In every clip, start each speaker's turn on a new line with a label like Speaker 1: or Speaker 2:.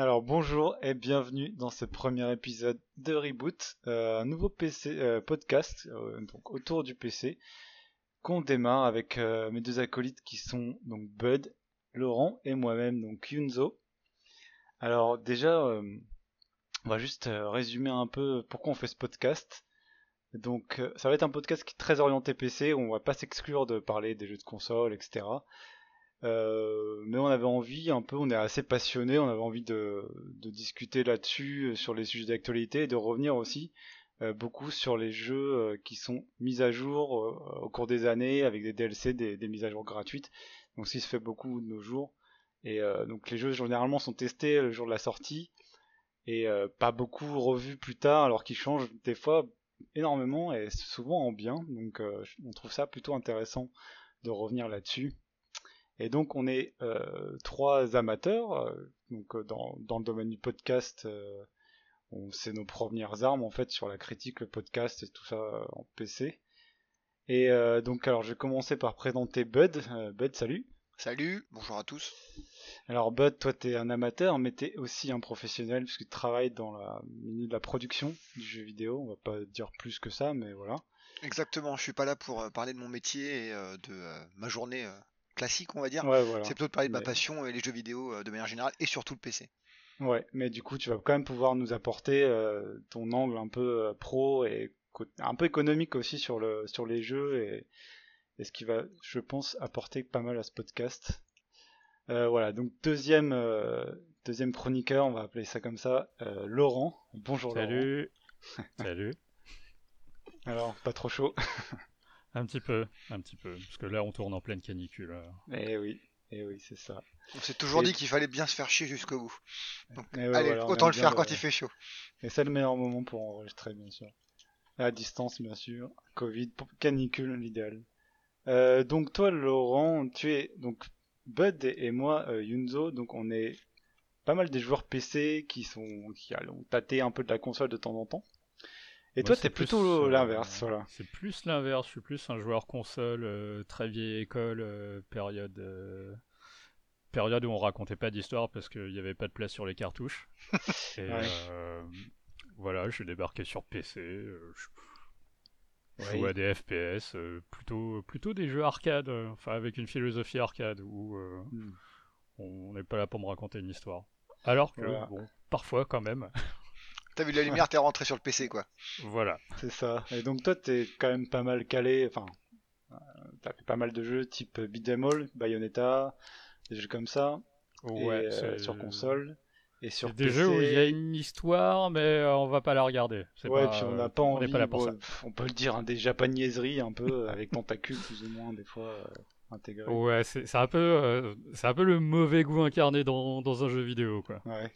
Speaker 1: Alors bonjour et bienvenue dans ce premier épisode de Reboot, euh, un nouveau euh, podcast euh, autour du PC qu'on démarre avec mes deux acolytes qui sont donc Bud, Laurent et moi-même donc Yunzo. Alors déjà on va juste résumer un peu pourquoi on fait ce podcast. Donc ça va être un podcast qui est très orienté PC on va pas s'exclure de parler des jeux de console etc. Euh, mais on avait envie un peu, on est assez passionné, on avait envie de, discuter là-dessus, euh, sur les sujets d'actualité et de revenir aussi euh, beaucoup sur les jeux qui sont mis à jour au cours des années avec des DLC, des, des, mises à jour gratuites. Donc ça se fait beaucoup de nos jours. Et donc les jeux généralement sont testés le jour de la sortie et pas beaucoup revus plus tard alors qu'ils changent des fois énormément et souvent en bien. Donc on trouve ça plutôt intéressant de revenir là-dessus. Et donc on est euh, trois amateurs, euh, donc euh, dans, dans, le domaine du podcast, c'est nos premières armes en fait sur la critique, le podcast et tout ça en PC. Et donc alors je vais commencer par présenter Bud. Bud, salut.
Speaker 2: Salut, bonjour à tous.
Speaker 1: Alors Bud, toi t'es un amateur, mais t'es aussi un professionnel puisque tu travailles dans la de la production du jeu vidéo. On va pas dire plus que ça, mais voilà.
Speaker 2: Exactement, je suis pas là pour parler de mon métier et de ma journée classique, on va dire. C'est plutôt de parler de ma passion et les jeux vidéo euh, de manière générale et surtout le PC.
Speaker 1: Ouais, mais du coup, tu vas quand même pouvoir nous apporter euh, ton angle un peu euh, pro et un peu économique aussi sur, le, sur les jeux et, et ce qui va, je pense, apporter pas mal à ce podcast. voilà, donc deuxième, deuxième chroniqueur, on va appeler ça comme ça, Laurent. Bonjour
Speaker 3: Salut. Salut.
Speaker 1: Alors, pas trop chaud.
Speaker 3: Un petit peu, un petit peu. Parce que là, on tourne en pleine canicule.
Speaker 1: Eh oui, eh oui, c'est ça.
Speaker 2: On s'est toujours dit qu'il fallait bien se faire chier jusqu'au bout. Donc, eh allez, autant le faire quand il fait chaud.
Speaker 1: Et c'est le meilleur moment pour enregistrer, bien sûr. À distance, bien sûr. Covid, canicule, l'idéal. Euh, donc toi, Laurent, tu es donc Bud et moi, euh, Yunzo, donc on est pas mal des joueurs PC qui sont qui ont tâté un peu de la console de temps en temps. Et toi, c'est plutôt euh, l'inverse, voilà.
Speaker 3: C'est plus l'inverse. Je suis plus un joueur console, euh, très vieille école, euh, période, période où on racontait pas d'histoire parce qu'il n'y avait pas de place sur les cartouches. Et voilà, je suis débarqué sur PC. je joue à des FPS, plutôt, plutôt des jeux arcade, enfin avec une philosophie arcade où hmm. on n'est pas là pour me raconter une histoire. Alors que, bon, parfois quand même.
Speaker 2: T'as vu de la lumière, t'es rentré sur le PC, quoi.
Speaker 3: Voilà.
Speaker 1: C'est ça. Et donc toi, t'es quand même pas mal calé. Enfin, euh, t'as fait pas mal de jeux type Beat'em All, Bayonetta, des jeux comme ça. Ouais. Euh, sur console. Et sur
Speaker 3: des jeux où il y a une histoire, mais euh, on va pas la regarder.
Speaker 1: Ouais, puis on n'a pas envie. On, pas là pour ça. on peut le dire, hein, des japanaiseries un peu avec tentacules plus ou moins des fois. intégrés.
Speaker 3: Ouais, c'est un peu, c'est un peu le mauvais goût incarné dans, dans un jeu vidéo, quoi.
Speaker 1: Ouais.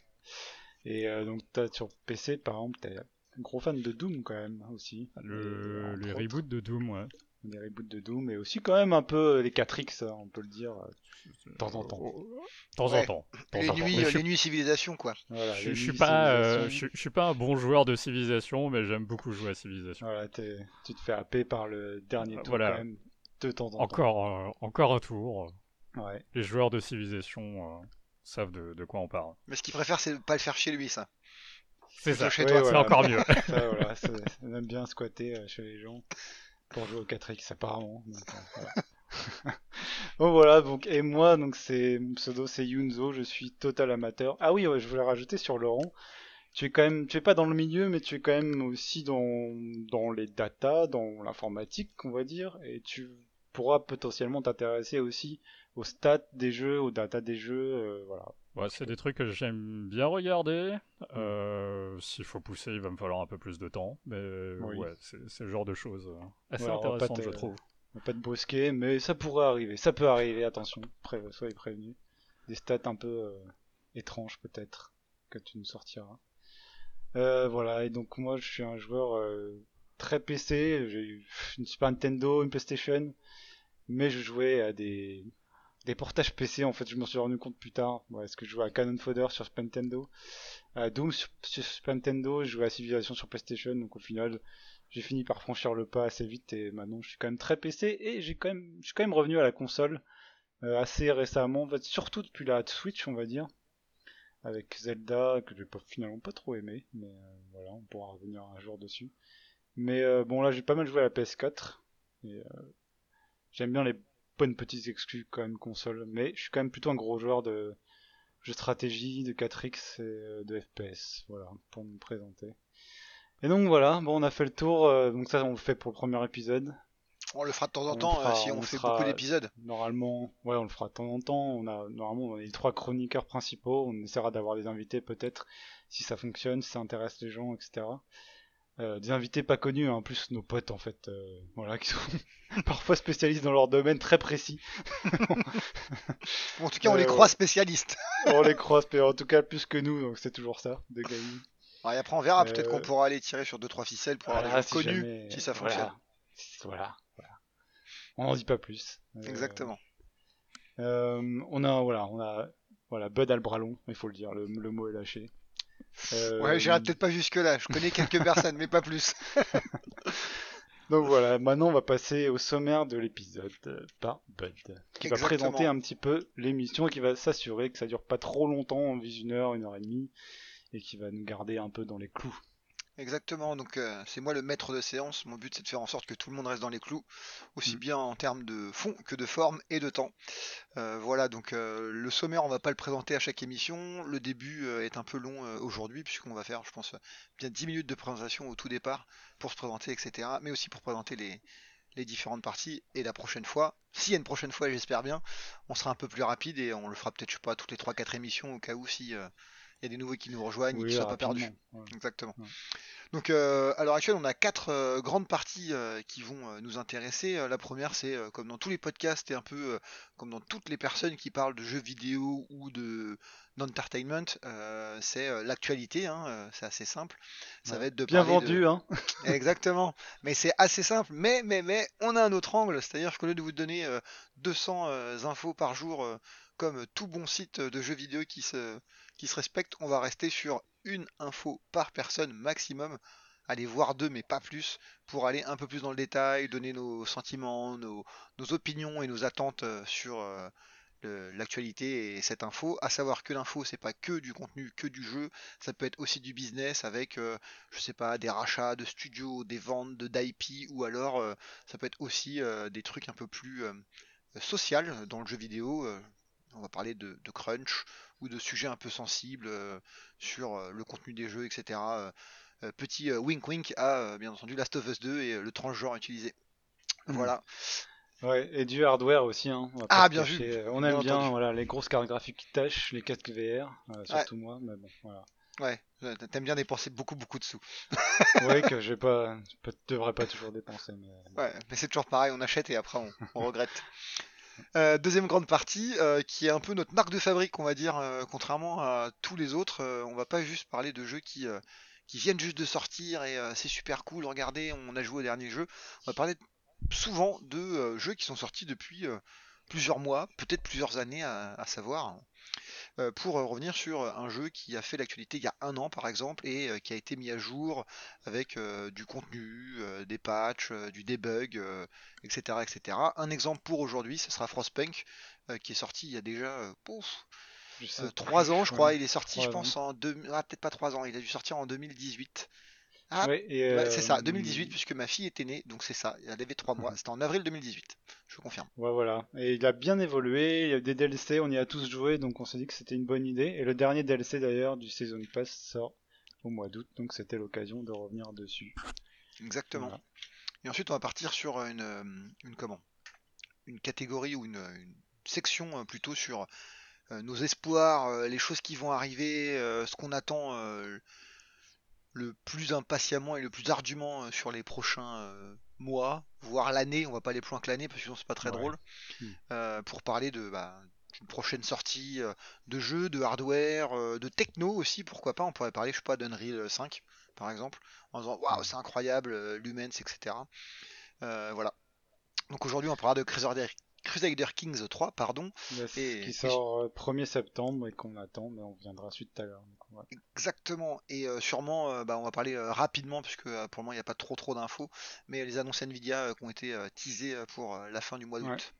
Speaker 1: Et euh, donc, as, sur PC, par exemple, t'es un gros fan de Doom quand même aussi.
Speaker 3: Le, les reboots de Doom, ouais.
Speaker 1: Les reboots de Doom, mais aussi quand même un peu les 4X, on peut le dire, euh, de temps en temps.
Speaker 3: De temps en temps.
Speaker 2: Les, nuits, les nuits civilisation, quoi.
Speaker 3: Voilà, je, suis pas, euh, je, suis pas un bon joueur de civilisation, mais j'aime beaucoup jouer à civilisation.
Speaker 1: Voilà, tu te fais happer par le dernier tour quand même, de temps en
Speaker 3: encore, temps. encore un tour. Ouais. Les joueurs de civilisation savent de, quoi on parle.
Speaker 2: Mais ce qu'il préfère, c'est pas le faire chez lui, ça.
Speaker 3: C'est ça, chez toi, c'est encore mieux.
Speaker 1: ça, voilà, on aime bien squatter euh, chez les gens pour jouer au 4X apparemment. Donc, euh, voilà. bon voilà, donc et moi donc c'est mon pseudo c'est Yunzo, je suis total amateur. Ah oui, je voulais rajouter sur Laurent. Tu es quand même, tu es pas dans le milieu, mais tu es quand même aussi dans dans les data, dans l'informatique, on va dire, et tu pourras potentiellement t'intéresser aussi aux stats des jeux, aux data des jeux, euh, voilà.
Speaker 3: Ouais, c'est des trucs que j'aime bien regarder. Mm. Euh, S'il faut pousser, il va me falloir un peu plus de temps, mais ouais, c'est le genre de choses euh, assez intéressant, je trouve.
Speaker 1: pas de brusquer, mais ça pourrait arriver. Ça peut arriver, attention, pré soyez prévenus. Des stats un peu euh, étranges peut-être que tu nous sortiras. voilà, et donc moi je suis un joueur très PC. J'ai eu une Super Nintendo, une PlayStation, mais je jouais à des des portages PC en fait je m'en suis rendu compte plus tard. Ouais, est-ce que je jouais à Cannon Fodder sur Super Nintendo. À Doom sur, Super Nintendo je jouais à Civilization sur PlayStation. Donc au final j'ai fini par franchir le pas assez vite et maintenant je suis quand même très PC et j'ai quand même je suis quand même revenu à la console euh, assez récemment. En fait surtout depuis la Switch on va dire. Avec Zelda que j'ai pas finalement pas trop aimé, mais voilà, on pourra revenir un jour dessus. Mais bon là j'ai pas mal joué à la PS4 et j'aime bien les bonnes petites exclus quand même console, mais je suis quand même plutôt un gros joueur de jeux stratégie, de 4X et de FPS, voilà, pour me présenter. Et donc voilà, bon on a fait le tour, donc ça on le fait pour le premier épisode.
Speaker 2: On le fera de temps en temps euh, si on, fait beaucoup d'épisodes.
Speaker 1: Normalement, ouais, on le fera de temps en temps. On a normalement on a les trois chroniqueurs principaux. On essaiera d'avoir des invités peut-être si ça fonctionne, si ça intéresse les gens, etc. Euh, des invités pas connus, hein, en plus nos potes en fait, euh, voilà, qui sont parfois spécialistes dans leur domaine très précis.
Speaker 2: en tout cas, on les croit spécialistes.
Speaker 1: on les croit, en tout cas plus que nous, donc c'est toujours ça, de gagner.
Speaker 2: et après on verra, peut-être qu'on pourra aller tirer sur deux trois ficelles pour avoir des gens connus si ça fonctionne.
Speaker 1: voilà. On n'en dit pas plus.
Speaker 2: Euh, Exactement.
Speaker 1: Euh, on a voilà, on a voilà Bud Albralon, il faut le dire, le, mot est lâché.
Speaker 2: Euh, ouais, j'irai peut-être pas jusque là. Je connais quelques personnes, mais pas plus.
Speaker 1: Donc voilà, maintenant on va passer au sommaire de l'épisode par Bud, qui va présenter un petit peu l'émission, qui va s'assurer que ça dure pas trop longtemps, on vise une heure, une heure et demie, et qui va nous garder un peu dans les clous.
Speaker 2: Exactement, donc euh, c'est moi le maître de séance. Mon but c'est de faire en sorte que tout le monde reste dans les clous, aussi mm. bien en termes de fond que de forme et de temps. Euh, voilà, donc euh, le sommaire on va pas le présenter à chaque émission. Le début est un peu long aujourd'hui puisqu'on va faire, je pense, bien 10 minutes de présentation au tout départ pour se présenter, etc. Mais aussi pour présenter les, les différentes parties. Et la prochaine fois, s'il y a une prochaine fois, j'espère bien, on sera un peu plus rapide et on le fera peut-être, je sais pas, toutes les 3-4 émissions au cas où si il y a des nouveaux qui nous rejoignent et qui ne soient pas perdus. Exactement. Donc euh, à l'heure actuelle, on a quatre euh, grandes parties euh, qui vont nous intéresser. la première, c'est comme dans tous les podcasts et un peu comme dans toutes les personnes qui parlent de jeux vidéo ou de d'entertainment, c'est l'actualité. Hein, c'est assez simple. Ça va être de
Speaker 1: bien vendu. Hein.
Speaker 2: Exactement. Mais c'est assez simple. Mais mais mais on a un autre angle, c'est-à-dire qu'au lieu de vous donner 200 infos par jour comme tout bon site de jeux vidéo qui se qui se respecte, on va rester sur une info par personne maximum. Aller voir deux, mais pas plus, pour aller un peu plus dans le détail, donner nos sentiments, nos, opinions et nos attentes euh, sur euh, l'actualité et cette info. À savoir que l'info, c'est pas que du contenu, que du jeu, ça peut être aussi du business avec, euh, je sais pas, des rachats de studios, des ventes d'IP, ou alors ça peut être aussi des trucs un peu plus social dans le jeu vidéo. on va parler de crunch, ou de sujets un peu sensibles euh, sur euh, le contenu des jeux, etc. Euh, petit wink wink à bien entendu Last of Us 2 et le transgenre utilisé. Mhm. Voilà.
Speaker 1: Ouais, et du hardware aussi. Hein.
Speaker 2: ah, bien vu.
Speaker 1: On aime bien, voilà, les grosses cartes graphiques qui tâchent, les casques VR, surtout moi, mais bon, voilà.
Speaker 2: Ouais, t'aimes bien dépenser beaucoup beaucoup de sous.
Speaker 1: ouais, que je pas, devrais pas toujours dépenser. Mais...
Speaker 2: Ouais, mais c'est toujours pareil, on achète et après on regrette. Euh, deuxième grande partie, euh, qui est un peu notre marque de fabrique, on va dire, euh, contrairement à tous les autres. on va pas juste parler de jeux qui, qui viennent juste de sortir et c'est super cool, regardez, on a joué au dernier jeu. On va parler souvent de jeux qui sont sortis depuis plusieurs mois, peut-être plusieurs années à savoir. Euh, pour euh, revenir sur euh, un jeu qui a fait l'actualité il y a un an par exemple et qui a été mis à jour avec du contenu, des patchs, du debug, etc., etc. Un exemple pour aujourd'hui, ce sera Frostpunk qui est sorti il y a déjà pouf, 3 ans, je crois. Il est sorti, je pense, en deux... ah, peut-être pas 3 ans. Il a dû sortir en 2018. Ah, c'est ça, 2018, puisque ma fille était née, donc c'est ça. Elle avait 3 mois. C'était en avril 2018, je confirme.
Speaker 1: Ouais, voilà. Et il a bien évolué. Il y a des DLC, on y a tous joué, donc on s'est dit que c'était une bonne idée. Et le dernier DLC d'ailleurs du Season Pass sort au mois d'août, donc c'était l'occasion de revenir dessus.
Speaker 2: Exactement. Et ensuite, on va partir sur une, euh, une comment? Une catégorie ou une, section euh, plutôt sur euh, nos espoirs, les choses qui vont arriver, ce qu'on attend le plus impatiemment et le plus ardument euh, sur les prochains euh, mois, voire l'année, on va pas aller plus loin que l'année parce que sinon c'est pas très drôle, hmm. euh, pour parler de bah, d'une prochaine sortie de jeux, de hardware, de techno aussi, pourquoi pas, on pourrait parler, je sais pas, d'Unreal 5 par exemple, en disant waouh c'est incroyable, Lumens, etc. voilà. Donc aujourd'hui on parlera de Crusader, Crusader Kings 3, pardon.
Speaker 1: qui sort 1er euh, septembre et qu'on attend, mais on viendra suite tout à l'heure.
Speaker 2: Exactement, et euh, sûrement, euh, bah, on va parler rapidement, puisque pour le moment il n'y a pas trop trop d'infos, mais les annonces Nvidia qui ont été teasées pour la fin du mois d'août.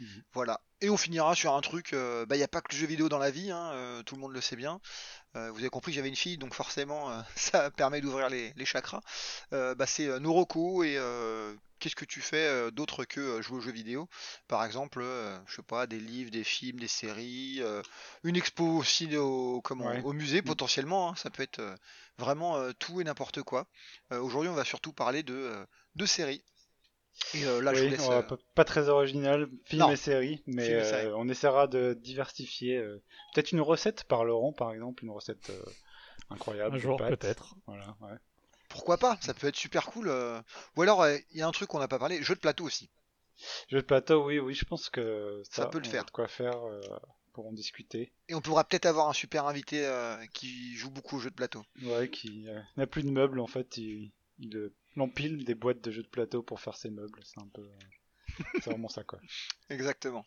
Speaker 2: Mhm. Voilà. Et on finira sur un truc, il n'y a pas que le jeu vidéo dans la vie, hein, tout le monde le sait bien. vous avez compris j'avais une fille, donc forcément ça permet d'ouvrir les, chakras. bah, c'est Noroko et qu'est-ce que tu fais d'autre que jouer aux jeux vidéo? Par exemple, je sais pas, des livres, des films, des séries, une expo aussi au, comment, au musée mm. potentiellement, hein, ça peut être vraiment tout et n'importe quoi. Aujourd'hui, on va surtout parler de, de séries.
Speaker 1: Et là, je laisse, pas, très original, film et série, mais on essaiera de diversifier. Peut-être une recette par Laurent, par exemple, une recette incroyable.
Speaker 3: Un jour, peut-être.
Speaker 1: Voilà, ouais
Speaker 2: pourquoi pas Ça peut être super cool. Euh. Ou alors, euh, il y a un truc qu'on n'a pas parlé, jeu de plateau aussi.
Speaker 1: Jeu de plateau, oui, oui, je pense que
Speaker 2: ça, peut le faire.
Speaker 1: De quoi faire euh, pour en discuter.
Speaker 2: Et on pourra peut-être avoir un super invité qui joue beaucoup au jeu de plateau.
Speaker 1: Ouais, qui n'a plus de meubles en fait, il, il empile des boîtes de jeux de plateau pour faire ses meubles. C'est un peu, c'est vraiment ça quoi.
Speaker 2: Exactement.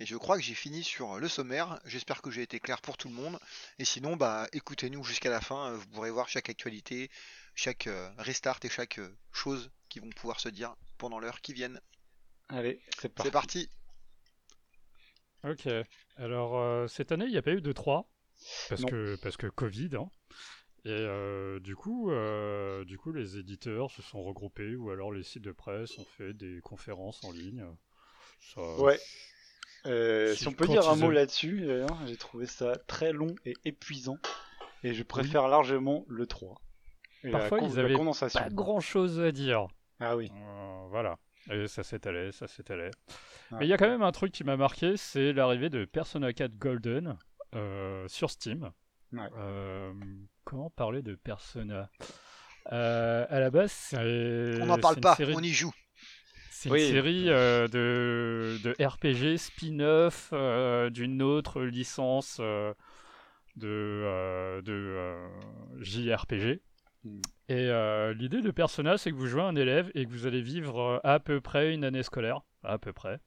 Speaker 2: Et je crois que j'ai fini sur le sommaire. J'espère que j'ai été clair pour tout le monde. Et sinon, bah, écoutez-nous jusqu'à la fin. Vous pourrez voir chaque actualité, chaque euh, restart et chaque euh, chose qui vont pouvoir se dire pendant l'heure qui viennent.
Speaker 1: Allez, c'est parti.
Speaker 2: C'est parti.
Speaker 3: Ok. Alors, euh, cette année, il n'y a pas eu de 3. Parce que, parce que Covid. Hein. Et du, coup, du coup, les éditeurs se sont regroupés ou alors les sites de presse ont fait des conférences en ligne.
Speaker 1: ouais. si, on peut dire un mot là-dessus, j'ai trouvé ça très long et épuisant. Et je préfère largement le 3.
Speaker 3: Parfois, ils avaient pas grand chose à dire.
Speaker 1: Ah oui.
Speaker 3: Euh, voilà. Et ça s'étalait, ça s'étalait. Mais il y a quand même un truc qui m'a marqué, c'est l'arrivée de Persona 4 Golden euh, sur Steam. Euh, comment parler de Persona? À la base, c'est.
Speaker 2: On n'en parle pas, on y joue.
Speaker 3: C'est une série de, de, RPG spin-off d'une autre licence de, de JRPG. Et euh, l'idée de Persona, c'est que vous jouez un élève et que vous allez vivre euh, à peu près une année scolaire, à peu près.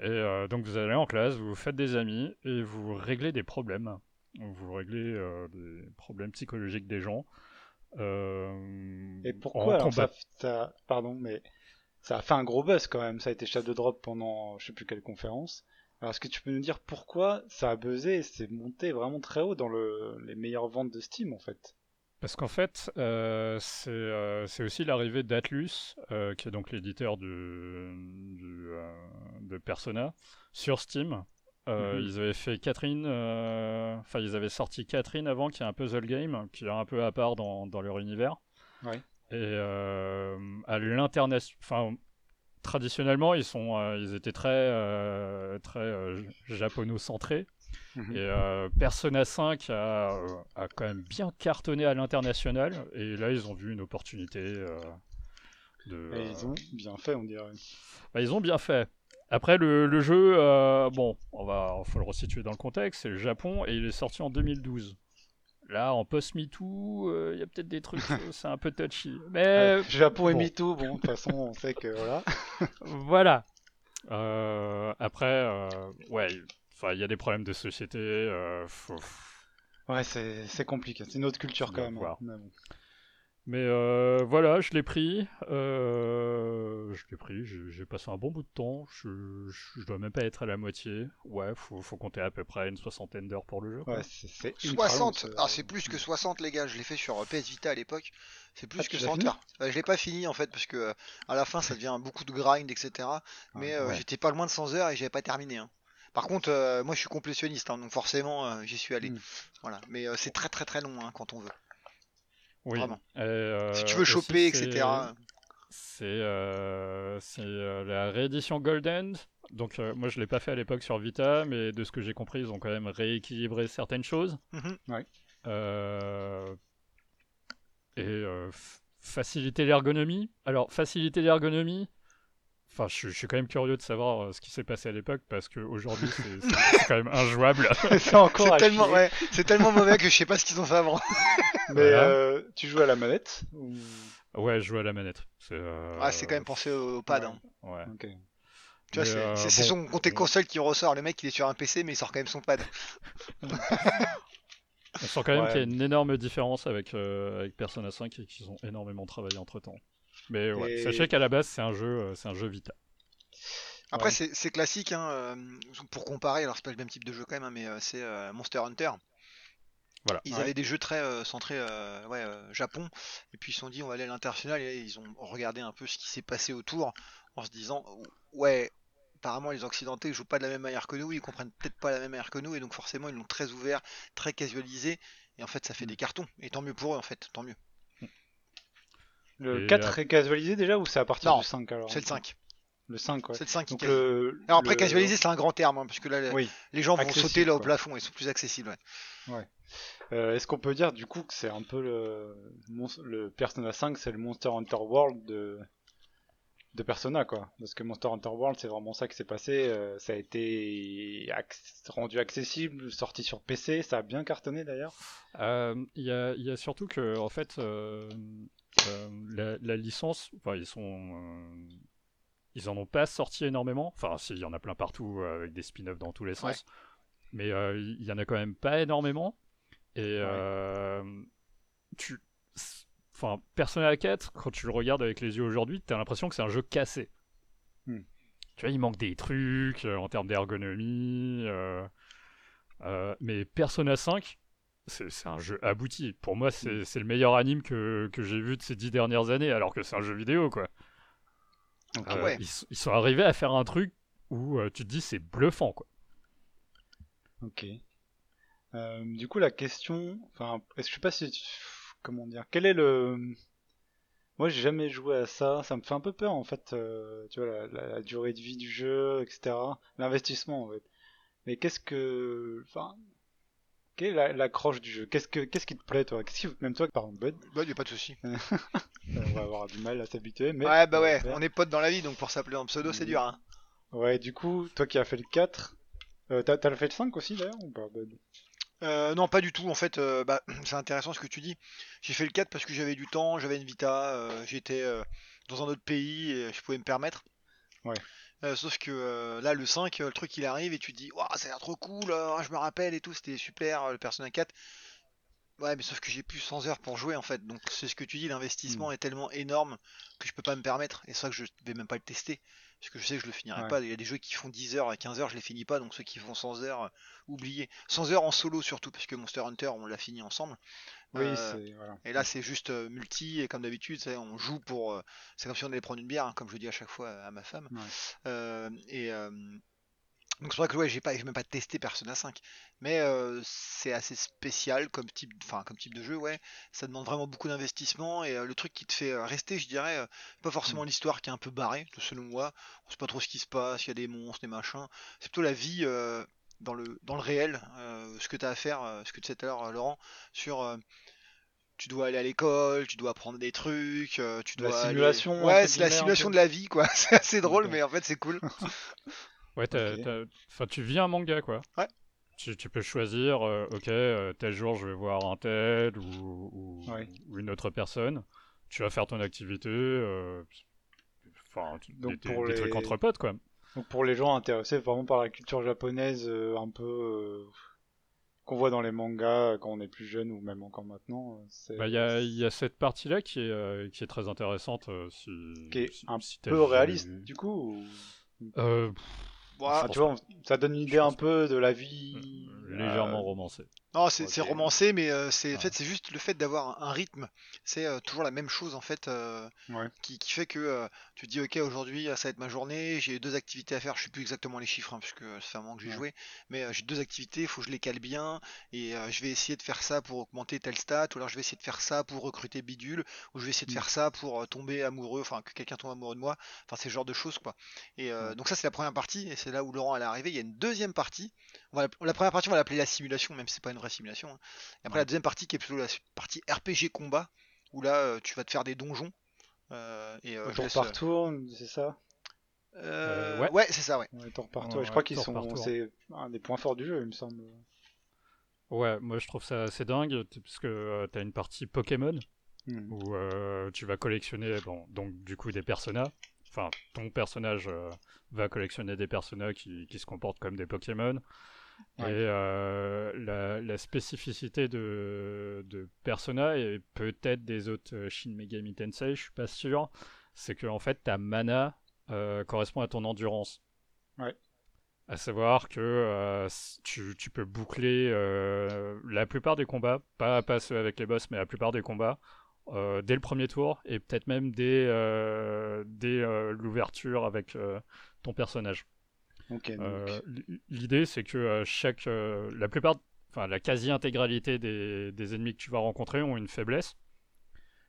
Speaker 3: Et euh, donc vous allez en classe, vous faites des amis et vous réglez des problèmes. Vous réglez des problèmes psychologiques des gens.
Speaker 1: et pourquoi ça, pardon, mais ça a fait un gros buzz quand même. Ça a été chef de drop pendant je sais plus quelle conférence. Alors est-ce que tu peux nous dire pourquoi ça a buzzé et c'est monté vraiment très haut dans le, les meilleures ventes de Steam en fait?
Speaker 3: Parce qu'en fait, euh, euh, c'est aussi l'arrivée d'Atlus, euh, qui est donc l'éditeur de, de Persona, sur Steam. Mhm. Ils avaient fait Catherine, enfin ils avaient sorti Catherine avant, qui est un puzzle game, qui est un peu à part dans, dans leur univers. Et à l'international, enfin traditionnellement ils sont, ils étaient très très japono-centrés. Mhm. Et euh, Persona 5 a, a, quand même bien cartonné à l'international. Et là, ils ont vu une opportunité euh, de.
Speaker 1: Et ils ont bien fait, on dirait.
Speaker 3: Bah, ils ont bien fait. Après, le, le jeu, euh, bon, on va, faut le resituer dans le contexte. C'est le Japon et il est sorti en 2012. Là, en post-MeToo, il y a peut-être des trucs, c'est un peu touchy. Mais
Speaker 1: Japon et MeToo, bon, de toute façon, on sait que voilà.
Speaker 3: voilà. après, ouais, il y a des problèmes de société. Euh,
Speaker 1: ouais, c'est compliqué. C'est une autre culture quand même. Hein.
Speaker 3: Mais, euh, voilà, je l'ai pris. Euh, je l'ai pris. J'ai passé un bon bout de temps. Je, je, dois même pas être à la moitié. Ouais, faut, faut compter à peu près une soixantaine d'heures pour le jeu.
Speaker 1: Ouais, c'est
Speaker 2: 60 Ah, c'est plus que 60, les gars. Je l'ai fait sur PS Vita à l'époque. C'est plus ah, que 100 heures. je l'ai pas fini en fait parce que à la fin ça devient beaucoup de grind, etc. Mais j'étais pas loin de 100 heures et j'avais pas terminé. Hein. Par contre, euh, moi je suis complétionniste, hein, donc forcément euh, j'y suis allé. Hmm. Voilà. Mais euh, c'est très très très long hein, quand on veut.
Speaker 3: Oui.
Speaker 2: si tu veux choper, etc.
Speaker 3: C'est la réédition Golden. Donc moi je l'ai pas fait à l'époque sur Vita, mais de ce que j'ai compris, ils ont quand même rééquilibré certaines choses.
Speaker 2: Mhm.
Speaker 3: et faciliter l'ergonomie. Alors faciliter l'ergonomie, Enfin, je, suis quand même curieux de savoir euh, ce qui s'est passé à l'époque parce qu'aujourd'hui c'est quand même injouable.
Speaker 2: c'est encore tellement, ouais, c'est tellement mauvais que je sais pas ce qu'ils ont fait avant.
Speaker 1: Mais euh, tu joues à la manette
Speaker 3: Ouais, je joue à la manette. C'est euh,
Speaker 2: ah, c'est quand même pensé au, pad.
Speaker 3: Ouais. Hein.
Speaker 1: ouais.
Speaker 2: Tu vois, c'est son côté console qui ressort. Le mec il est sur un PC mais il sort quand même son pad.
Speaker 3: On sent quand même qu'il y a une énorme différence avec, avec Persona 5 et qu'ils ont énormément travaillé entre temps. Mais ouais, sachez qu'à la base, c'est un jeu, euh, c'est un jeu Vita.
Speaker 2: Après, c'est classique, hein, pour comparer, alors c'est pas le même type de jeu quand même, hein, mais c'est Monster Hunter.
Speaker 3: Voilà.
Speaker 2: Ils avaient des jeux très centrés ouais, Japon, et puis ils se sont dit on va aller à l'international, et ils ont regardé un peu ce qui s'est passé autour, en se disant ouais, apparemment les Occidentaux ils jouent pas de la même manière que nous, ils comprennent peut-être pas la même manière que nous, et donc forcément ils l'ont très ouvert, très casualisé, et en fait ça fait mm. des cartons, et tant mieux pour eux en fait, tant mieux.
Speaker 1: Le 4 est casualisé déjà ou c'est à partir du 5 alors
Speaker 2: C'est le 5.
Speaker 1: Le 5, ouais.
Speaker 2: C'est le 5 qui le, Alors après, casualisé, c'est un grand terme, hein, parce que là, les gens vont sauter là au plafond, ils sont plus accessibles.
Speaker 1: Ouais. Euh, Est-ce qu'on peut dire du coup que c'est un peu le, le Persona 5, c'est le Monster Hunter World de, de Persona, quoi Parce que Monster Hunter World, c'est vraiment ça qui s'est passé. Euh, ça a été rendu accessible, sorti sur PC, ça a bien cartonné d'ailleurs.
Speaker 3: Euh, il y, a, y, a, surtout que, en fait, euh, la, la, licence, enfin, ils sont ils en ont pas sorti énormément. Enfin, s'il y en a plein partout euh, avec des spin-offs dans tous les sens. Mais euh, il y en a quand même pas énormément. Et euh, tu. Enfin, Persona 4, quand tu le regardes avec les yeux aujourd'hui, tu as l'impression que c'est un jeu cassé. Hmm. Tu vois, il manque des trucs en termes d'ergonomie. mais Persona 5, c'est un jeu abouti. Pour moi, c'est hmm. le meilleur anime que, que j'ai vu de ces dix dernières années, alors que c'est un jeu vidéo, quoi. Ah euh, ils, sont arrivés à faire un truc où euh, tu te dis c'est bluffant quoi.
Speaker 1: Ok. Euh, du coup la question, enfin, est-ce que je sais pas si, comment dire, quel est le, moi j'ai jamais joué à ça, ça me fait un peu peur en fait, tu vois la, durée de vie du jeu, etc. L'investissement en fait. Mais qu'est-ce que, enfin, quelle est l'accroche du jeu? Qu'est-ce que qu'est-ce qui te plaît toi? Qu'est-ce qui même toi par exemple Bud?
Speaker 2: Bud, y a pas de souci.
Speaker 1: on va avoir du mal à s'habituer mais
Speaker 2: Ouais, bah ouais, on est potes dans la vie donc pour s'appeler en pseudo, c'est dur hein.
Speaker 1: Ouais, du coup, toi qui as fait le 4, euh, t'as as fait le 5 aussi d'ailleurs ou pas Bud?
Speaker 2: Euh, non, pas du tout. En fait, euh, bah, c'est intéressant ce que tu dis. J'ai fait le 4 parce que j'avais du temps, j'avais une vita, euh, j'étais dans un autre pays et je pouvais me permettre.
Speaker 1: Ouais.
Speaker 2: Sauf que là, le 5, euh, le truc il arrive et tu te dis, waouh, ça a l'air trop cool, je me rappelle et tout, c'était super, le Persona 4. Ouais, mais sauf que j'ai plus 100 heures pour jouer en fait, donc c'est ce que tu dis, l'investissement hmm. est tellement énorme que je peux pas me permettre, et c'est ça que je vais même pas le tester, parce que je sais que je le finirai pas. Il y a des jeux qui font 10 heures et 15 heures, je les finis pas, donc ceux qui font 100 heures, oubliez. 100 heures en solo surtout, parce que Monster Hunter, on l'a fini ensemble.
Speaker 1: Oui, euh, voilà.
Speaker 2: Et là, c'est juste euh, multi, et comme d'habitude, on joue pour. Euh, c'est comme si on allait prendre une bière, hein, comme je dis à chaque fois à ma femme. et. Donc c'est vrai que ouais, j'ai pas, même pas testé Persona 5, mais c'est assez spécial comme type, enfin comme type de jeu, ouais. Ça demande vraiment beaucoup d'investissement et le truc qui te fait rester, je dirais, pas forcément mm. l'histoire qui est un peu barrée, selon moi. On sait pas trop ce qui se passe, il y a des monstres, des machins. C'est plutôt la vie dans le dans le réel, ce que tu as à faire, ce que tu sais tout à l'heure, Laurent, sur tu dois aller à l'école, tu dois apprendre des trucs, euh, tu dois.
Speaker 1: La simulation.
Speaker 2: Ouais, c'est la simulation de la vie, quoi. c'est assez drôle, mais en fait, c'est cool.
Speaker 3: ouais, Enfin, tu vis un manga, quoi.
Speaker 2: Ouais.
Speaker 3: Tu, tu peux choisir, euh, ok, euh, tel jour je vais voir un tel ou, ou, une autre personne. Tu vas faire ton activité. Enfin, des, pour des trucs entre potes, quoi.
Speaker 1: Donc pour les gens intéressés vraiment par la culture japonaise, un peu qu'on voit dans les mangas quand on est plus jeune ou même encore maintenant.
Speaker 3: Euh, bah, il bah, y, y, a cette partie-là qui est, euh, qui est très intéressante. Euh, si,
Speaker 1: qui est un peu réaliste, du coup
Speaker 3: euh,
Speaker 1: ah, tu vois, ça donne une idée un peu de la vie.
Speaker 3: Légèrement romancée.
Speaker 2: Non, c'est romancé, mais euh, c'est en fait c'est juste le fait d'avoir un, rythme. C'est euh, toujours la même chose en fait, euh, qui, qui, fait que tu te dis ok aujourd'hui ça va être ma journée, j'ai deux activités à faire. Je sais plus exactement les chiffres hein, puisque ça fait un moment que j'ai joué, mais j'ai deux activités, il faut que je les cale bien et je vais essayer de faire ça pour augmenter tel stat, ou alors je vais essayer de faire ça pour recruter bidule, ou je vais essayer de mm. faire ça pour tomber amoureux, enfin que quelqu'un tombe amoureux de moi. Enfin c'est ce genre de choses quoi. Et donc ça c'est la première partie et c'est là où Laurent allait arriver. Il y a une deuxième partie. la première partie on va l'appeler la simulation même si c'est pas une simulation. Hein. Et après la deuxième partie qui est plutôt la partie RPG combat, où là euh, tu vas te faire des donjons.
Speaker 1: Euh, et, euh, tour par tour, c'est ça?
Speaker 2: Ouais, ouais c'est ça, ouais.
Speaker 1: tour par tour. je crois qu'ils sont, c'est un des points forts du jeu, il me semble.
Speaker 3: Ouais, moi je trouve ça assez dingue, parce que tu as une partie Pokémon, hmm. où tu vas collectionner, bon, donc du coup des personnages. Enfin, ton personnage va collectionner des personnages qui, qui, se comportent comme des Pokémon. Et euh, la, spécificité de, de Persona et peut-être des autres euh, Shin Megami Tensei, je suis pas sûr, c'est que en fait ta mana euh, correspond à ton endurance.
Speaker 1: Ouais.
Speaker 3: À savoir que euh, tu, tu, peux boucler la plupart des combats, pas, pas ceux avec les boss, mais la plupart des combats, euh, dès le premier tour et peut-être même dès, dès l'ouverture avec ton personnage. L'idée, c'est que chaque, la plupart, enfin la quasi-intégralité des, des, ennemis que tu vas rencontrer ont une faiblesse.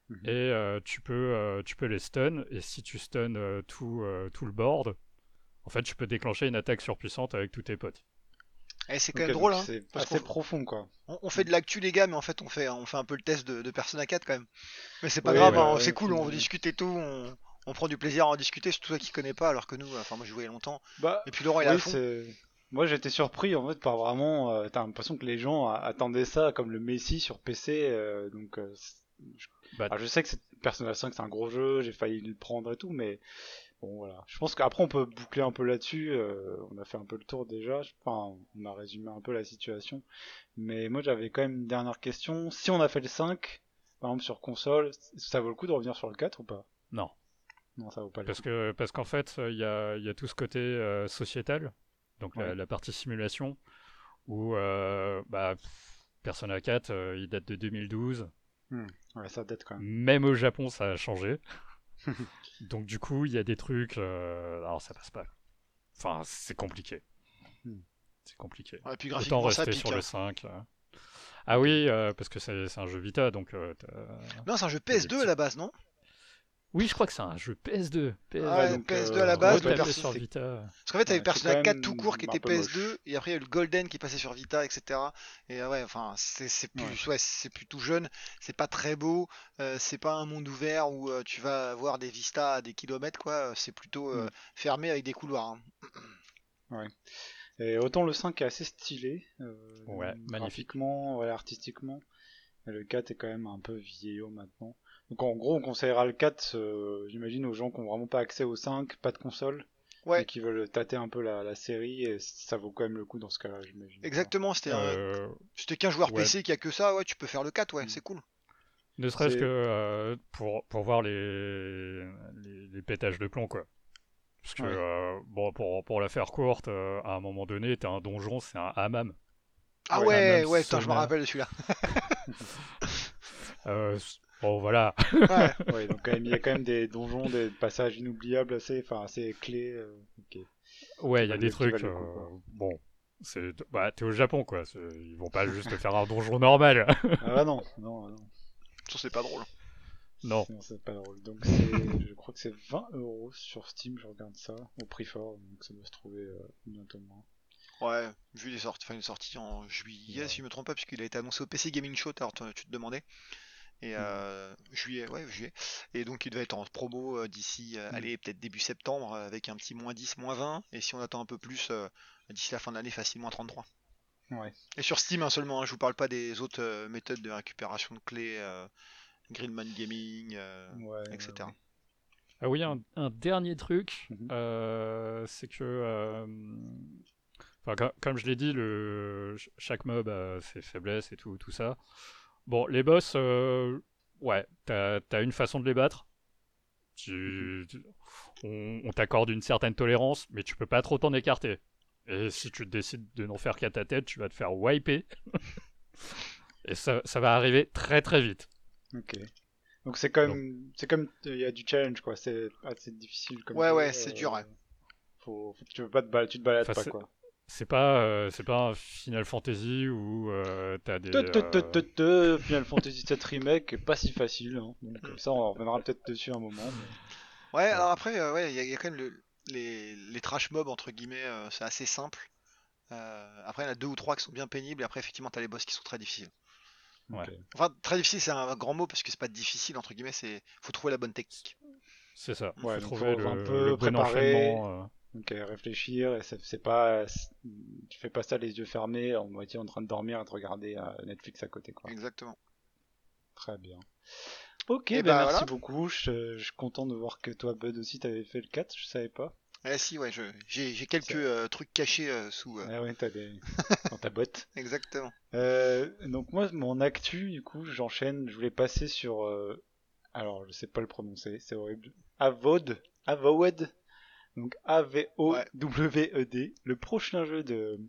Speaker 3: Mhm. Et tu, peux, tu peux les stun, et si tu stun tout, tout le board, en fait, tu peux déclencher une attaque surpuissante avec tous tes potes.
Speaker 2: Et eh, c'est quand même drôle, hein,
Speaker 1: C'est assez profond, quoi.
Speaker 2: On, fait de l'actu, les gars, mais en fait, on fait, on fait un peu le test de, Persona 4 quand même. Mais c'est pas grave, hein, c'est cool, on discute et tout, on, prend du plaisir à en discuter, surtout toi qui connais pas, alors que nous, enfin, moi, je jouais longtemps. Bah, et puis Laurent, il a fond.
Speaker 1: Moi, j'étais surpris en fait par vraiment. Euh, t'as l'impression que les gens attendaient ça comme le Messi sur PC, euh, donc. Euh, je... Bah, je sais que Persona 5 c'est un gros jeu, j'ai failli le prendre et tout, mais Bon voilà. Je pense qu'après on peut boucler un peu là-dessus. Euh, on a fait un peu le tour déjà. Enfin, on a résumé un peu la situation. Mais moi j'avais quand même une dernière question. Si on a fait le 5, par exemple sur console, ça vaut le coup de revenir sur le 4 ou pas?
Speaker 3: Non.
Speaker 1: Non, ça vaut pas le
Speaker 3: parce Que, parce qu'en fait, il y a, y a, tout ce côté euh, sociétal, donc la, partie simulation, où euh, bah, Persona 4, il date de 2012.
Speaker 1: Hmm. Ouais, ça date quand même.
Speaker 3: Même au Japon, ça a changé. Donc du coup, il y a des trucs. Euh, alors ça passe pas. Enfin, c'est compliqué. Hmm. C'est compliqué.
Speaker 2: Ouais, puis Autant rester
Speaker 3: sur le 5. Ah oui, euh, parce que c'est un jeu Vita, donc. Euh,
Speaker 2: non, c'est un jeu PS2 à la base, non?
Speaker 3: Oui, je crois que c'est un jeu PS2.
Speaker 2: Ah PS... PS2 à la base,
Speaker 3: sur Vita.
Speaker 2: Parce qu'en fait, t'avais Persona 4 tout court qui était PS2, et après il y a eu le Golden qui passait sur Vita, etc. Et ouais, enfin, c'est plus, ouais. c'est plus tout jeune, c'est pas très beau, euh, c'est pas un monde ouvert où euh, tu vas avoir des vistas à des kilomètres, quoi. C'est plutôt euh, mm. fermé avec des couloirs. Hein.
Speaker 1: Ouais. Et autant le 5 est assez stylé,
Speaker 3: ouais,
Speaker 1: magnifiquement, ouais, artistiquement. Mais le 4 est quand même un peu vieillot maintenant. Donc en gros, on conseillera le 4, euh, j'imagine, aux gens qui n'ont vraiment pas accès au 5, pas de console, ouais. et qui veulent tâter un peu la, série, et ça vaut quand même le coup dans ce cas-là, j'imagine.
Speaker 2: Exactement, c'était euh... qu'un joueur PC qui a que ça, ouais, tu peux faire le 4, ouais, mm. c'est cool.
Speaker 3: Ne serait-ce que euh, pour, pour voir les, les, pétages de plomb, quoi. Parce que, euh, bon, pour, pour la faire courte, à un moment donné, t'as un donjon, c'est un hammam.
Speaker 2: Ah ouais, ouais, je me rappelle de celui-là.
Speaker 3: Bon, voilà.
Speaker 1: ouais. donc il y a quand même des donjons, des passages inoubliables assez, enfin, assez clés. Euh,
Speaker 3: ouais, il y a des trucs. Euh, bon, c'est, bah, t'es au Japon, quoi. Ils vont pas juste faire un donjon normal.
Speaker 1: ah bah non, non, non.
Speaker 2: Ça, c'est pas drôle.
Speaker 3: Non.
Speaker 1: c'est pas drôle. Donc, je crois que c'est 20 euros sur Steam, je regarde ça, au prix fort, donc ça doit se trouver euh, bientôt moins.
Speaker 2: Ouais, vu les sorties, enfin, une sortie en juillet, si je me trompe pas, puisqu'il a été annoncé au PC Gaming Show, alors tu te demandais. Et mmh. euh, juillet, ouais, juillet. Et donc il devait être en promo euh, d'ici, euh, mmh. allez, peut-être début septembre, avec un petit moins 10, moins 20. Et si on attend un peu plus, d'ici la fin de l'année, facilement 33.
Speaker 1: Ouais.
Speaker 2: Et sur Steam hein, seulement, hein, je vous parle pas des autres méthodes de récupération de clés, Greenman Gaming, etc.
Speaker 3: Ah oui, un, dernier truc, mmh c'est que, comme je l'ai dit, le, chaque mob a ses faiblesses et tout, tout ça. Bon, les boss, euh, ouais, t'as as une façon de les battre. on, t'accorde une certaine tolérance, mais tu peux pas trop t'en écarter. Et si tu décides de n'en faire qu'à ta tête, tu vas te faire wiper. Et ça, ça, va arriver très très vite.
Speaker 1: Ok. Donc c'est comme, c'est comme, il y a du challenge quoi. C'est assez difficile comme.
Speaker 2: Ouais ouais, c'est dur.
Speaker 1: Euh, faut, tu veux pas te tu te balades pas quoi.
Speaker 3: C'est pas, euh, c'est pas un Final Fantasy où euh, t'as des.
Speaker 1: Euh, Final Fantasy 7 Remake, pas si facile. Hein. Donc ça, on reviendra peut-être dessus un moment.
Speaker 2: Ouais, alors après, ouais, il y, a quand même les, les trash mobs entre guillemets, c'est assez simple. après, il y en a deux ou trois qui sont bien pénibles, et après, effectivement, t'as les boss qui sont très difficiles.
Speaker 3: Ouais.
Speaker 2: Enfin, très difficile, c'est un grand mot parce que c'est pas difficile entre guillemets, c'est faut trouver la bonne technique.
Speaker 3: C'est ça.
Speaker 1: Ouais, faut trouver le, un peu le bon enchaînement. Donc réfléchir, et c'est pas, tu fais pas ça les yeux fermés, en moitié en train de dormir et de regarder euh, Netflix à côté quoi.
Speaker 2: Exactement.
Speaker 1: Très bien. Ok, ben bah, merci beaucoup. Je, suis content de voir que toi Bud aussi t'avais fait le 4, je savais pas.
Speaker 2: Eh si ouais, j'ai quelques euh, trucs cachés euh, sous.
Speaker 1: Ah ouais, t'as des dans ta boîte.
Speaker 2: Exactement.
Speaker 1: donc moi mon actu du coup j'enchaîne, je voulais passer sur alors je sais pas le prononcer, c'est horrible. Avod, Avowed Donc A-V-O-W-E-D, le prochain jeu de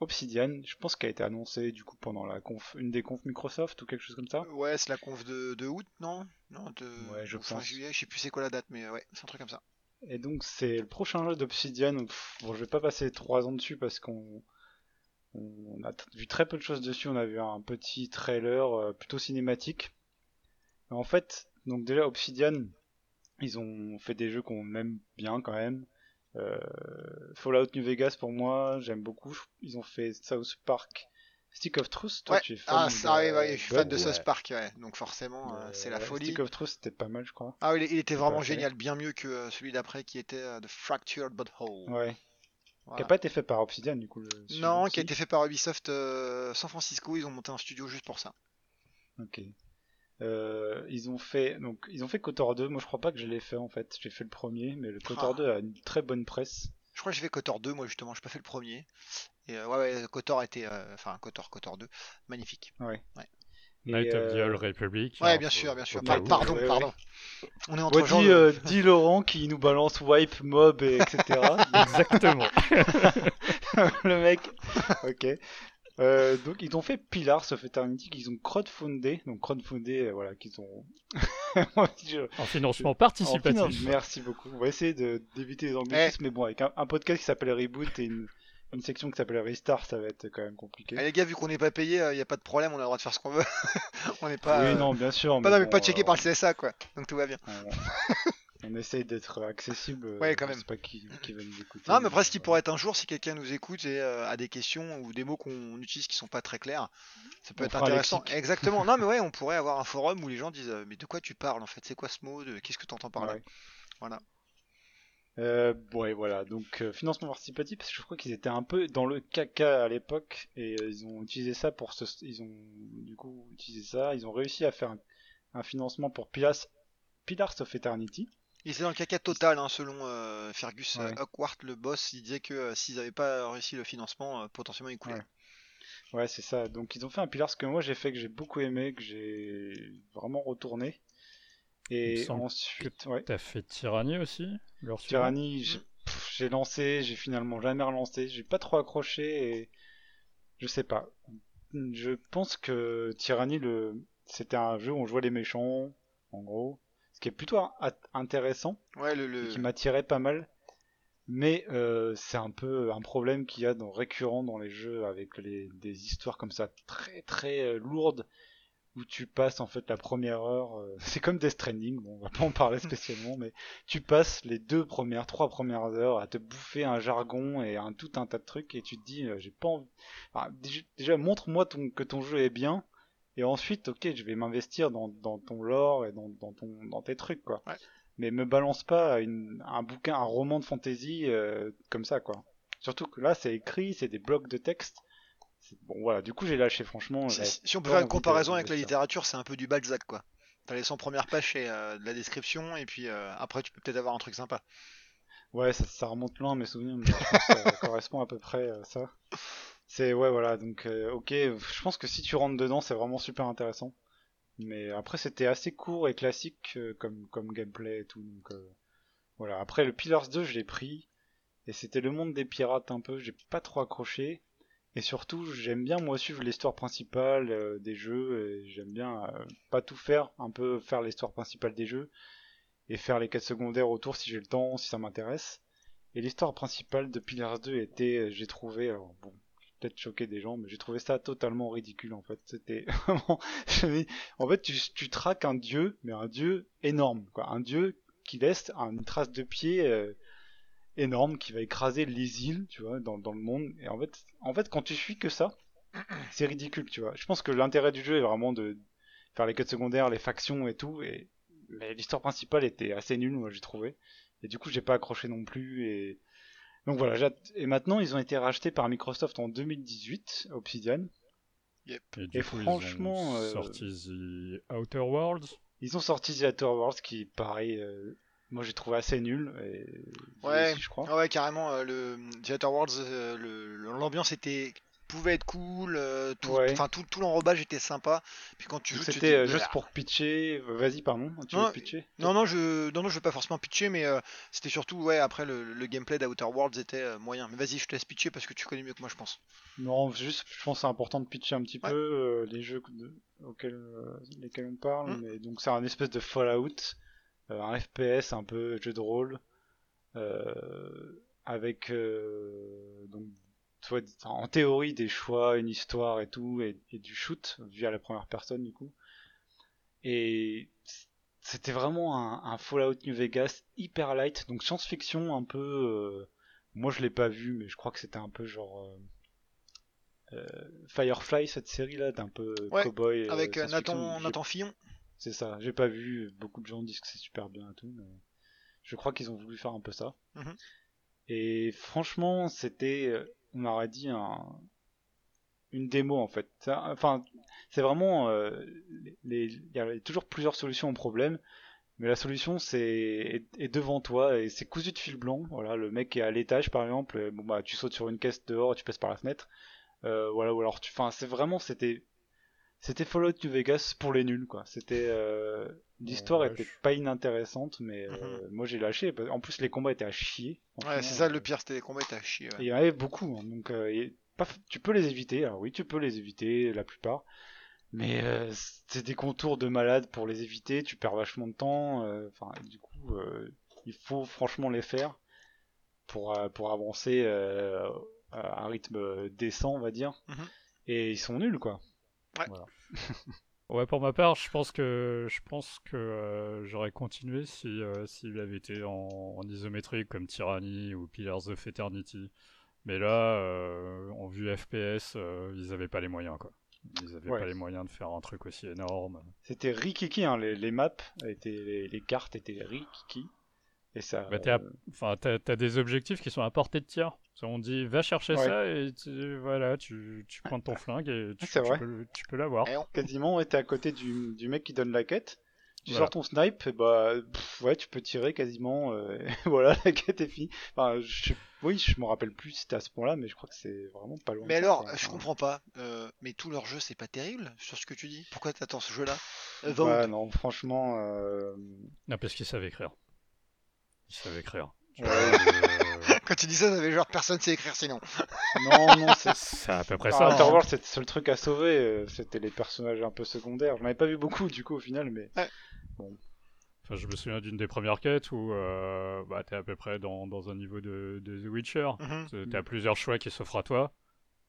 Speaker 1: Obsidian, je pense qu'il a été annoncé du coup pendant la conf, une des confs Microsoft ou quelque chose comme ça.
Speaker 2: Ouais, c'est la conf de, de août, non? Non, de
Speaker 1: Ouais, je
Speaker 2: fin
Speaker 1: pense.
Speaker 2: juillet, je sais plus c'est quoi la date, mais ouais, c'est un truc comme ça.
Speaker 1: Et donc c'est le prochain jeu d'Obsidian. Bon, je vais pas passer trois ans dessus parce qu'on on a vu très peu de choses dessus. On a vu un petit trailer euh, plutôt cinématique. Mais en fait, donc déjà Obsidian, ils ont fait des jeux qu'on aime bien quand même. Euh, Fallout New Vegas pour moi, j'aime beaucoup. Ils ont fait South Park, Stick of Truth. Toi,
Speaker 2: Ouais.
Speaker 1: tu es fan
Speaker 2: Ah,
Speaker 1: de
Speaker 2: ça, ouais, ouais, je suis fan de. South Park, ouais. Donc forcément, euh,
Speaker 1: Euh,
Speaker 2: c'est la folie.
Speaker 1: Stick of Truth, c'était pas mal, je crois.
Speaker 2: Ah, oui, il, il était vraiment génial, bien mieux que euh, celui d'après qui était The Fractured Butthole.
Speaker 1: Ouais. Qui
Speaker 2: Voilà.
Speaker 1: a pas été fait par Obsidian du coup. le-
Speaker 2: Non, qui a été fait par Ubisoft San Francisco. Ils ont monté un studio juste pour ça.
Speaker 1: Ok. Euh, ils ont fait donc ils ont fait Kotor 2. Moi je crois pas que je l'ai fait en fait. J'ai fait le premier, mais le Kotor
Speaker 2: Ah.
Speaker 1: 2 a une très bonne presse.
Speaker 2: Je crois que j'ai fait Kotor 2, moi justement, j'ai pas fait le premier. Et euh, ouais, ouais, Kotor était. euh, Enfin, Kotor, Kotor 2, magnifique.
Speaker 3: Night
Speaker 1: Et,
Speaker 3: of the Old Republic.
Speaker 2: Ouais, bien sûr, bien sûr. pardon,
Speaker 1: ouais, ouais.
Speaker 2: pardon. On est entre
Speaker 1: Ouais,
Speaker 2: gens. de-
Speaker 1: euh, dis Laurent qui nous balance wipe, mob, et etc.
Speaker 3: Exactement.
Speaker 1: le mec. Ok. Euh, donc ils ont fait Pillars of Eternity qu'ils ont crowdfundé. Donc crowdfundé, euh, voilà, qu'ils ont. Je-
Speaker 3: En financement
Speaker 1: En
Speaker 3: participatif.
Speaker 1: finance, merci beaucoup. On va essayer d'éviter les anglicismes, mais bon, avec un, un podcast qui s'appelle Reboot et une, une section qui s'appelle Restart, ça va être quand même compliqué.
Speaker 2: Eh, les gars, vu qu'on n'est pas payé, il n'y a pas de problème, on a le droit de faire ce qu'on veut. on n'est pas.
Speaker 1: oui,
Speaker 2: euh,
Speaker 1: non, bien sûr.
Speaker 2: pas, non, mais
Speaker 1: bon,
Speaker 2: pas checké
Speaker 1: euh,
Speaker 2: par le CSA, quoi. Donc tout va bien.
Speaker 1: On essaye d'être accessible. euh,
Speaker 2: Ouais, quand
Speaker 1: je
Speaker 2: même.
Speaker 1: sais pas qui, qui va nous écouter.
Speaker 2: Non, mais après, ce qui pourrait être un jour, si quelqu'un nous écoute et euh, a des questions ou des mots qu'on utilise qui sont pas très clairs, ça peut
Speaker 1: On
Speaker 2: être intéressant. Exactement. Non, mais ouais, on pourrait avoir un forum où les gens disent euh, Mais de quoi tu parles en fait? C'est quoi ce mot De- Qu'est-ce que tu entends par là?
Speaker 1: Ouais.
Speaker 2: Voilà.
Speaker 1: Euh, ouais, voilà. Donc, euh, financement participatif, parce que je crois qu'ils étaient un peu dans le caca à l'époque et euh, ils ont utilisé ça pour se. Ils ont du coup utilisé ça. Ils ont réussi à faire un, un financement pour Pillars, Pillars of Eternity.
Speaker 2: Il était dans le caca total, hein, selon euh, Fergus
Speaker 1: Ouais.
Speaker 2: euh, Hockwart, le boss. Il disait que euh, s'ils n'avaient pas réussi le financement, euh, potentiellement ils coulaient.
Speaker 1: Ouais. Ouais, c'est ça. Donc, ils ont fait un Pillars que moi j'ai fait, que j'ai beaucoup aimé, que j'ai vraiment retourné. Et ensuite, ouais.
Speaker 3: T'as fait Tyranny aussi
Speaker 1: Tyranny, j'ai pff, j'ai lancé, j'ai finalement jamais relancé, j'ai pas trop accroché et je sais pas. Je pense que Tyranny, le... c'était un jeu où on jouait les méchants, en gros, ce qui est plutôt intéressant,
Speaker 2: Ouais, le.
Speaker 1: et
Speaker 2: le...
Speaker 1: qui m'attirait pas mal. Mais euh, c'est un peu un problème qu'il y a dans, récurrent dans les jeux avec les, des histoires comme ça très très euh, lourdes où tu passes en fait la première heure. euh, c'est comme Death Stranding, bon, on va pas en parler spécialement, mais tu passes les deux premières, trois premières heures à te bouffer un jargon et un tout un tas de trucs et tu te dis j'ai pas envie. Enfin, déjà, déjà, montre-moi ton, que ton jeu est bien. Et ensuite, ok, je vais m'investir dans, dans ton lore et dans, dans, ton, dans tes trucs, quoi.
Speaker 2: Ouais.
Speaker 1: Mais me balance pas une, un bouquin, un roman de fantasy euh, comme ça, quoi. Surtout que là, c'est écrit, c'est des blocs de texte. Bon, voilà, du coup, j'ai lâché, franchement.
Speaker 2: Si, on peut faire une
Speaker 1: de-
Speaker 2: comparaison avec la littérature, c'est un peu du Balzac, quoi. T'as les 100 premières pages, c'est euh, de la description, et puis euh, après, tu peux peut-être avoir un truc sympa.
Speaker 1: Ouais, ça, ça remonte loin mes souvenirs, mais je pense que ça correspond à peu près à ça. C'est ouais, voilà, donc euh, ok, je pense que si tu rentres dedans, c'est vraiment super intéressant. Mais après, c'était assez court et classique euh, comme comme gameplay et tout. Donc euh, voilà. Après, le Pillars 2, je l'ai pris et c'était le monde des pirates un peu. J'ai pas trop accroché. Et surtout, j'aime bien moi suivre l'histoire principale euh, des jeux. Et j'aime bien euh, pas tout faire, un peu faire l'histoire principale des jeux et faire les quêtes secondaires autour si j'ai le temps, si ça m'intéresse. Et l'histoire principale de Pillars 2 était, j'ai trouvé, alors bon, peut-être choquer des gens, mais j'ai trouvé ça totalement ridicule en fait. C'était vraiment, en fait, tu, tu traques un dieu, mais un dieu énorme, quoi, un dieu qui laisse une trace de pied euh, énorme, qui va écraser les îles, tu vois, dans, le monde. Et en fait, en quand tu suis que ça, c'est ridicule, tu vois. Je pense que l'intérêt du jeu est vraiment de faire les quêtes secondaires, les factions et tout, et mais l'histoire principale était assez nulle, moi j'ai trouvé. Et du coup, j'ai pas accroché non plus. Et donc voilà. Et maintenant, ils ont été rachetés par Microsoft en 2018, Obsidian.
Speaker 3: Et,
Speaker 1: Et
Speaker 3: du coup,
Speaker 1: franchement,
Speaker 3: ils ont
Speaker 1: euh,
Speaker 3: sorti The Outer Worlds.
Speaker 1: Ils ont sorti The Outer Worlds, qui pareil, euh, moi j'ai trouvé assez nul. Et
Speaker 2: Ouais,
Speaker 1: aussi, je crois.
Speaker 2: Ah ouais, carrément, euh, le The Outer Worlds, euh, l'ambiance était pouvait être cool, euh, tout, enfin tout, tout l'enrobage était sympa. Puis quand tu joues,
Speaker 1: c'était euh, juste pour pitcher. Vas-y, pardon, tu
Speaker 2: non,
Speaker 1: veux pitcher?
Speaker 2: Non, non, je, non, non, je veux pas forcément pitcher, mais c'était surtout, ouais, après le, gameplay d'Outer Worlds était moyen. Mais vas-y, je te laisse pitcher parce que tu connais mieux que moi, je pense.
Speaker 1: Non, juste, je pense c'est important de pitcher un petit peu les jeux auxquels lesquels on parle. Mmh. Mais donc c'est un espèce de Fallout, un FPS un peu jeu de rôle. avec donc en théorie des choix, une histoire et tout, et, du shoot vu à la première personne du coup. Et c'était vraiment un, Fallout New Vegas hyper light, donc science-fiction un peu. Euh, moi je l'ai pas vu, mais je crois que c'était un peu genre. Euh, euh, Firefly cette série là, d'un peu cowboy.
Speaker 2: Avec Nathan, Nathan Fillon.
Speaker 1: C'est ça, j'ai pas vu, beaucoup de gens disent que c'est super bien et tout, mais je crois qu'ils ont voulu faire un peu ça. Mhm. Et franchement, c'était on m'aurait dit une démo en fait. Enfin, c'est vraiment, euh, il y a toujours plusieurs solutions au problème, mais la solution c'est est, devant toi et c'est cousu de fil blanc. Voilà, le mec est à l'étage par exemple, bon bah tu sautes sur une caisse dehors, tu passes par la fenêtre. Euh, voilà, ou alors tu, enfin c'est vraiment c'était c'était Fallout New Vegas pour les nuls quoi. C'était euh, l'histoire était pas inintéressante mais euh, mhm. moi j'ai lâché. En plus les combats étaient à chier.
Speaker 2: Ouais c'est ça le pire c'était les combats étaient à chier.
Speaker 1: il y en avait beaucoup hein, donc euh, tu peux les éviter. Alors oui tu peux les éviter la plupart. Mais c'est des contours de malade pour les éviter. Tu perds vachement de temps. Enfin du coup il faut franchement les faire pour pour avancer à un rythme décent on va dire. Mhm. Et ils sont nuls quoi.
Speaker 2: Ouais.
Speaker 3: ouais, pour ma part, je pense que je pense que euh, j'aurais continué si euh, s'il avait été en, isométrique comme Tyranny ou Pillars of Eternity. Mais là, euh, en vue FPS, ils avaient pas les moyens quoi. Ils avaient pas les moyens de faire un truc aussi énorme.
Speaker 1: C'était rikiki, hein, les, les, maps étaient, les, les, cartes étaient rikiki. Et ça.
Speaker 3: Bah, t'as, enfin, t'as, des objectifs qui sont à portée de tir. On dit va chercher ça et tu, voilà, tu, tu prends ton flingue et tu, peux, tu peux l'avoir.
Speaker 1: Quasiment, t'es à côté du, du, mec qui donne la quête. Tu sors ton snipe, et bah ouais, tu peux tirer quasiment. Euh, voilà, la quête est finie. Enfin, je, oui, je me rappelle plus si c'était à ce point-là, mais je crois que c'est vraiment pas loin.
Speaker 2: Mais alors, je comprends pas. Euh, mais tout leur jeu, c'est pas terrible sur ce que tu dis. Pourquoi t'attends ce jeu-là?
Speaker 1: Euh, non, franchement.
Speaker 3: Non, parce qu'ils savent écrire. Ils savaient écrire.
Speaker 2: Quand tu dis ça, ça veut genre personne sait écrire sinon.
Speaker 1: non, non, c'est
Speaker 3: à peu près ça.
Speaker 1: Interworld, c'était le seul truc à sauver. Euh, c'était les personnages un peu secondaires. J'en avais pas vu beaucoup du coup au final, mais. Bon.
Speaker 3: Enfin, je me souviens d'une des premières quêtes où euh, bah, t'es à peu près dans, dans un niveau de, de The Witcher. Mm T'as plusieurs choix qui s'offrent à toi,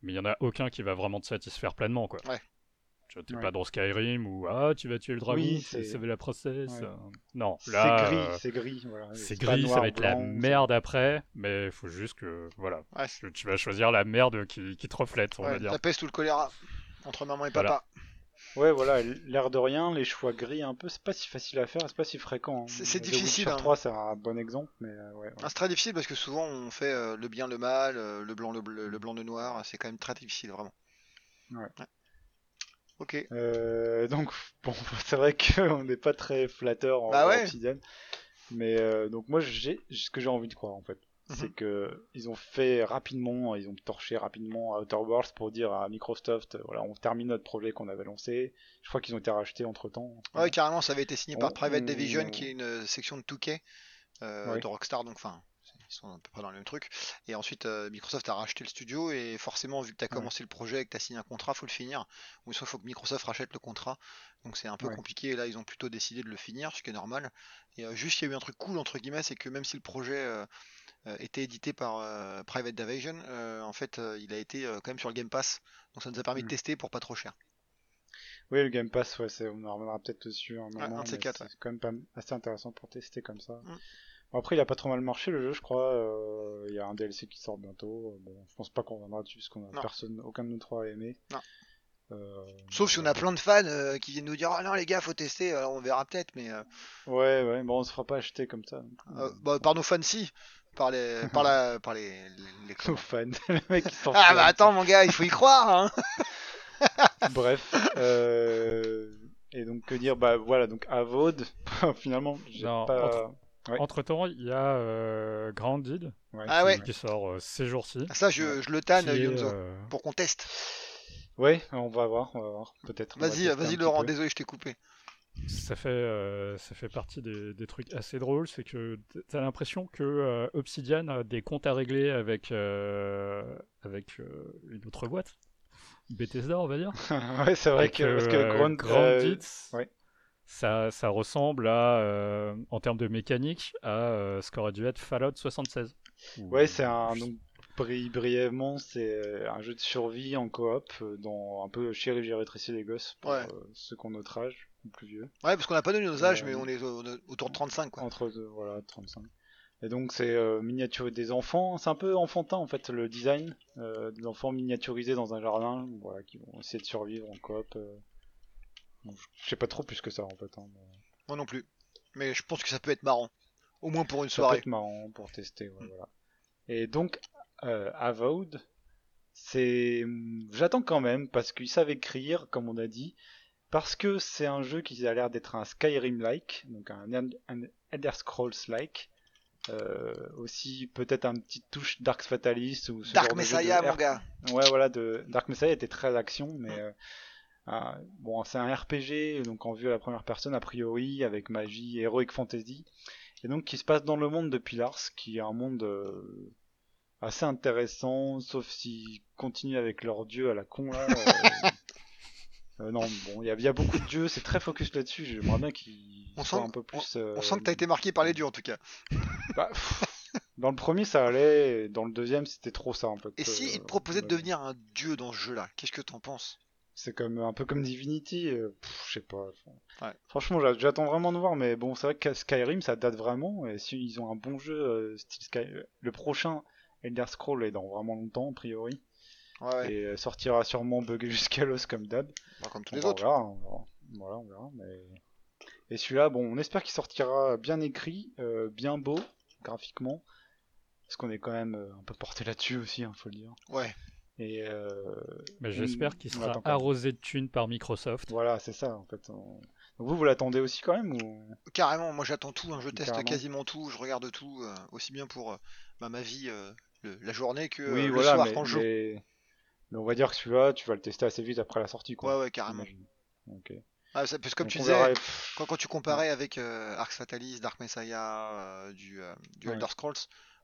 Speaker 3: mais il y en a aucun qui va vraiment te satisfaire pleinement, quoi.
Speaker 2: Ouais.
Speaker 3: Tu n'es pas dans Skyrim où ah tu vas tuer le dragon, oui, c'est la process. Non,
Speaker 1: là c'est gris, c'est gris, voilà.
Speaker 3: C'est gris, ça va être la merde après, mais il faut juste que voilà, tu vas choisir la merde qui, qui te reflète, on va dire.
Speaker 2: La peste ou le choléra entre maman et papa.
Speaker 1: Ouais, voilà, l'air de rien, les choix gris un peu, c'est pas si facile à faire, c'est pas si fréquent. Hein.
Speaker 2: C'est difficile.
Speaker 1: Hein. 3, c'est un bon exemple, mais euh, ouais,
Speaker 2: ah, c'est très difficile parce que souvent on fait euh, le bien, le mal, euh, le blanc, le, le blanc, le noir, c'est quand même très difficile, vraiment.
Speaker 1: Ouais.
Speaker 2: Ok.
Speaker 1: Euh, donc, bon, c'est vrai qu'on n'est pas très flatteur en bah Obsidian. Mais euh, donc, moi, j'ai ce que j'ai envie de croire en fait. Mhm. C'est que ils ont fait rapidement, ils ont torché rapidement Outer Worlds pour dire à Microsoft, voilà, on termine notre projet qu'on avait lancé. Je crois qu'ils ont été rachetés entre temps.
Speaker 2: Ouais, carrément, ça avait été signé par Private Division, qui est une section de 2K euh, de Rockstar, donc enfin, ils sont à peu près dans le même truc. Et ensuite, euh, Microsoft a racheté le studio et forcément, vu que tu as commencé le projet et que tu as signé un contrat, faut le finir. Ou soit il faut que Microsoft rachète le contrat. Donc c'est un peu compliqué. Et là, ils ont plutôt décidé de le finir, ce qui est normal. Et euh, juste, il y a eu un truc cool entre guillemets, c'est que même si le projet euh, était édité par Private Division, en fait, il a été quand même sur le Game Pass. Donc ça nous a permis de mm. tester pour pas trop cher.
Speaker 1: Oui, le Game Pass, ouais, on en reviendra peut-être dessus un
Speaker 2: moment.
Speaker 1: c'est quand même pas assez intéressant pour tester comme ça.
Speaker 2: Mm
Speaker 1: après, il a pas trop mal marché le jeu, je crois. Euh, il y a un DLC qui sort bientôt. Bon, je pense pas qu'on reviendra dessus parce qu'on a personne, aucun de nous trois a aimé.
Speaker 2: Euh, Sauf si on a plein de fans euh, qui viennent nous dire ah non les gars faut tester alors on verra peut-être mais
Speaker 1: ouais ouais bon on se fera pas acheter comme ça.
Speaker 2: Bah, par nos fans si. Par les par la par les
Speaker 1: les, nos fans qui
Speaker 2: ah bah attends mon gars il faut y croire hein.
Speaker 1: Bref et donc que dire? Bah voilà donc Avod finalement j'ai pas
Speaker 3: Entre temps, il y a euh, Grounded
Speaker 2: ah
Speaker 3: qui, sort ces jours-ci.
Speaker 2: Ah, ça, je, je le tanne, Yonzo, pour qu'on teste.
Speaker 1: Ouais, on va voir, on va voir, peut-être.
Speaker 2: Vas-y, vas-y Laurent, désolé, je t'ai coupé.
Speaker 3: Ça fait, ça fait partie des, des trucs assez drôles, c'est que t'as l'impression que Obsidian a des comptes à régler avec, avec une autre boîte. Bethesda, on va dire.
Speaker 1: ouais, c'est vrai que, parce que Grand,
Speaker 3: Grounded, ouais ça, ça ressemble à, euh, en termes de mécanique, à euh, ce qu'aurait dû être Fallout 76.
Speaker 1: Ouais, c'est un. Donc, brièvement, c'est euh, un jeu de survie en coop, dans un peu chéri, j'ai rétréci les gosses pour ceux qui ont notre âge, ou plus vieux.
Speaker 2: Ouais, parce qu'on n'a pas donné nos âges, mais on est autour de 35, quoi.
Speaker 1: Entre deux, voilà, 35. Et donc c'est euh, des enfants, c'est un peu enfantin en fait le design, des enfants miniaturisés dans un jardin, voilà, qui vont essayer de survivre en coop. Je sais pas trop plus que ça en fait. Hein,
Speaker 2: Moi non plus. Mais je pense que ça peut être marrant. Au moins pour une soirée.
Speaker 1: Ça peut être marrant pour tester, mm. voilà. Et donc, euh, Avowed, c'est. J'attends quand même, parce qu'ils savent écrire, comme on a dit, parce que c'est un jeu qui a l'air d'être un Skyrim-like, donc un, Elder Scrolls-like. Euh, aussi peut-être un petit touche Dark Fatalist ou
Speaker 2: Dark Messiah mon gars
Speaker 1: ouais voilà de Dark Messiah était très action mais mm. euh, bon, c'est un RPG, donc en vue à la première personne, a priori, avec magie, heroic fantasy, et donc qui se passe dans le monde de Pilars, qui est un monde euh, assez intéressant, sauf s'ils continuent avec leur dieu à la con là. Euh, euh, non, bon, il y, a beaucoup de dieux, c'est très focus là-dessus, j'aimerais bien qu'ils soient un peu plus.
Speaker 2: On, sent que t'as été marqué par les dieux en tout cas.
Speaker 1: Bah, dans le premier ça allait, dans le deuxième c'était trop ça en fait.
Speaker 2: Et si il te proposait de devenir un dieu dans ce jeu là, qu'est-ce que t'en penses?
Speaker 1: C'est comme un peu comme Divinity, euh, je sais pas. Franchement, j'attends vraiment de voir, mais bon, c'est vrai que Skyrim ça date vraiment. Et si ils ont un bon jeu euh, style Sky, le prochain Elder Scroll est dans vraiment longtemps a priori. Ouais, Et euh, sortira sûrement buggé jusqu'à l'os comme d'hab.
Speaker 2: Bah, comme tous les autres.
Speaker 1: Voilà, on verra. Et celui-là, bon, on espère qu'il sortira bien écrit, bien beau graphiquement, parce qu'on est quand même un peu porté là-dessus aussi, il hein, faut le dire.
Speaker 2: Ouais.
Speaker 1: Et euh,
Speaker 3: Mais j'espère qu'il sera arrosé de thunes par Microsoft.
Speaker 1: Voilà, c'est ça en fait. vous, vous l'attendez aussi quand même ou...
Speaker 2: Carrément, moi j'attends tout, hein, je teste quasiment tout, je regarde tout, euh, aussi bien pour euh, bah, ma vie la journée que le soir quand je
Speaker 1: mais... mais... on va dire que celui-là, tu vas le tester assez vite après la sortie. Quoi,
Speaker 2: ouais, ouais, carrément. Ah, parce que comme tu disais, quand, quand, tu comparais avec Arx Fatalis, Dark Messiah, du, du Elder Scrolls,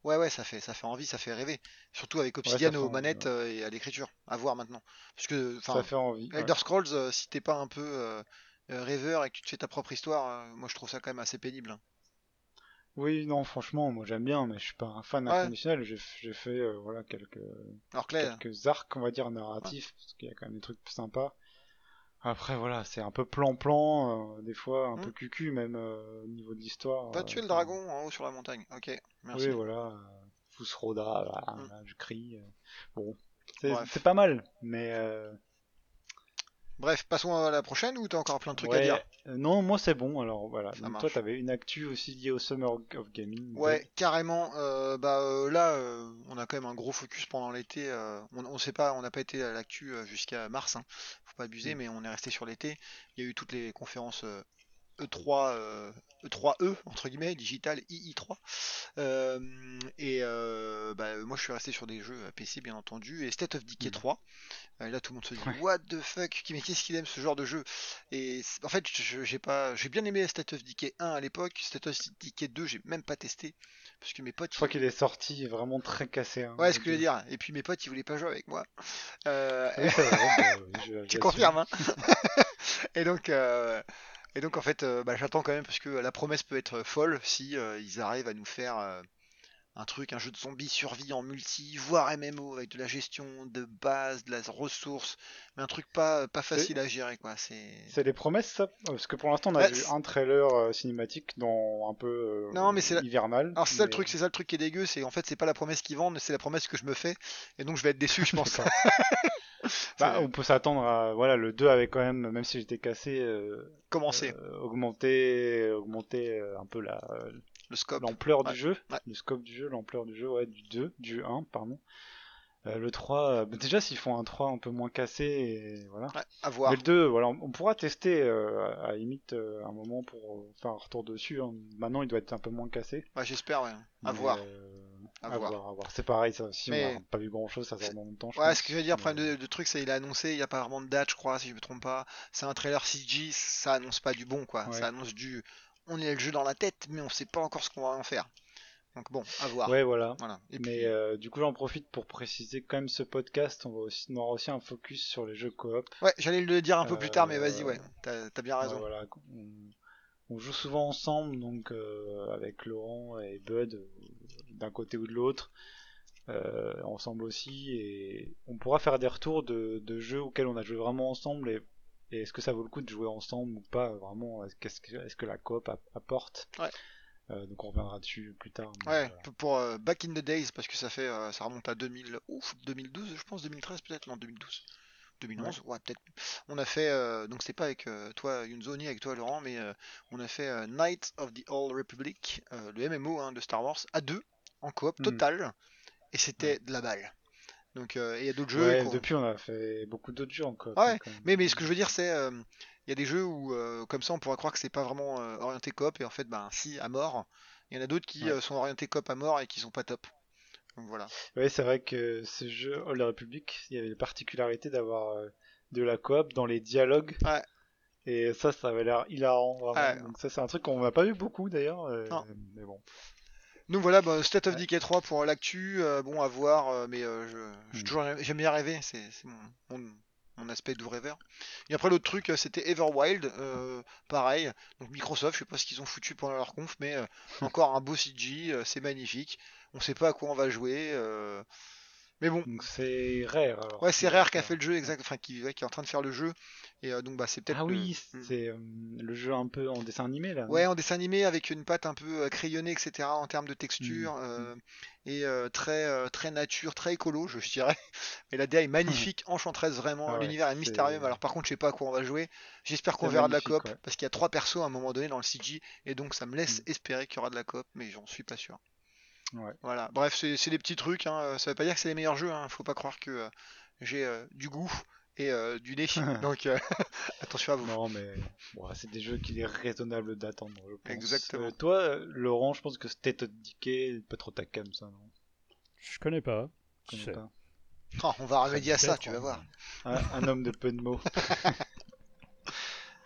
Speaker 2: Ouais, ouais, ça fait, ça fait envie, ça fait rêver. Surtout avec Obsidian aux manettes euh, et à l'écriture. À voir maintenant. Parce que,
Speaker 1: ça fait envie.
Speaker 2: Elder Scrolls, euh, si t'es pas un peu euh, rêveur et que tu te fais ta propre histoire, moi je trouve ça quand même assez pénible. Hein.
Speaker 1: Oui, non, franchement, moi j'aime bien, mais je suis pas un fan inconditionnel. J'ai fait voilà quelques, quelques arcs, on va dire, narratifs, parce qu'il y a quand même des trucs sympas. Après voilà, c'est un peu plan-plan, euh, des fois un hmm. peu cucu même euh, au niveau de l'histoire.
Speaker 2: Va tuer le dragon en haut sur la montagne. Ok, merci.
Speaker 1: Oui voilà, euh, Fusroda, voilà, hmm. je crie. bon, c'est pas mal, mais
Speaker 2: Bref, passons à la prochaine ou t'as encore plein de trucs à dire
Speaker 1: euh, Non, moi c'est bon. Alors voilà. Donc, toi, t'avais une actu aussi liée au Summer of Gaming.
Speaker 2: Ouais, carrément. Euh, bah euh, là, on a quand même un gros focus pendant l'été. on, on sait pas, on n'a pas été à l'actu jusqu'à mars. Hein. Faut pas abuser, mm. mais on est resté sur l'été. Il y a eu toutes les conférences E3, E3E euh, entre guillemets, digital II3. Euh, et euh, bah, moi je suis resté sur des jeux PC bien entendu et State of Decay 3. Mmh. là tout le monde se dit what the fuck, mais qu'est-ce qu'il aime ce genre de jeu? Et en fait j'ai pas, j'ai bien aimé State of Decay 1 à l'époque, State of Decay 2 j'ai même pas testé parce que mes potes.
Speaker 1: Je crois qu'il est sorti vraiment très cassé. Hein,
Speaker 2: ouais, ce que je veux dire. Et puis mes potes ils voulaient pas jouer avec moi. Euh... tu confirmes hein? Et donc et donc en fait, euh, bah, j'attends quand même parce que la promesse peut être folle si euh, ils arrivent à nous faire euh, un truc, un jeu de zombies survie en multi, voire MMO avec de la gestion de base, de la ressource, mais un truc pas pas facile à gérer quoi. C'est.
Speaker 1: Les promesses ça? Parce que pour l'instant on a bah, vu un trailer cinématique dans un peu non mais c'est hivernal.
Speaker 2: Alors c'est ça le truc, c'est ça le truc qui est dégueu, c'est en fait c'est pas la promesse qu'ils vendent, c'est la promesse que je me fais, et donc je vais être déçu je pense.
Speaker 1: Bah, on peut s'attendre à voilà le 2 avait quand même même si j'étais cassé
Speaker 2: euh, commencé
Speaker 1: euh, augmenter augmenter euh, un peu la
Speaker 2: le scope
Speaker 1: l'ampleur du jeu le scope du jeu l'ampleur du jeu ouais du 2 du 1 pardon Euh, le 3, bah, déjà s'ils font un 3 un peu moins cassé, et voilà.
Speaker 2: à voir.
Speaker 1: Mais le 2, voilà, on, pourra tester à, à limite un moment pour faire un retour dessus. Hein. Maintenant, il doit être un peu moins cassé.
Speaker 2: Ouais, j'espère, ouais. À voir.
Speaker 1: À, voir. C'est pareil, ça aussi, on n'a pas vu grand chose, ça sort dans longtemps.
Speaker 2: ouais, ce que je veux dire, le problème de, truc, c'est qu'il a annoncé, il n'y a pas vraiment de date, je crois, si je me trompe pas. C'est un trailer CG, ça annonce pas du bon, quoi. Ça annonce du. On a le jeu dans la tête, mais on sait pas encore ce qu'on va en faire. Donc bon, à voir.
Speaker 1: Ouais, voilà. mais euh, du coup, j'en profite pour préciser quand même ce podcast. On va aussi on aura aussi un focus sur les jeux coop.
Speaker 2: Ouais, j'allais le dire un peu plus tard, mais vas-y, ouais. T'as as bien raison.
Speaker 1: voilà, on, joue souvent ensemble, donc euh, avec Laurent et Bud, d'un côté ou de l'autre. Euh, ensemble aussi et on pourra faire des retours de, jeux auxquels on a joué vraiment ensemble et, est-ce que ça vaut le coup de jouer ensemble ou pas vraiment est-ce que, est que la coop apporte? Euh, donc on reviendra dessus plus tard
Speaker 2: ouais pour euh, Back in the Days parce que ça fait ça remonte à 2000 ouf 2012 je pense 2013 peut-être non 2012 2011 ouais, peut-être on a fait donc c'est pas avec toi Yunzoni avec toi Laurent mais on a fait Night of the Old Republic le MMO hein, de Star Wars à deux en coop hmm. total et c'était de la balle. Donc euh, il y a d'autres jeux.
Speaker 1: depuis on a fait beaucoup d'autres jeux encore.
Speaker 2: Ouais, mais, mais ce que je veux dire c'est euh, il y a des jeux où euh, comme ça on pourrait croire que c'est pas vraiment orienté coop et en fait ben si à mort. Il y en a d'autres qui sont orientés coop à mort et qui sont pas top. Donc voilà.
Speaker 1: Ouais, c'est vrai que ce jeu Old Republic, il y avait la particularité d'avoir de la coop dans les dialogues.
Speaker 2: Ouais.
Speaker 1: Et ça, ça avait l'air hilarant. Donc ça, c'est un truc qu'on n'a pas vu beaucoup d'ailleurs. mais bon.
Speaker 2: Donc voilà, bah, State of Decay 3 pour l'actu, euh, bon à voir, euh, mais euh, je, mm. toujours j'aime bien rêver, c'est mon, mon, aspect de rêveur. Et après l'autre truc, c'était Everwild, pareil. Donc Microsoft, je sais pas ce qu'ils ont foutu pendant leur conf, mais encore un beau CG, c'est magnifique. On sait pas à quoi on va jouer. Mais bon.
Speaker 1: c'est Rare alors.
Speaker 2: Ouais, c'est Rare qui a fait le jeu, exact, enfin qui, qui, est en train de faire le jeu. Et euh, donc bah c'est peut-être.
Speaker 1: Ah oui, hmm. c'est euh, le jeu un peu en dessin animé là.
Speaker 2: Ouais, en dessin animé avec une patte un peu euh, crayonnée, etc. en termes de texture hmm. et très très nature, très écolo, je dirais. Mais la DA est magnifique, enchanteresse vraiment. Ah L'univers est mystérieux. Alors par contre, je sais pas à quoi on va jouer. J'espère qu'on verra de la coop parce qu'il y a trois persos à un moment donné dans le CG et donc ça me laisse espérer qu'il y aura de la coop, mais j'en suis pas sûr. Voilà. Bref, c'est des petits trucs. Hein. Ça veut pas dire que c'est les meilleurs jeux. Hein. Faut pas croire que euh, j'ai euh, du goût et euh, du nez. Donc attention à vous.
Speaker 1: Non, mais c'est des jeux qu'il est raisonnable d'attendre.
Speaker 2: Exactement.
Speaker 1: toi, Laurent, je pense que of Decay, pas trop ta cam, ça, non?
Speaker 3: Je connais pas.
Speaker 2: Oh, on va remédier à ça, tu vas voir.
Speaker 1: Un, homme de peu de mots.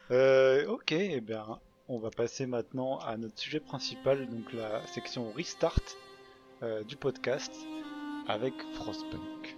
Speaker 1: ok, et eh bien, on va passer maintenant à notre sujet principal, donc la section Restart. Euh, du podcast avec Frostpunk.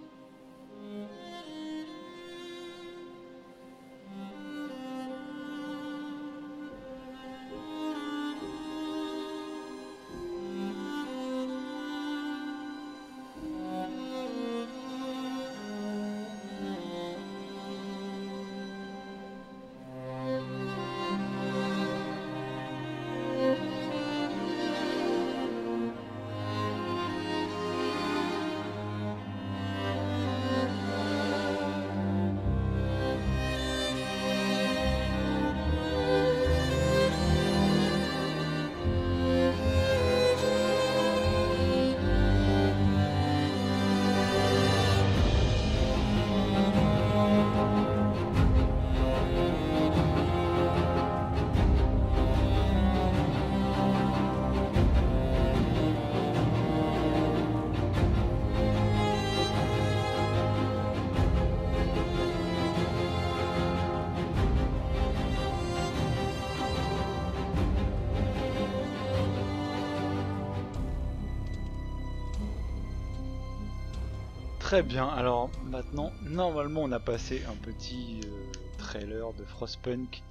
Speaker 1: Très bien, alors maintenant, normalement on a passé un petit euh, trailer de Frostpunk.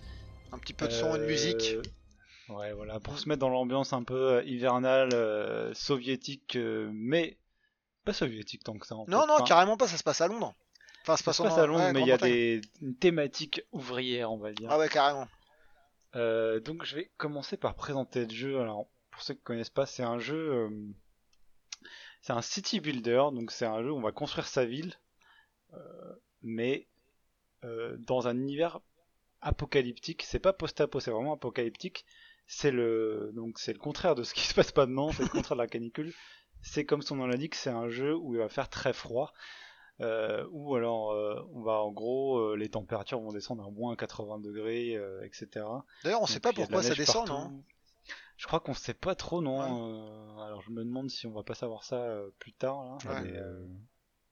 Speaker 2: Un petit peu de son et de musique.
Speaker 1: Euh, ouais, voilà, pour se mettre dans l'ambiance un peu euh, hivernale, soviétique, mais pas soviétique tant que ça.
Speaker 2: non, non, carrément pas, ça se passe à Londres.
Speaker 1: Enfin, ça se passe, à Londres, mais il y a des thématiques ouvrières, on va dire.
Speaker 2: Ah ouais, carrément.
Speaker 1: donc je vais commencer par présenter le jeu. Alors, pour ceux qui connaissent pas, c'est un jeu c'est un city builder, donc c'est un jeu où on va construire sa ville, euh, mais euh, dans un univers apocalyptique. C'est pas post-apo, c'est vraiment apocalyptique. C'est le donc c'est le contraire de ce qui se passe pas maintenant, c'est le contraire de la canicule. c'est comme son nom l'indique, c'est un jeu où il va faire très froid. Euh, ou alors on va en gros les températures vont descendre à moins 80 degrés, etc.
Speaker 2: D'ailleurs, on sait pas pourquoi ça descend, non?
Speaker 1: Je crois qu'on sait pas trop, non. alors je me demande si on va pas savoir ça plus tard. Là.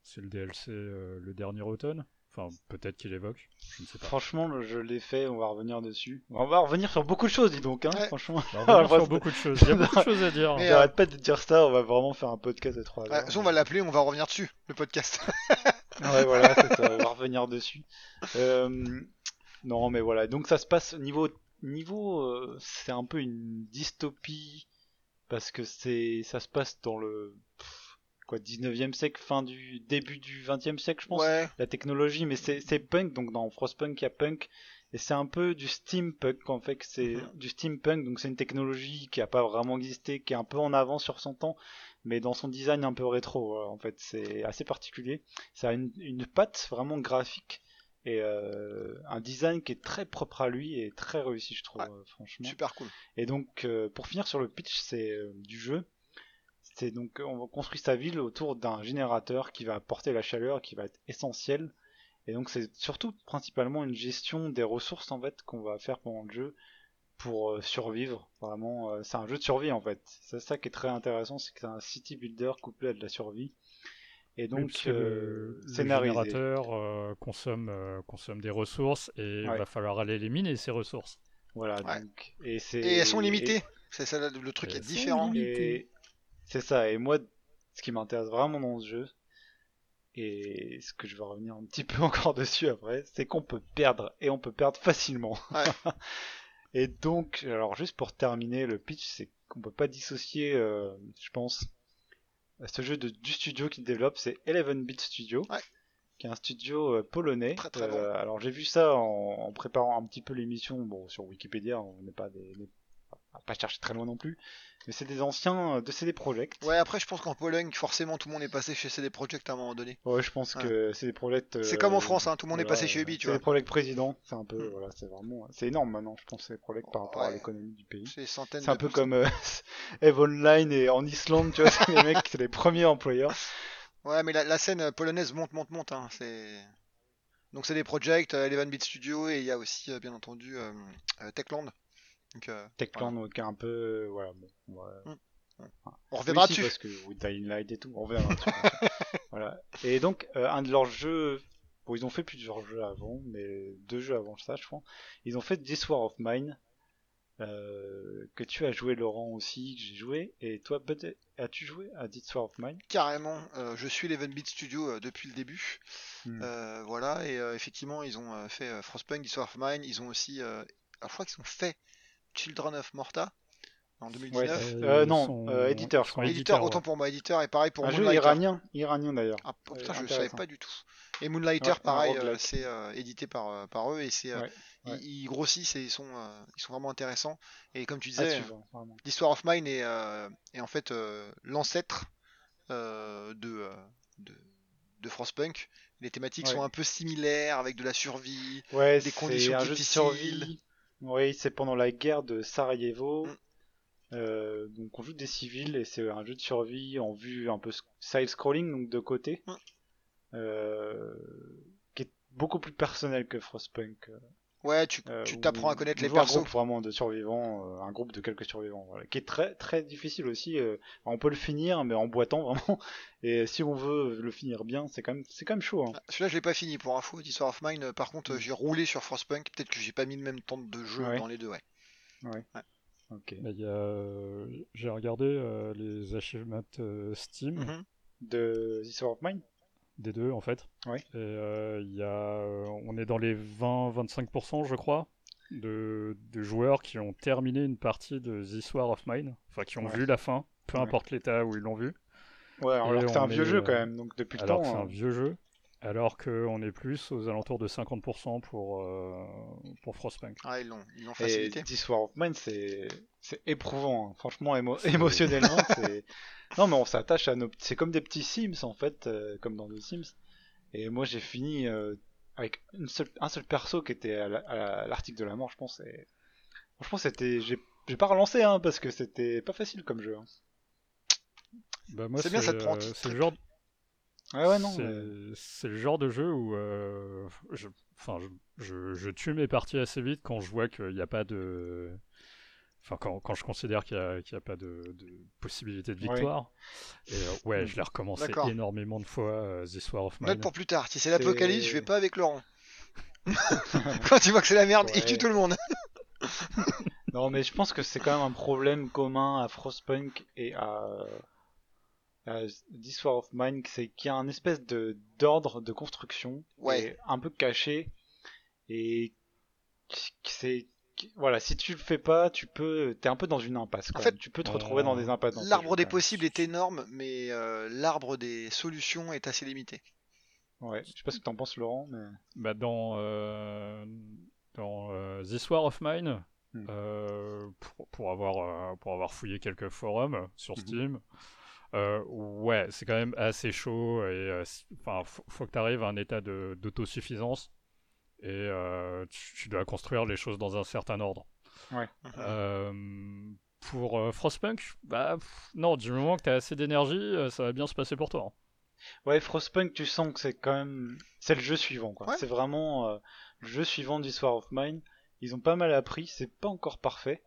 Speaker 3: C'est le DLC le dernier automne? Enfin, peut-être qu'il évoque. Je ne sais pas.
Speaker 1: Franchement, je l'ai fait, on va revenir dessus. On va revenir sur beaucoup de choses, dis donc, hein, franchement.
Speaker 3: On va revenir sur beaucoup de choses. Il y a beaucoup de choses à dire.
Speaker 1: J'arrête euh, pas de dire ça, on va vraiment faire un podcast de 3
Speaker 2: heures. on va l'appeler, on va revenir dessus, le podcast.
Speaker 1: ouais, voilà, ça, on va revenir dessus. Euh, non, mais voilà. Donc ça se passe niveau niveau, euh, c'est un peu une dystopie parce que c'est ça se passe dans le quoi 19e siècle, fin du début du 20e siècle, je pense. La technologie, mais c'est punk, donc dans Frostpunk il y a punk. Et c'est un peu du steampunk en fait, c'est mhm. du steampunk, donc c'est une technologie qui a pas vraiment existé, qui est un peu en avant sur son temps, mais dans son design un peu rétro en fait, c'est assez particulier. Ça a une, une patte vraiment graphique et euh, un design qui est très propre à lui et très réussi je trouve franchement.
Speaker 2: Super cool.
Speaker 1: Et donc euh, pour finir sur le pitch c'est euh, du jeu, c'est donc on construit sa ville autour d'un générateur qui va apporter la chaleur, qui va être essentiel. Et donc c'est surtout principalement une gestion des ressources en fait qu'on va faire pendant le jeu pour euh, survivre. Vraiment, euh, c'est un jeu de survie en fait. C'est ça qui est très intéressant, c'est que c'est un city builder couplé à de la survie.
Speaker 3: Et donc, le, générateur consomme, consomme des ressources et il va falloir aller les miner ces ressources.
Speaker 1: Voilà. Donc,
Speaker 2: et, et, elles sont limitées. C'est ça le truc est différent.
Speaker 1: C'est ça, et moi, ce qui m'intéresse vraiment dans ce jeu, et ce que je vais revenir un petit peu encore dessus après, c'est qu'on peut perdre, et on peut perdre facilement. et donc, alors juste pour terminer, le pitch, c'est qu'on peut pas dissocier, euh, je pense, ce jeu de, du studio qui développe, c'est 11 Bit Studio. qui est un studio euh, polonais. Euh, alors j'ai vu ça en, préparant un petit peu l'émission, bon sur Wikipédia, on n'est pas des, pas chercher très loin non plus. Mais c'est des anciens euh, de CD Projekt.
Speaker 2: Ouais, après, je pense qu'en Pologne, forcément, tout le monde est passé chez CD Projekt à un moment donné.
Speaker 1: Ouais, je pense que CD Projekt.
Speaker 2: c'est comme en euh, France, hein, tout le monde est passé chez Ubi, tu vois.
Speaker 1: CD Projekt président, c'est un peu, mm. voilà, c'est vraiment, c'est énorme maintenant, je pense, CD Projekt par rapport à l'économie du pays.
Speaker 2: C'est centaines.
Speaker 1: C'est un peu comme euh, Eve Online et en Islande, tu vois, c'est les mecs, c'est les premiers employeurs.
Speaker 2: Ouais, mais la, scène polonaise monte, monte, monte, hein, c'est. Donc c'est des projects, Eleven Beat Studio et il y a aussi bien entendu Techland.
Speaker 1: Euh, Techland est un peu voilà bon,
Speaker 2: mm. on reviendra dessus.
Speaker 1: parce que Dying Light et tout on reviendra dessus. Voilà. Et donc euh, un de leurs jeux bon ils ont fait plusieurs jeux avant mais deux jeux avant ça je crois. Ils ont fait This War of Mine euh, que tu as joué Laurent aussi que j'ai joué. Et toi as-tu joué à This War of Mine?
Speaker 2: Carrément. Je suis l'Event Beat Studio depuis le début. Hmm. voilà et effectivement ils ont fait Frostpunk This War of Mine. Ils ont aussi alors, je crois qu'ils ont fait Children of Morta en 2019.
Speaker 1: Euh, non, euh, éditeur, je crois.
Speaker 2: Éditeur, autant pour moi, éditeur, et pareil pour
Speaker 1: Un jeu iranien, iranien d'ailleurs.
Speaker 2: Ah putain, je savais pas du tout. Et Moonlighter, pareil, euh, c'est édité par, par eux, et c'est ils, grossissent et ils sont, ils sont vraiment intéressants. Et comme tu disais, l'histoire of Mine est, est en fait l'ancêtre de, de, de Frostpunk. Les thématiques sont un peu similaires, avec de la survie, des conditions difficiles.
Speaker 1: Oui, c'est pendant la guerre de Sarajevo. Mm. Euh, donc on joue des civils et c'est un jeu de survie en vue un peu side scrolling donc de côté mm. euh, qui est beaucoup plus personnel que Frostpunk
Speaker 2: Ouais, tu euh, t'apprends à connaître les persos.
Speaker 1: Un groupe vraiment de survivants, euh, un groupe de quelques survivants, voilà, qui est très très difficile aussi. Euh, on peut le finir, mais en boitant vraiment. Et si on veut le finir bien, c'est quand même c'est quand même chaud. Hein.
Speaker 2: Ah, celui-là, je l'ai pas fini pour info. Histoire of Mine. Par contre, mm. j'ai roulé sur Frostpunk. Peut-être que j'ai pas mis le même temps de jeu dans les deux, ouais.
Speaker 1: Ouais. Ok.
Speaker 3: Bah, j'ai regardé les achievements Steam
Speaker 1: mm-hmm. de Histoire of Mine
Speaker 3: des deux en fait. Et euh, y a, euh, on est dans les 20-25% je crois de, de, joueurs qui ont terminé une partie de The War of Mine, enfin qui ont vu la fin, peu importe l'état où ils l'ont vu.
Speaker 1: Ouais, alors que c'est un vieux jeu quand même, donc depuis le temps.
Speaker 3: C'est un hein. vieux jeu, alors qu'on est plus aux alentours de 50% pour, euh, pour Frostpunk.
Speaker 2: Ah, ils l'ont facilité.
Speaker 1: Et This War of Mine, c'est éprouvant, hein. franchement, émotionnellement, c'est non, mais on s'attache à nos. C'est comme des petits Sims en fait, euh, comme dans The Sims. Et moi j'ai fini euh, avec une seule, un seul perso qui était à l'article de la mort, je pense. Et... Franchement, c'était. J'ai pas relancé hein, parce que c'était pas facile comme jeu. Hein.
Speaker 3: Bah, moi,
Speaker 2: C'est bien, ça te prend
Speaker 3: euh, C'est le genre
Speaker 1: Ouais, ouais, non.
Speaker 3: C'est
Speaker 1: mais-
Speaker 3: le genre de jeu où euh, je, enfin, je, je- je tue mes parties assez vite quand je vois qu'il n'y a pas de. Enfin, quand, quand je considère qu'il n'y a, qu'il y a pas de, de possibilité de
Speaker 1: Ouais.
Speaker 3: victoire. Et euh, ouais, je l'ai recommencé énormément de fois, euh, This War of
Speaker 2: Note
Speaker 3: Mine.
Speaker 2: pour plus tard. Si c'est l'apocalypse, je vais pas avec Laurent. Quand tu vois que c'est la merde, il tue tout le monde.
Speaker 1: Non, mais je pense que c'est quand même un problème commun à Frostpunk et à, This War of Mine, c'est qu'il y a un espèce de d'ordre de construction
Speaker 2: Ouais.
Speaker 1: un peu caché et c'est voilà, si tu le fais pas, tu peux t'es un peu dans une impasse. quand
Speaker 2: En fait,
Speaker 1: même. tu peux te retrouver dans des impasses.
Speaker 2: L'arbre des possibles est énorme, mais euh, l'arbre des solutions est assez limité.
Speaker 1: Ouais, je sais pas ce que t'en penses, Laurent, mais
Speaker 3: Bah, dans euh, dans euh, This War of Mine,
Speaker 1: Hmm.
Speaker 3: euh, pour, pour avoir, euh, pour avoir fouillé quelques forums sur
Speaker 1: Mhm.
Speaker 3: Steam, euh, ouais, c'est quand même assez chaud et euh, enfin, faut, faut que tu arrives à un état de- d'autosuffisance et euh, tu, tu dois construire les choses dans un certain ordre.
Speaker 1: Ouais.
Speaker 3: Euh, pour euh, Frostpunk, bah pff, non, du moment que tu as assez d'énergie, ça va bien se passer pour toi. hein.
Speaker 1: Ouais, Frostpunk, tu sens que c'est quand même. C'est le jeu suivant, quoi.
Speaker 2: Ouais.
Speaker 1: C'est vraiment euh, le jeu suivant d'Histoire of Mine. Ils ont pas mal appris, c'est pas encore parfait.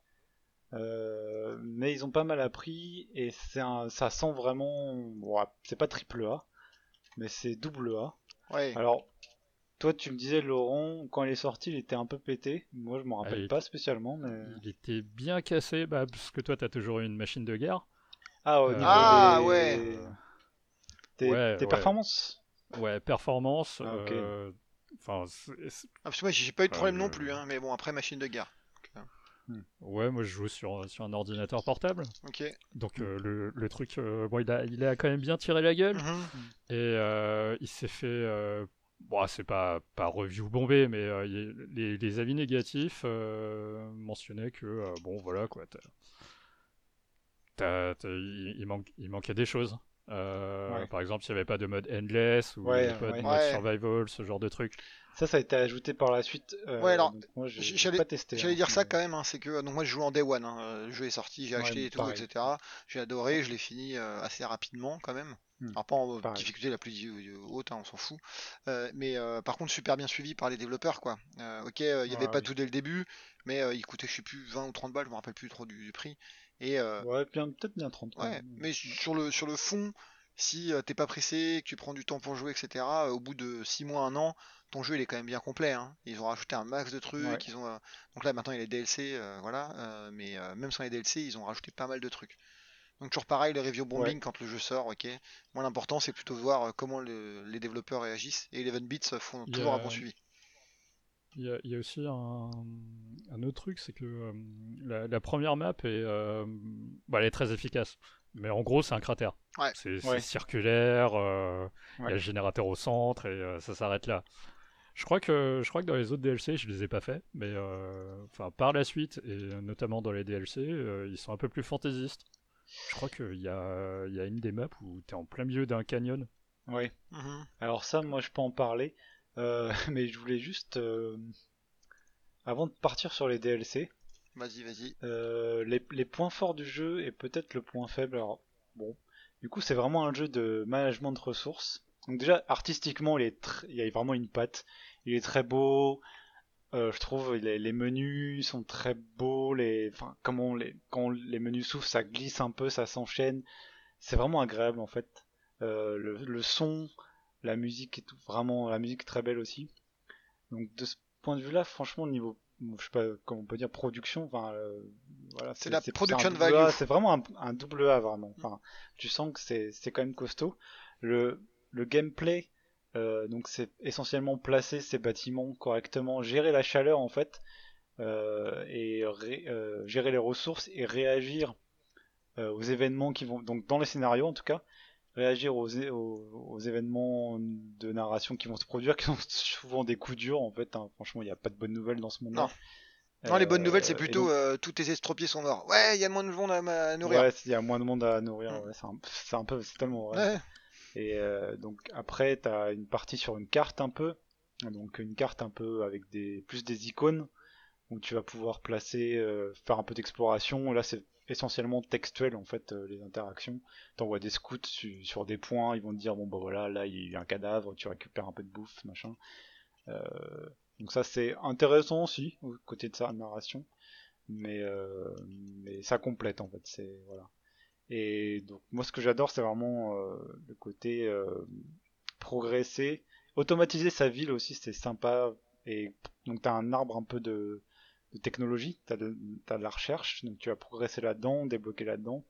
Speaker 1: Euh, mais ils ont pas mal appris et c'est un, ça sent vraiment. bon, c'est pas triple A, mais c'est double A.
Speaker 2: Ouais.
Speaker 1: Alors, toi, tu me disais, Laurent, quand il est sorti, il était un peu pété. Moi, je m'en rappelle
Speaker 3: Ah, il
Speaker 1: pas spécialement, mais.
Speaker 3: Il était bien cassé, bah, parce que toi, tu as toujours eu une machine de guerre.
Speaker 1: Ah, au
Speaker 3: Euh,
Speaker 1: niveau
Speaker 2: Ah,
Speaker 1: des...
Speaker 2: ouais.
Speaker 1: Des,
Speaker 3: Ouais, ouais.
Speaker 1: performances
Speaker 3: Ouais, performance.
Speaker 1: Ah, ok.
Speaker 3: euh, Enfin,
Speaker 2: Ah, parce que moi, j'ai pas eu de problème
Speaker 3: Euh,
Speaker 2: non plus, hein, mais bon, après, machine de guerre.
Speaker 3: Ouais, moi je joue sur, sur un ordinateur portable.
Speaker 2: Ok.
Speaker 3: Donc euh, le, le truc, euh, bon, il a, il a quand même bien tiré la gueule.
Speaker 2: Mhm.
Speaker 3: Et euh, il s'est fait. euh, bon, c'est pas, pas review bombé, mais euh, il- les, les avis négatifs euh, mentionnaient que, euh, bon, voilà quoi. t'as- il, il manque, il manquait des choses. Euh,
Speaker 1: Ouais.
Speaker 3: Par exemple, s'il n'y avait pas de mode endless ou
Speaker 1: Ouais,
Speaker 3: pas
Speaker 1: ouais.
Speaker 3: de mode survival, ce genre de truc.
Speaker 1: Ça, ça a été ajouté par la suite. euh,
Speaker 2: Ouais, alors,
Speaker 1: moi,
Speaker 2: j'allais-
Speaker 1: pas testé.
Speaker 2: J'allais
Speaker 1: hein,
Speaker 2: dire ça quand même, hein, c'est que donc moi je joue en day one, hein, euh, le jeu est sorti, j'ai
Speaker 1: Ouais,
Speaker 2: acheté et tout,
Speaker 1: pareil.
Speaker 2: etc. J'ai adoré, je l'ai fini euh, assez rapidement quand même.
Speaker 1: Hmm.
Speaker 2: Alors pas en
Speaker 1: Pareil.
Speaker 2: difficulté la plus euh, haute, hein, on s'en fout. Euh, mais euh, par contre super bien suivi par les développeurs quoi. Euh, ok, euh, il y avait
Speaker 1: Ouais,
Speaker 2: pas
Speaker 1: oui.
Speaker 2: tout dès le début, mais euh, il coûtait je sais plus 20 ou 30 balles, je me rappelle plus trop du, du prix. Et euh,
Speaker 1: Ouais, peut-être bien 30. quand
Speaker 2: Ouais, mais sur le, sur le fond, si euh, t'es pas pressé, que tu prends du temps pour jouer, etc., euh, au bout de 6 mois, 1 an, ton jeu il est quand même bien complet. hein. Ils ont rajouté un max de trucs,
Speaker 1: Ouais.
Speaker 2: ils ont, euh, donc là maintenant il y a les DLC, euh, voilà, euh, mais euh, même sans les DLC, ils ont rajouté pas mal de trucs. Donc toujours pareil, le review bombing
Speaker 1: Ouais.
Speaker 2: quand le jeu sort, ok. Moi l'important c'est plutôt de voir comment le- les développeurs réagissent, et 11 bits euh, font
Speaker 3: Il
Speaker 2: toujours un bon suivi.
Speaker 3: Il y, a, il y a aussi un, un autre truc, c'est que euh, la, la première map est, euh, bah, elle est très efficace. Mais en gros, c'est un cratère.
Speaker 2: Ouais.
Speaker 3: C'est
Speaker 1: Ouais.
Speaker 3: circulaire, euh, il y a le générateur au centre et euh, ça s'arrête là. Je crois, que, je crois que dans les autres DLC, je les ai pas fait, mais euh, enfin, par la suite, et notamment dans les DLC, euh, ils sont un peu plus fantaisistes. Je crois qu'il y a, il y a une des maps où tu es en plein milieu d'un canyon.
Speaker 1: Ouais.
Speaker 2: Mhm.
Speaker 1: Alors ça, moi, je peux en parler. euh, mais je voulais juste, euh, avant de partir sur les DLC,
Speaker 2: Vas-y, vas-y.
Speaker 1: euh, les, les points forts du jeu et peut-être le point faible. Alors, bon, du coup, c'est vraiment un jeu de management de ressources. Donc déjà, artistiquement, il, est tr- il y a vraiment une patte. Il est très beau. Euh, je trouve les, les menus sont très beaux. Les, enfin, comment les, quand les menus s'ouvrent, ça glisse un peu, ça s'enchaîne. C'est vraiment agréable en fait. Euh, le, le son, la musique est tout, vraiment la musique est très belle aussi. Donc de ce point de vue-là, franchement, au niveau, je sais pas comment on peut dire production, enfin, euh, voilà,
Speaker 2: C'est la production value.
Speaker 1: C'est vraiment un, un double A vraiment. Enfin, tu sens que c'est c'est quand même costaud. Le le gameplay, euh, donc c'est essentiellement placer ces bâtiments correctement, gérer la chaleur en fait, euh, et ré- euh, gérer les ressources et réagir aux événements qui vont donc dans les scénarios en tout cas réagir aux, aux, aux événements de narration qui vont se produire qui sont souvent des coups durs en fait hein. franchement il n'y a pas de bonnes nouvelles dans ce monde là
Speaker 2: Non. Non, les bonnes nouvelles, c'est plutôt
Speaker 1: donc-
Speaker 2: tous tes estropiés sont morts. Ouais, il y a moins de monde à, à nourrir.
Speaker 1: ouais il y a moins de monde à nourrir
Speaker 2: Mm.
Speaker 1: ouais, c'est un, peu c'est tellement vrai
Speaker 2: Ouais.
Speaker 1: Et euh, donc après, tu as une partie sur une carte un peu. Donc une carte un peu avec des plus des icônes. où tu vas pouvoir placer, euh, faire un peu d'exploration. Là, c'est essentiellement textuel en fait euh, les interactions. T'envoies des scouts sur des points, ils vont te dire bon bah voilà là il y a un cadavre, tu récupères un peu de bouffe machin. Euh, donc ça c'est intéressant aussi au côté de sa narration, mais mais ça complète en fait c'est voilà. Et donc moi ce que j'adore c'est vraiment le côté progresser, automatiser sa ville aussi c'est sympa et donc t'as un arbre un peu de de technologie, tu as, de la recherche, donc tu vas progresser là-dedans, débloquer là-dedans.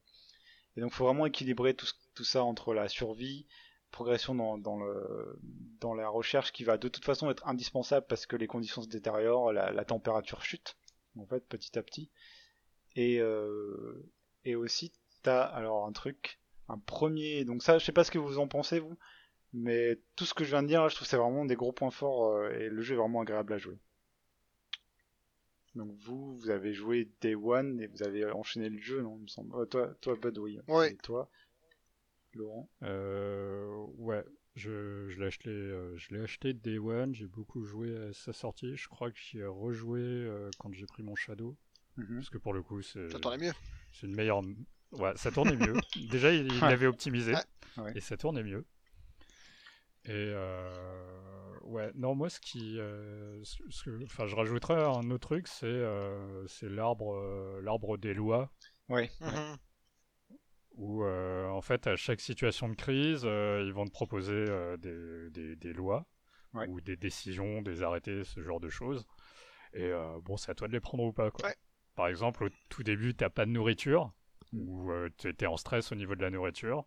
Speaker 1: Et donc faut vraiment équilibrer tout, tout, ça entre la survie, progression dans, dans, le, dans la recherche qui va de toute façon être indispensable parce que les conditions se détériorent, la, température chute, en fait, petit à petit. Et, euh, et aussi, alors un truc, un premier... Donc ça, je sais pas ce que vous en pensez, vous, mais tout ce que je viens de dire, là, je trouve c'est vraiment des gros points forts euh, et le jeu est vraiment agréable à jouer. Donc vous, vous avez joué Day One et vous avez enchaîné le jeu, non il me semble. Euh, toi, toi, Bud, oui.
Speaker 2: Ouais.
Speaker 1: Et toi, Laurent?
Speaker 3: Euh, Ouais, je, je l'ai acheté, euh, je l'ai acheté Day One. J'ai beaucoup joué à sa sortie. Je crois que j'y ai rejoué euh, quand j'ai pris mon Shadow, mhm. parce que pour le coup, c'est.
Speaker 2: Ça tournait mieux.
Speaker 3: C'est une meilleure. Ouais, ça tournait mieux. Déjà, il l'avait optimisé et ça tournait mieux. Et euh, ouais, non, moi, ce qui. Euh, enfin, je rajouterais un autre truc, c'est euh, l'arbre l'arbre des lois.
Speaker 1: Oui. Mhm.
Speaker 3: Où, en fait, à chaque situation de crise, ils vont te proposer des, des, des, lois ou des décisions, des arrêtés, ce genre de choses. Et bon, c'est à toi de les prendre ou pas. Quoi. Par exemple, au tout début, t'as pas de nourriture. Ou tu étais en stress au niveau de la nourriture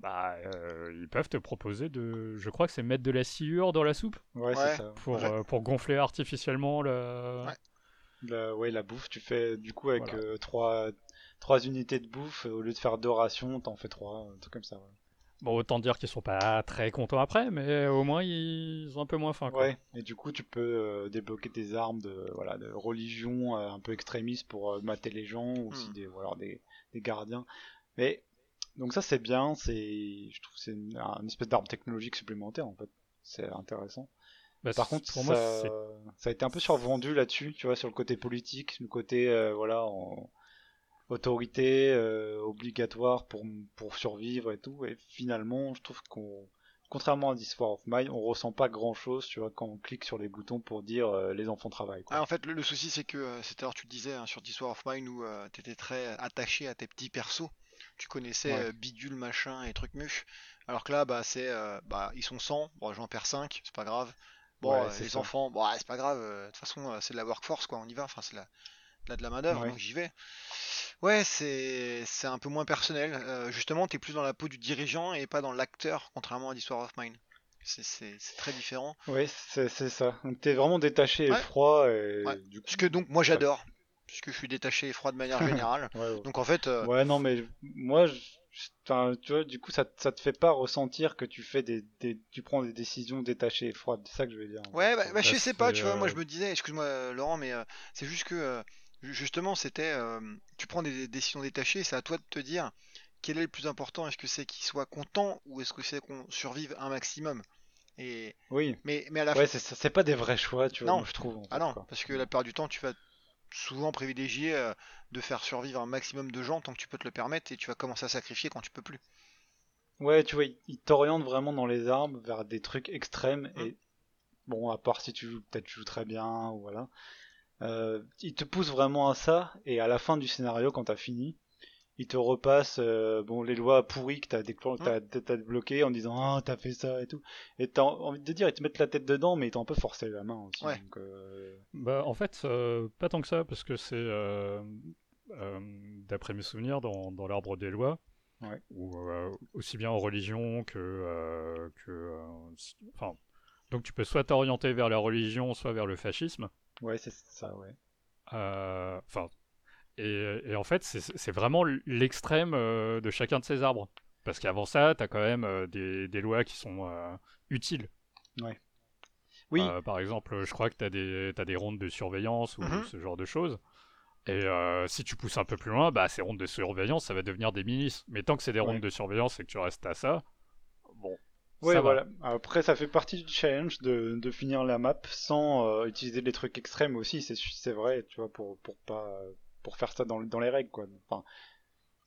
Speaker 3: bah, euh, ils peuvent te proposer de. Je crois que c'est mettre de la sciure dans la soupe.
Speaker 1: Ouais, c'est ça.
Speaker 3: Pour, euh, pour gonfler artificiellement le.
Speaker 1: Ouais. La, ouais, la bouffe, tu fais du coup avec euh, trois, trois unités de bouffe, au lieu de faire deux rations, t'en fais trois, un truc comme ça.
Speaker 3: Bon, autant dire qu'ils sont pas très contents après, mais au moins ils ont un peu moins faim. Quoi.
Speaker 1: Ouais, et du coup tu peux débloquer des armes de, voilà, de religion un peu extrémistes pour mater les gens, ou aussi hmm. des, voilà, des, des gardiens. Mais donc ça c'est bien, c'est, je trouve c'est une, espèce d'arme technologique supplémentaire en fait. C'est intéressant. Bah, Par contre, pour ça, moi, ça a été un peu survendu là-dessus, tu vois, sur le côté politique, le côté euh, voilà, en autorité euh, obligatoire pour pour survivre et tout. Et finalement, je trouve qu'on contrairement à This War of Mine, on ressent pas grand chose, tu vois, quand on clique sur les boutons pour dire euh, les enfants travaillent.
Speaker 2: Ah, en fait, le, souci, c'est que, c'est à tu le disais hein, sur This War of Mine où tu étais très attaché à tes petits persos tu connaissais euh, bidule machin et truc muf. Alors que là, bah, c'est, euh, bah, ils sont 100, bon, j'en perds 5, c'est pas grave. Bon, euh, les enfants, bon, c'est pas grave, de toute façon, c'est de la workforce, quoi, on y va, enfin, c'est la, de la main d'œuvre, donc j'y vais. Ouais, c'est, c'est un peu moins personnel. justement, t'es plus dans la peau du dirigeant et pas dans l'acteur, contrairement à Histoire of Mine. C'est, très différent.
Speaker 1: Oui, c'est, ça. Donc t'es vraiment détaché et froid. Et
Speaker 2: du coup... Ce que donc moi j'adore puisque je suis détaché et froid de manière générale. Donc en fait. Euh,
Speaker 1: ouais, non, mais moi, tu vois, du coup, ça, ça te fait pas ressentir que tu fais des, tu prends des décisions détachées et froides. C'est ça que je veux dire.
Speaker 2: Ouais, bah, bah je sais pas, tu vois. Moi, euh, je me disais, excuse-moi, Laurent, mais euh, c'est juste que justement, c'était, tu prends des décisions détachées, c'est à toi de te dire quel est le plus important? Est-ce que c'est qu'il soit content ou est-ce que c'est qu'on survive un maximum? Et
Speaker 1: oui.
Speaker 2: Mais, mais à la
Speaker 1: ouais, fin... c'est pas des vrais choix, tu vois,
Speaker 2: non.
Speaker 1: je trouve.
Speaker 2: ah non, parce que la plupart du temps, tu vas souvent privilégier euh, de faire survivre un maximum de gens tant que tu peux te le permettre et tu vas commencer à sacrifier quand tu peux plus.
Speaker 1: Ouais, tu vois, il t'oriente vraiment dans les armes vers des trucs extrêmes et bon, à part si tu joues, peut-être tu joues très bien ou voilà. Euh, il te pousse vraiment à ça et à la fin du scénario quand t'as fini, il te repasse euh, bon les lois pourries que t'as as, débloquées en disant ah t'as fait ça et tout. Et t'as envie de dire ils te mettent la tête dedans mais ils t'ont un peu forcé la main aussi euh,
Speaker 3: bah en fait euh, pas tant que ça parce que c'est d'après mes souvenirs dans, dans l'arbre des lois. Ou aussi bien en religion que que enfin donc tu peux soit t'orienter vers la religion soit vers le fascisme
Speaker 1: ouais c'est ça ouais
Speaker 3: enfin et, en fait, c'est vraiment l'extrême euh, de chacun de ces arbres. Parce qu'avant ça, tu as quand même euh, des, lois qui sont euh, utiles.
Speaker 1: Ouais. Oui.
Speaker 3: par exemple, je crois que tu as des, as des rondes de surveillance ou mhm. ce genre de choses. Et si tu pousses un peu plus loin, bah, ces rondes de surveillance, ça va devenir des milices. Mais tant que c'est des rondes de surveillance et que tu restes à ça,
Speaker 1: Ouais, voilà. Après, ça fait partie du challenge de, de finir la map sans euh, utiliser des trucs extrêmes aussi. C'est c'est vrai, tu vois, pour pour pas pour faire ça dans, dans les règles, quoi. Enfin,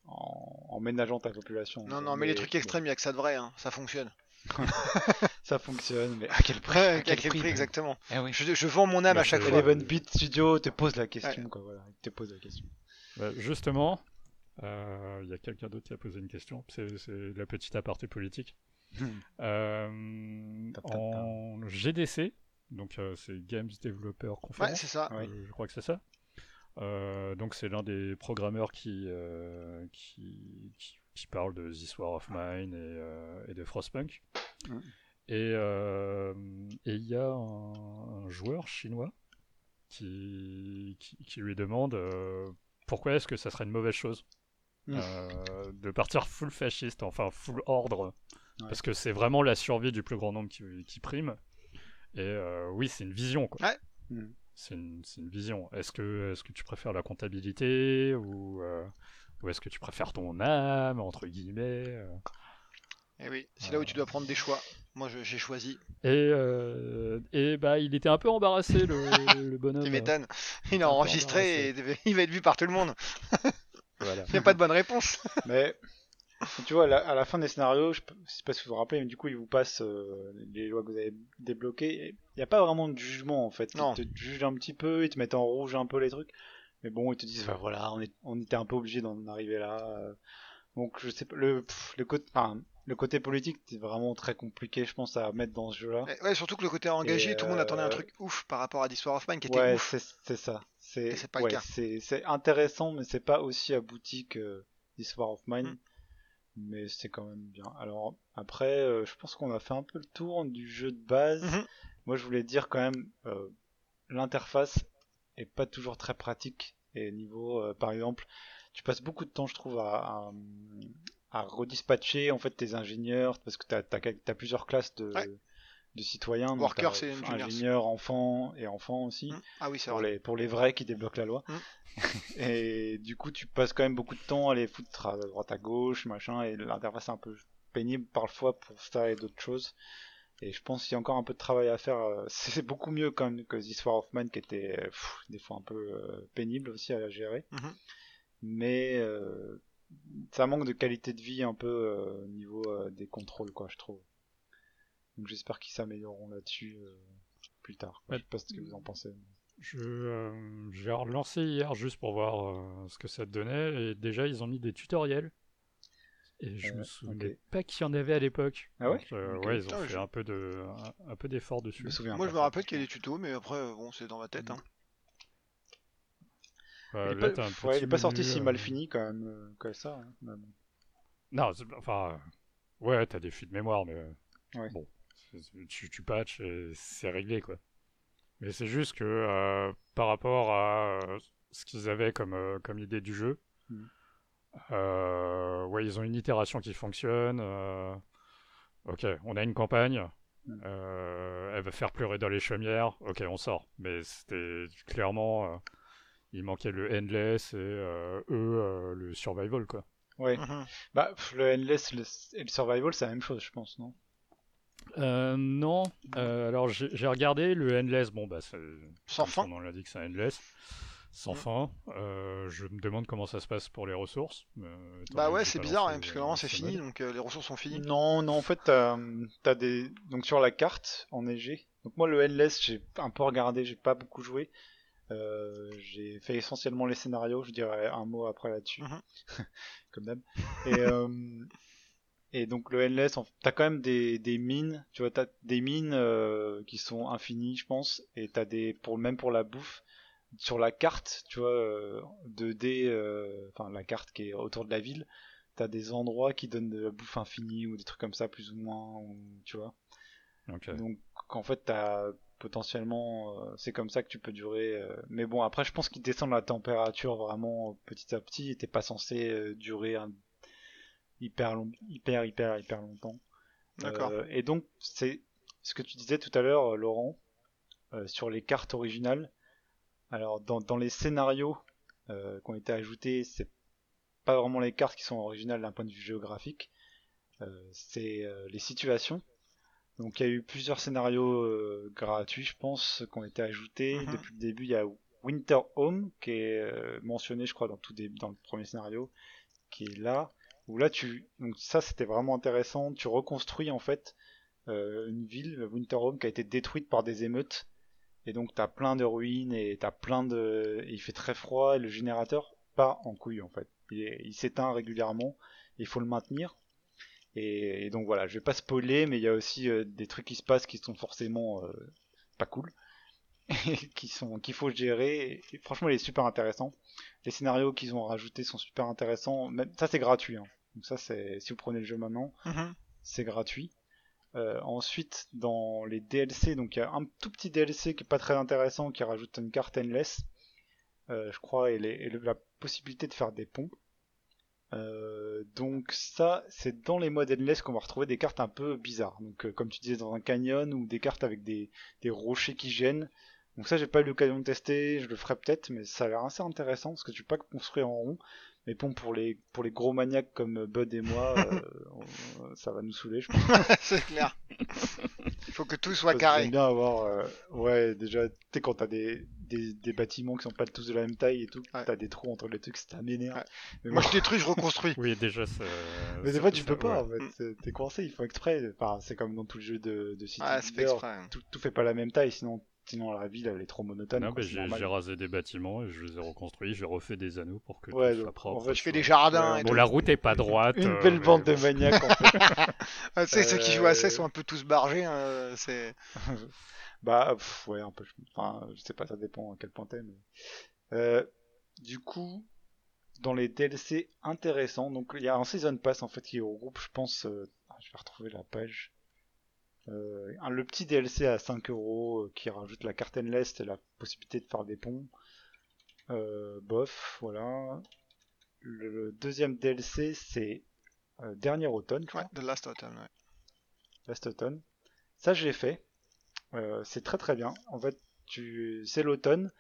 Speaker 1: en, en ménageant ta population.
Speaker 2: Non, non, mais, les trucs extrêmes, il y a que ça de vrai, hein. ça fonctionne.
Speaker 1: ça fonctionne, mais à quel prix À
Speaker 2: quel, prix, exactement? Eh oui. je, je, vends mon âme à chaque fois.
Speaker 1: Eleven Beat Studio te pose la question, quoi. Voilà, te pose la question.
Speaker 3: Bah, justement, euh, il y a quelqu'un d'autre qui a posé une question. C'est la petite aparté politique. Euh, en GDC, donc euh, c'est Games Developer Conference.
Speaker 2: Ouais, c'est ça.
Speaker 3: je crois que c'est ça. donc c'est l'un des programmeurs qui, qui, qui, parle de This War of Mine et, de Frostpunk. Et il y a un, joueur chinois qui, qui, lui demande pourquoi est-ce que ça serait une mauvaise chose hmm. de partir full fasciste, enfin full ordre parce que c'est vraiment la survie du plus grand nombre qui, prime. Et euh, oui, c'est une vision, quoi.
Speaker 2: Ouais.
Speaker 3: Mm. C'est une, une, vision. Est-ce que, est que tu préfères la comptabilité ou, euh, ou est-ce que tu préfères ton âme, entre guillemets Et euh?
Speaker 2: eh oui, c'est là où tu dois prendre des choix. Moi, j'ai choisi.
Speaker 3: Et, et bah, il était un peu embarrassé, le, le bonhomme.
Speaker 2: Tu m'étonnes. Il a enregistré et il va être vu par tout le monde. voilà. Il n'y a pas de bonne réponse.
Speaker 1: Mais tu vois, à la, fin des scénarios, je sais pas si vous vous rappelez, mais du coup, ils vous passent euh, les lois que vous avez débloquées. Il n'y a pas vraiment de jugement en fait. Ils te jugent un petit peu, ils te mettent en rouge un peu les trucs. Mais bon, ils te disent, voilà, on, est, on était un peu obligé d'en arriver là. Euh. Donc, je sais pas, le, le, côté, le côté politique, c'est vraiment très compliqué, je pense, à mettre dans ce jeu-là.
Speaker 2: Ouais, surtout que le côté engagé, tout le monde attendait un euh, truc ouf par rapport à War of Mine qui était
Speaker 1: ouais, c'est ça. C'est ouais, intéressant, mais c'est pas aussi abouti que War of Mine. Mm mais c'est quand même bien. Alors après, euh, je pense qu'on a fait un peu le tour du jeu de base. Mhm. Moi, je voulais dire quand même, euh, l'interface est pas toujours très pratique. Et niveau, euh, par exemple, tu passes beaucoup de temps, je trouve, à, à, redispatcher en fait tes ingénieurs parce que t'as as, plusieurs classes de de citoyens.
Speaker 2: Worker, c'est
Speaker 1: ingénieur, enfant et enfant aussi.
Speaker 2: Mm. Ah oui, c'est
Speaker 1: pour
Speaker 2: vrai.
Speaker 1: Les, pour les vrais qui débloquent la loi. Mm. et du coup, tu passes quand même beaucoup de temps à les foutre à droite à gauche, machin, et l'interface est un peu pénible parfois pour ça et d'autres choses. Et je pense qu'il y a encore un peu de travail à faire. Euh, c'est beaucoup mieux quand même que This War of Man qui était des fois un peu euh, pénible aussi à gérer. Mm-hmm. Mais euh, ça manque de qualité de vie un peu au niveau des contrôles, quoi, je trouve. Donc j'espère qu'ils s'amélioreront là-dessus euh, plus tard. Je sais pas ce que vous en pensez.
Speaker 3: Je, euh, j'ai relancé hier juste pour voir euh, ce que ça donnait et déjà ils ont mis des tutoriels. Et je me souvenais pas qu'il y en avait à l'époque.
Speaker 1: Ah ouais
Speaker 3: Ouais, ils ont fait un peu de un, peu d'effort dessus.
Speaker 2: Moi je me rappelle qu'il y a des tutos, mais après bon c'est dans ma tête. Hein.
Speaker 1: il, est pas, il est pas sorti si mal fini quand même que ça. Hein,
Speaker 3: non, enfin ouais, t'as des fuites de mémoire, mais bon, tu, tu patches et c'est réglé quoi. Mais c'est juste que euh, par rapport à euh, ce qu'ils avaient comme, euh, comme idée du jeu, mm. ouais, ils ont une itération qui fonctionne. ok, on a une campagne, mm. elle va faire pleurer dans les chaumières, ok, on sort. Mais c'était clairement, il manquait le endless et eux, le survival quoi.
Speaker 1: Ouais, mm-hmm. bah le endless et le survival c'est la même chose je pense, non?
Speaker 3: Euh, non. Euh, alors j'ai regardé le endless. Bon bah
Speaker 2: sans fin.
Speaker 3: On l'a dit que c'est endless, sans mm. fin. Euh, je me demande comment ça se passe pour les ressources.
Speaker 2: bah ouais, c'est bizarre hein, parce que normalement c'est fini, donc les ressources sont finies.
Speaker 1: Non, non, en fait t'as as des donc sur la carte enneigée. Donc moi le endless j'ai un peu regardé, j'ai pas beaucoup joué. j'ai fait essentiellement les scénarios, je dirais un mot après là-dessus, mm-hmm. comme d'hab. Et et donc le endless, t'as quand même des, des mines, tu vois, t'as des mines euh, qui sont infinies, je pense, et t'as des pour même pour la bouffe sur la carte, tu vois, euh, 2D, euh, enfin la carte qui est autour de la ville, t'as des endroits qui donnent de la bouffe infinie ou des trucs comme ça plus ou moins, ou, tu vois. Donc en fait t'as potentiellement, euh, c'est comme ça que tu peux durer. mais bon après je pense qu'ils descendent la température vraiment petit à petit, et t'es pas censé durer un hyper long, hyper hyper hyper longtemps.
Speaker 2: D'accord.
Speaker 1: Euh, et donc c'est ce que tu disais tout à l'heure, Laurent, euh, sur les cartes originales. Alors dans, dans les scénarios euh, qui ont été ajoutés, c'est pas vraiment les cartes qui sont originales d'un point de vue géographique. c'est les situations. Donc il y a eu plusieurs scénarios euh, gratuits, je pense, qui ont été ajoutés.
Speaker 2: Mhm.
Speaker 1: Depuis le début, il y a Winter Home, qui est euh, mentionné, je crois, dans, tout dans le premier scénario, qui est là. Où là, tu... Donc ça, c'était vraiment intéressant. Tu reconstruis, en fait, euh, une ville, Winter Home, qui a été détruite par des émeutes. Et donc, t'as plein de ruines et t'as plein de... Il fait très froid et le générateur part en couille, en fait. Il, s'éteint régulièrement. Il faut le maintenir. Et, donc voilà, je vais pas spoiler, mais il y a aussi euh, des trucs qui se passent qui sont forcément euh, pas cool, qui sont qu'il faut gérer. Franchement, il est super intéressant. Les scénarios qu'ils ont rajoutés sont super intéressants. Même ça, c'est gratuit. hein. Donc ça, c'est si vous prenez le jeu maintenant,
Speaker 2: Mhm.
Speaker 1: c'est gratuit. Euh, ensuite, dans les DLC, donc il y a un tout petit DLC qui est pas très intéressant, qui rajoute une carte endless, euh, je crois, et, les- et le- la possibilité de faire des ponts. Euh, donc ça, c'est dans les modes endless qu'on va retrouver des cartes un peu bizarres. Donc comme tu disais dans un canyon ou des cartes avec des, des rochers qui gênent. Donc ça, j'ai pas eu l'occasion de tester, je le ferai peut-être, mais ça a l'air assez intéressant parce que tu peux pas construire en rond. Mais bon, pour les pour les gros maniaques comme Bud et moi, euh, on- ça va nous saouler, je pense.
Speaker 2: c'est clair. Il faut que tout soit
Speaker 1: Parce
Speaker 2: carré.
Speaker 1: J'aime bien avoir, euh, ouais, déjà, tu sais, quand t'as des, des, des bâtiments qui sont pas tous de la même taille et tout,
Speaker 2: Ouais.
Speaker 1: t'as des trous entre les trucs, ça m'énerve.
Speaker 2: Ouais.
Speaker 1: Mais,
Speaker 2: Moi
Speaker 1: bon,
Speaker 2: je détruis, je reconstruis.
Speaker 3: Oui, déjà, ça.
Speaker 1: mais des fois, tu
Speaker 3: ça-
Speaker 1: peux pas,
Speaker 3: ouais.
Speaker 1: en fait. C'est- T'es coincé, il faut exprès. Enfin, c'est comme dans tout le jeu de, de City
Speaker 2: Ouais, c'est fait
Speaker 1: Builder,
Speaker 2: exprès.
Speaker 1: Tout, tout fait pas la même taille, sinon, sinon la ville, elle est trop monotone.
Speaker 3: Non,
Speaker 1: quoi, c'est
Speaker 3: j'ai rasé des bâtiments et je les ai reconstruits, j'ai refait des anneaux pour que
Speaker 1: Ouais,
Speaker 3: tout soit propre.
Speaker 1: en fait,
Speaker 2: Je fais des jardins
Speaker 1: Ouais,
Speaker 2: et
Speaker 3: Bon,
Speaker 2: tout.
Speaker 3: la route est pas droite.
Speaker 1: Une
Speaker 3: euh,
Speaker 1: belle
Speaker 3: mais
Speaker 1: bande de maniaques, en fait.
Speaker 2: Ah, tu sais, ceux qui jouent à 16
Speaker 1: Euh,
Speaker 2: sont un peu tous bargés. hein, c'est...
Speaker 1: Bah, pff, ouais, un peu. Enfin, je sais pas, ça dépend à quel point t'es, mais. Euh, du coup, dans les DLC intéressants, donc il y a un Season Pass en fait qui regroupe, je pense, euh, ah, je vais retrouver la page. Euh, le petit DLC à 5 euros euh, qui rajoute la carte endless et la possibilité de faire des ponts. Euh, bof, voilà. Le, le deuxième DLC c'est euh, dernier automne,
Speaker 2: Ouais. The Last Autumn. ouais.
Speaker 1: Last Autumn. Ça, je l'ai fait. C'est très très bien. En fait, tu... c'est l'automne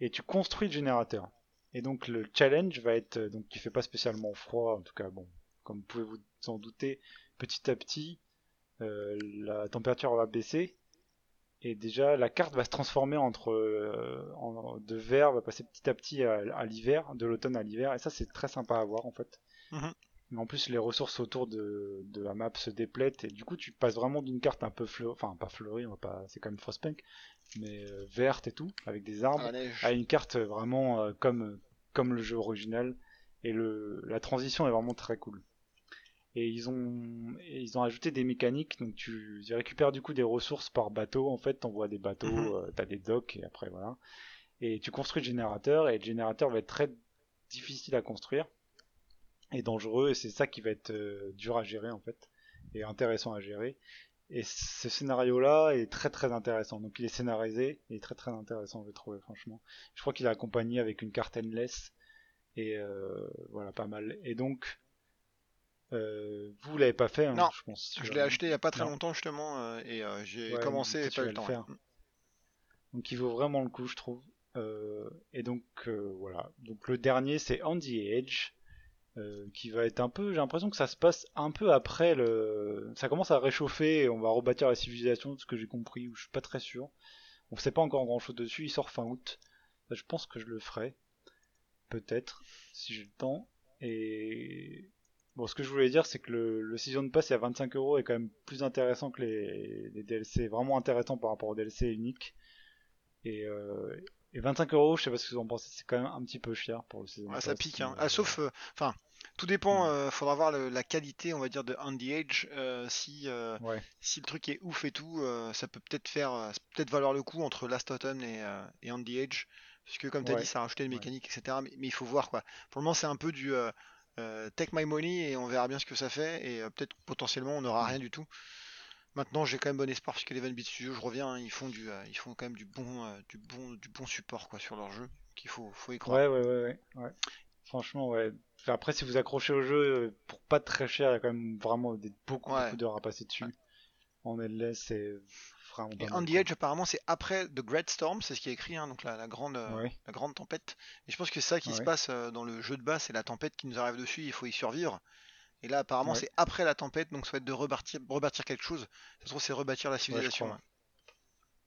Speaker 1: et tu construis le générateur. Et donc le challenge va être, donc il fait pas spécialement froid, en tout cas bon, comme vous pouvez vous en douter, petit à petit, euh, la température va baisser et déjà la carte va se transformer entre euh, en- de vert, va passer petit à petit à, à l'hiver, de l'automne à l'hiver, et ça c'est très sympa à voir en fait.
Speaker 2: Mhm.
Speaker 1: Mais en plus, les ressources autour de, de la map se déplètent et du coup, tu passes vraiment d'une carte un peu fleurie, enfin pas fleurie, on va pas, c'est quand même Frostpunk, mais euh, verte et tout, avec des arbres,
Speaker 2: Ah,
Speaker 1: à une carte vraiment euh, comme comme le jeu original. Et le la transition est vraiment très cool. Et ils ont et ils ont ajouté des mécaniques, donc tu, tu récupères du coup des ressources par bateau. En fait, t'envoies des bateaux,
Speaker 2: Mhm.
Speaker 1: euh, t'as des docks et après voilà. Et tu construis le générateur et le générateur va être très difficile à construire et dangereux et c'est ça qui va être euh, dur à gérer en fait et intéressant à gérer et ce scénario là est très très intéressant donc il est scénarisé il est très très intéressant je l'ai trouvé franchement je crois qu'il est accompagné avec une carte endless et euh, voilà pas mal et donc euh, vous l'avez pas fait hein,
Speaker 2: Non,
Speaker 1: je pense
Speaker 2: Je l'ai acheté il y a pas très
Speaker 1: Non.
Speaker 2: longtemps justement euh, et euh, j'ai
Speaker 1: Ouais,
Speaker 2: commencé et pas eu le temps.
Speaker 1: faire.
Speaker 2: ouais.
Speaker 1: Donc il vaut vraiment le coup, je trouve. Euh, et donc euh, voilà. Donc le dernier, c'est the Edge, euh, qui va être un peu. J'ai l'impression que ça se passe un peu après le. Ça commence à réchauffer et on va rebâtir la civilisation, de ce que j'ai compris. Ou je suis pas très sûr. On sait pas encore grand chose dessus. Il sort fin août. Je pense que je le ferai, peut-être, si j'ai le temps. Et bon, ce que je voulais dire, c'est que le, le season pass à 25 euros est quand même plus intéressant que les, les DLC. Vraiment intéressant par rapport aux DLC uniques. Et, euh, et 25 euros, je sais pas ce que vous en pensez, c'est quand même un petit peu cher pour le season
Speaker 2: Ah, ça
Speaker 1: pass,
Speaker 2: pique, hein. Ah, sauf, euh, enfin, tout dépend.
Speaker 1: Mm.
Speaker 2: euh, faudra voir le- la qualité, on va dire, de On the Edge. euh, si, euh,
Speaker 1: Ouais.
Speaker 2: si le truc est ouf et tout, euh, ça peut peut-être faire, euh, ça peut peut-être valoir le coup entre Last Autumn et, euh, et On the Edge, parce que comme tu as
Speaker 1: Ouais.
Speaker 2: dit, ça a rajouté une
Speaker 1: Ouais.
Speaker 2: mécanique, etc. Mais, mais il faut voir quoi. Pour le moment, c'est un peu du euh, take my money et on verra bien ce que ça fait. Et euh, peut-être potentiellement, on n'aura rien du tout. Maintenant, j'ai quand même bon espoir parce que les Van Beat Studios, je reviens, hein, ils font du, euh, ils font quand même du bon, du bon, du bon support quoi sur leur jeu. Qu'il faut, faut y croire.
Speaker 1: Ouais, ouais, ouais, ouais, ouais. Franchement, ouais. Enfin, Après, si vous accrochez au jeu, pour pas très cher, il y a quand même vraiment des, beaucoup,
Speaker 2: Ouais.
Speaker 1: beaucoup d'heures à passer dessus. En LS, c'est pas
Speaker 2: Et On the. Edge, apparemment, c'est après The Great Storm, c'est ce qui est écrit, hein, donc la, la grande, euh,
Speaker 1: Ouais.
Speaker 2: la grande tempête. Et je pense que c'est ça qui se passe euh, dans le jeu de base, c'est la tempête qui nous arrive dessus, il faut y survivre. Et là, apparemment, c'est après la tempête, donc ça va être de rebâtir, rebâtir quelque chose. Ça se trouve, c'est rebâtir la civilisation.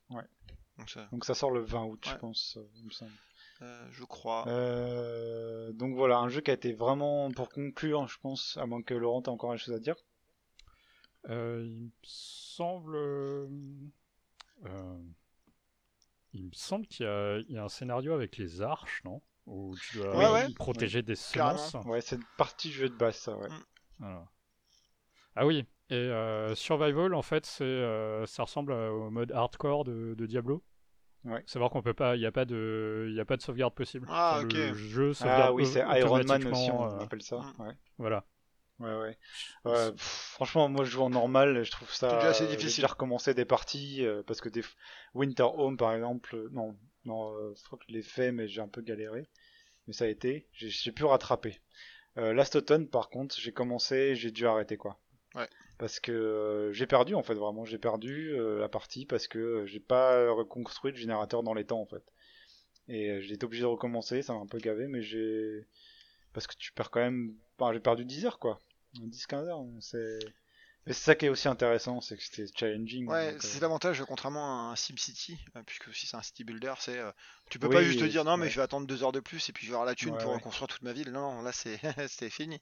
Speaker 1: Ouais. Donc, ça... sort le 20 août, je pense, il me semble.
Speaker 2: Euh, je crois.
Speaker 1: Euh, donc voilà, un jeu qui a été vraiment pour conclure, je pense, à moins que Laurent ait encore une chose à dire.
Speaker 3: Euh, il me semble. Il me semble qu'il y, a un scénario avec les arches, non? Où tu dois protéger des semences.
Speaker 1: Ouais, c'est une partie jeu de base, ça, ouais.
Speaker 3: Mm. Ah oui, et Survival, en fait, c'est, ça ressemble au mode hardcore de Diablo. Ouais. Savoir qu'on peut pas, il n'y a pas de, il a pas de sauvegarde possible.
Speaker 2: Ah ok.
Speaker 3: Le jeu
Speaker 1: sauvegarde ah oui, c'est Iron Man aussi, on euh, appelle ça. Mm. Ouais.
Speaker 3: Voilà.
Speaker 1: Ouais ouais. ouais franchement, moi je joue en normal, je trouve ça.
Speaker 2: C'est assez difficile.
Speaker 1: J'ai recommencer des parties euh, parce que des Winter Home par exemple, euh, non, non, je crois que je l'ai fait, mais j'ai un peu galéré. Mais ça a été, j'ai pu rattraper. Last Autumn, par contre, j'ai commencé, j'ai dû arrêter quoi.
Speaker 2: Ouais
Speaker 1: parce que euh, j'ai perdu en fait vraiment j'ai perdu euh, la partie parce que euh, j'ai pas reconstruit le générateur dans les temps en fait et j'ai été obligé de recommencer ça m'a un peu gavé mais j'ai parce que tu perds quand même j'ai perdu 10 heures quoi 10 15 heures c'est mais c'est ça qui est aussi intéressant, c'est que c'était challenging.
Speaker 2: Ouais, c'est euh, l'avantage, contrairement à un SimCity, euh, puisque si c'est un city builder, c'est euh, tu peux pas juste te dire non, mais je vais attendre deux heures de plus et puis je vais avoir la thune pour reconstruire toute ma ville. Non, là c'est fini.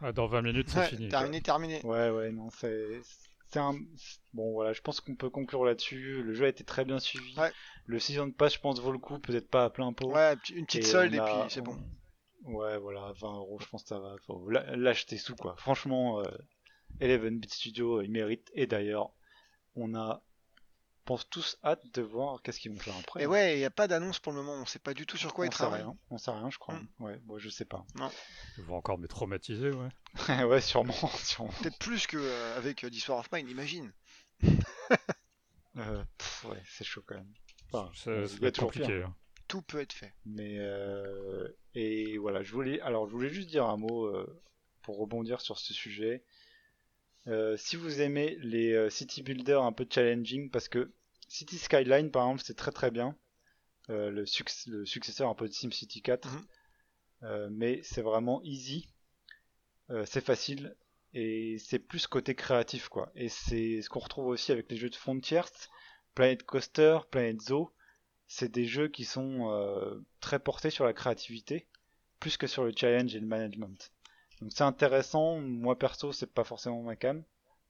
Speaker 3: Ah, dans 20 minutes, c'est fini.
Speaker 2: Terminé, terminé.
Speaker 1: Ouais, ouais, non, c'est. Un... Bon voilà, je pense qu'on peut conclure là-dessus. Le jeu a été très bien suivi. Le season pass, je pense, vaut le coup, peut-être pas à plein pot.
Speaker 2: Ouais, une petite solde et, puis c'est bon.
Speaker 1: Ouais, voilà, 20 euros, je pense que ça va. Faut l'acheter sous quoi. Franchement, Eleven Bit Studio, il mérite. Et d'ailleurs, on a pense tous hâte de voir qu'est-ce qu'ils vont faire après.
Speaker 2: Et ouais, il n'y a pas d'annonce pour le moment, on sait pas du tout sur quoi
Speaker 1: on
Speaker 2: ils travaillent.
Speaker 1: Rien. On sait rien, je crois. Mm. Ouais, bon, je sais pas.
Speaker 2: Non.
Speaker 3: Ils vont encore me traumatiser, ouais.
Speaker 1: ouais, sûrement. sûrement.
Speaker 2: Peut-être plus qu'avec euh, euh, of Mine, imagine.
Speaker 1: euh, ouais, c'est chaud quand même.
Speaker 3: Enfin, c'est compliqué. Hein.
Speaker 2: Tout peut être fait.
Speaker 1: Mais euh... et voilà, je voulais alors je voulais juste dire un mot euh, pour rebondir sur ce sujet. Euh, si vous aimez les euh, city builders un peu challenging, parce que City Skyline par exemple c'est très très bien, le, successeur un peu de SimCity 4, mhm. mais c'est vraiment easy, c'est facile et c'est plus côté créatif quoi. Et c'est ce qu'on retrouve aussi avec les jeux de Frontiers, Planet Coaster, Planet Zoo, c'est des jeux qui sont très portés sur la créativité, plus que sur le challenge et le management. Donc c'est intéressant, moi perso c'est pas forcément ma cam,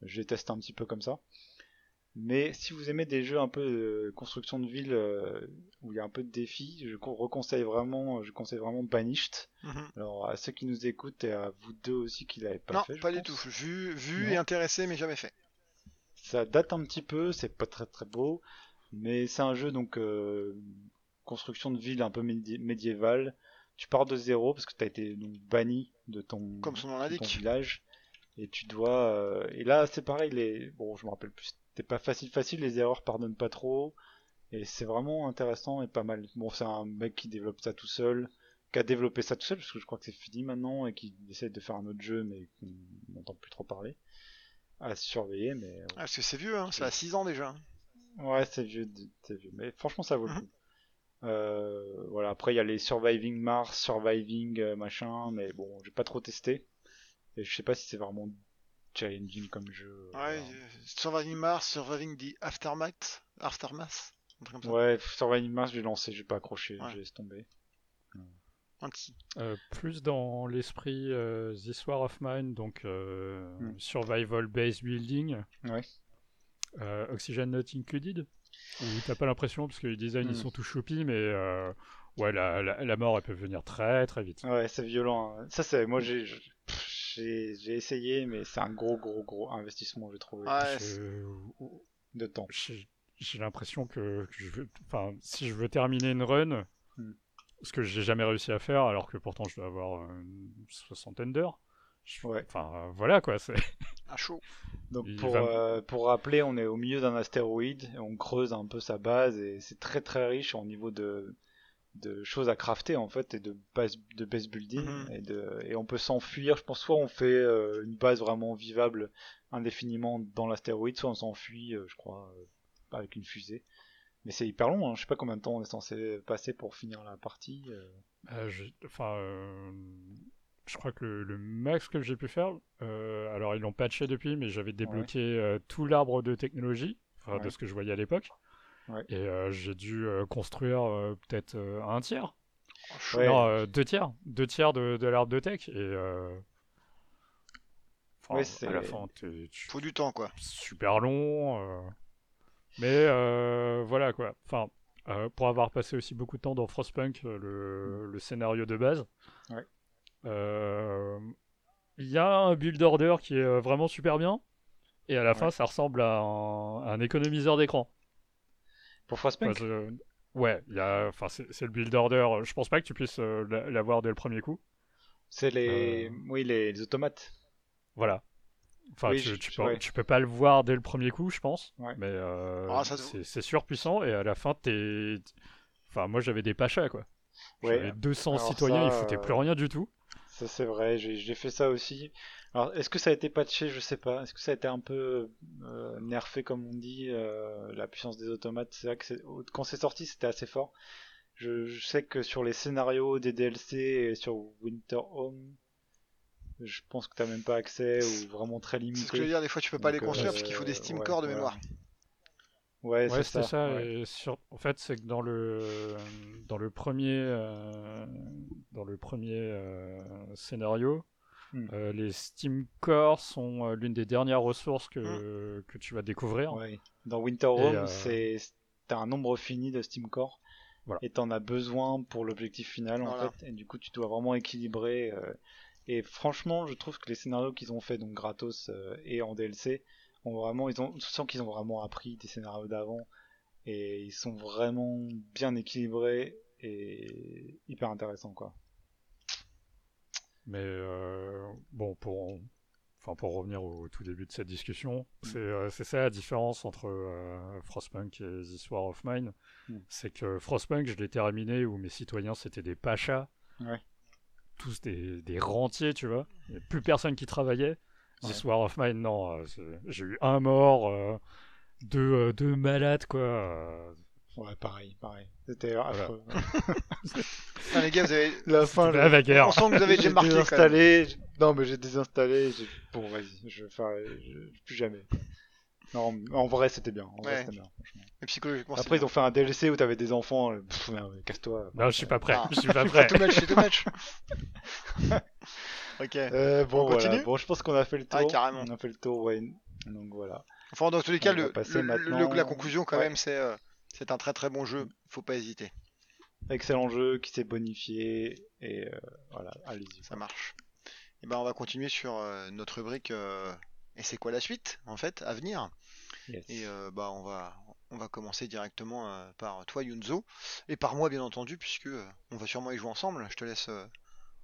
Speaker 1: je les teste un petit peu comme ça. Mais si vous aimez des jeux un peu de construction de ville euh, où il y a un peu de défis, je reconseille vraiment, je conseille vraiment Banished. Mhm. Alors à ceux qui nous écoutent et à vous deux aussi qui l'avez pas fait.
Speaker 2: Non, pas du tout. Vu, vu et intéressé mais jamais fait.
Speaker 1: Ça date un petit peu, c'est pas très très beau, mais c'est un jeu donc euh, construction de ville un peu médiévale. Tu pars de zéro parce que tu as été donc, banni de ton,
Speaker 2: Comme son nom
Speaker 1: village. Et tu dois euh, et là c'est pareil les bon je me rappelle plus c'était pas facile facile les erreurs pardonnent pas trop. Et c'est vraiment intéressant et pas mal. Bon c'est un mec qui développe ça tout seul qui a développé ça tout seul parce que je crois que c'est fini maintenant et qui essaie de faire un autre jeu mais qu'on n'entend plus trop parler à surveiller mais
Speaker 2: ah, parce que c'est vieux hein, ça a 6 ans déjà
Speaker 1: ouais c'est vieux c'est vieux mais franchement ça vaut le mhm. coup euh, voilà, après il y a les Surviving Mars, Surviving euh, machin, mais bon, j'ai pas trop testé. Et je sais pas si c'est vraiment challenging comme jeu.
Speaker 2: Ouais, Surviving Mars, Surviving the Aftermath, Aftermath.
Speaker 1: Ouais, Surviving Mars, j'ai lancé, j'ai pas accroché, j'ai laissé tomber.
Speaker 3: Euh, plus dans l'esprit euh, This War of Mine, donc hmm. Survival Base Building.
Speaker 1: Ouais.
Speaker 3: Oxygen Not Included. Où t'as pas l'impression, parce que les designs ils hmm. sont tout choupi, mais euh, ouais, la, la, mort elle peut venir très très vite.
Speaker 1: Ouais, c'est violent. Hein. Ça, c'est. Moi j'ai. J'ai essayé, mais c'est un gros, gros, gros investissement, j'ai trouvé. de temps.
Speaker 3: J'ai l'impression que, je veux, enfin, si je veux terminer une run, hmm. ce que j'ai jamais réussi à faire, alors que pourtant je dois avoir une soixantaine d'heures,
Speaker 1: Ouais.
Speaker 3: Enfin, voilà quoi, c'est.
Speaker 2: À chaud.
Speaker 1: Donc pour, euh, pour rappeler, on est au milieu d'un astéroïde, et on creuse un peu sa base et c'est très très riche au niveau de, de choses à crafter en fait et de base de base building mhm. et, de, et on peut s'enfuir. Je pense soit on fait euh, une base vraiment vivable indéfiniment dans l'astéroïde, soit on s'enfuit, euh, je crois, avec une fusée. Mais c'est hyper long, hein. je sais pas combien de temps on est censé passer pour finir la partie.
Speaker 3: Je... Enfin, je crois que le, max que j'ai pu faire, euh, alors ils l'ont patché depuis, mais j'avais débloqué euh, tout l'arbre de technologie, enfin, de ce que je voyais à l'époque. Et euh, j'ai dû construire peut-être un tiers. Non, deux tiers. Deux tiers de, de l'arbre de tech. Et à la fin, tu...
Speaker 2: faut du temps quoi.
Speaker 3: Super long. Mais voilà quoi. Enfin, pour avoir passé aussi beaucoup de temps dans Frostpunk, le, le scénario de base. Ouais. Euh, il y a un build order qui est euh, vraiment super bien. Et à la fin, ça ressemble à un, économiseur d'écran.
Speaker 1: Pour Frostpunk
Speaker 3: Ouais, il y a, enfin, c'est le build order. Je pense pas que tu puisses euh, l'avoir dès le premier coup.
Speaker 1: C'est les, oui, les, automates.
Speaker 3: Voilà. Enfin, tu, peux, pas le voir dès le premier coup, je pense. Mais ah, c'est surpuissant et à la fin, t'es. Enfin, moi j'avais des pachas quoi. J'avais 200 citoyens, ils foutaient plus rien du tout.
Speaker 1: Ça c'est vrai, j'ai fait ça aussi. Alors est-ce que ça a été patché? Je sais pas. Est-ce que ça a été un peu euh, nerfé comme on dit euh, La puissance des automates, c'est vrai que quand c'est sorti c'était assez fort. Je, sais que sur les scénarios des DLC et sur Winter Home, je pense que t'as même pas accès ou vraiment très limité. C'est
Speaker 2: ce que je veux dire, des fois tu peux pas les construire parce qu'il faut des euh, Steam Core de mémoire.
Speaker 3: Ouais, c'est ça. En fait, c'est que dans le dans le premier euh, dans le premier euh, scénario, hmm. euh, les Steam Core sont l'une des dernières ressources que, hmm. que tu vas découvrir.
Speaker 1: Dans Winter Home, c'est t'as un nombre fini de Steam Core. Voilà. Et t'en as besoin pour l'objectif final en fait. Et du coup, tu dois vraiment équilibrer. Et franchement, je trouve que les scénarios qu'ils ont fait donc gratos et en DLC vraiment, ils ont, on sent qu'ils ont vraiment appris des scénarios d'avant et ils sont vraiment bien équilibrés et hyper intéressants quoi.
Speaker 3: Mais euh, bon, pour enfin pour revenir au tout début de cette discussion, mm. euh, c'est ça la différence entre euh, Frostpunk et This War of Mine, mm. c'est que Frostpunk je l'ai terminé où mes citoyens c'était des pachas, tous des, des rentiers, tu vois, il n'y a plus personne qui travaillait. This War of Mine, non. Euh, j'ai eu un mort, euh, deux, euh, deux malades, quoi.
Speaker 1: Ouais, pareil, pareil. C'était affreux.
Speaker 2: les gars, vous avez.
Speaker 1: La fin,
Speaker 3: la guerre.
Speaker 2: On sent que vous avez déjà marqué.
Speaker 1: Désinstallé. Non, mais j'ai désinstallé. Bon, vas-y, je ferai plus jamais. Non, en vrai, c'était bien. En vrai, c'était bien,
Speaker 2: Et psychologiquement,
Speaker 1: Après, ils ont fait un DLC où t'avais des enfants. Pff, casse-toi.
Speaker 3: Non, je suis pas prêt. Ah. Je suis pas prêt.
Speaker 2: tout match, c'est tout match.
Speaker 1: ok. Euh, bon, on continue Bon, je pense qu'on a fait le
Speaker 2: ah,
Speaker 1: tour.
Speaker 2: Ah, carrément.
Speaker 1: On a fait le tour, ouais. Donc voilà.
Speaker 2: Enfin, dans tous les cas, le, la conclusion, quand même, c'est euh, c'est un très très bon jeu. Faut pas hésiter.
Speaker 1: Excellent jeu qui s'est bonifié. Et euh, voilà, allez-y.
Speaker 2: Ça marche. Et ben, on va continuer sur euh, notre rubrique. Et c'est quoi la suite, en fait, à venir? Et bah, on va, on va commencer directement par toi, Yunzo. Et par moi, bien entendu, puisque on va sûrement y jouer ensemble. Je te laisse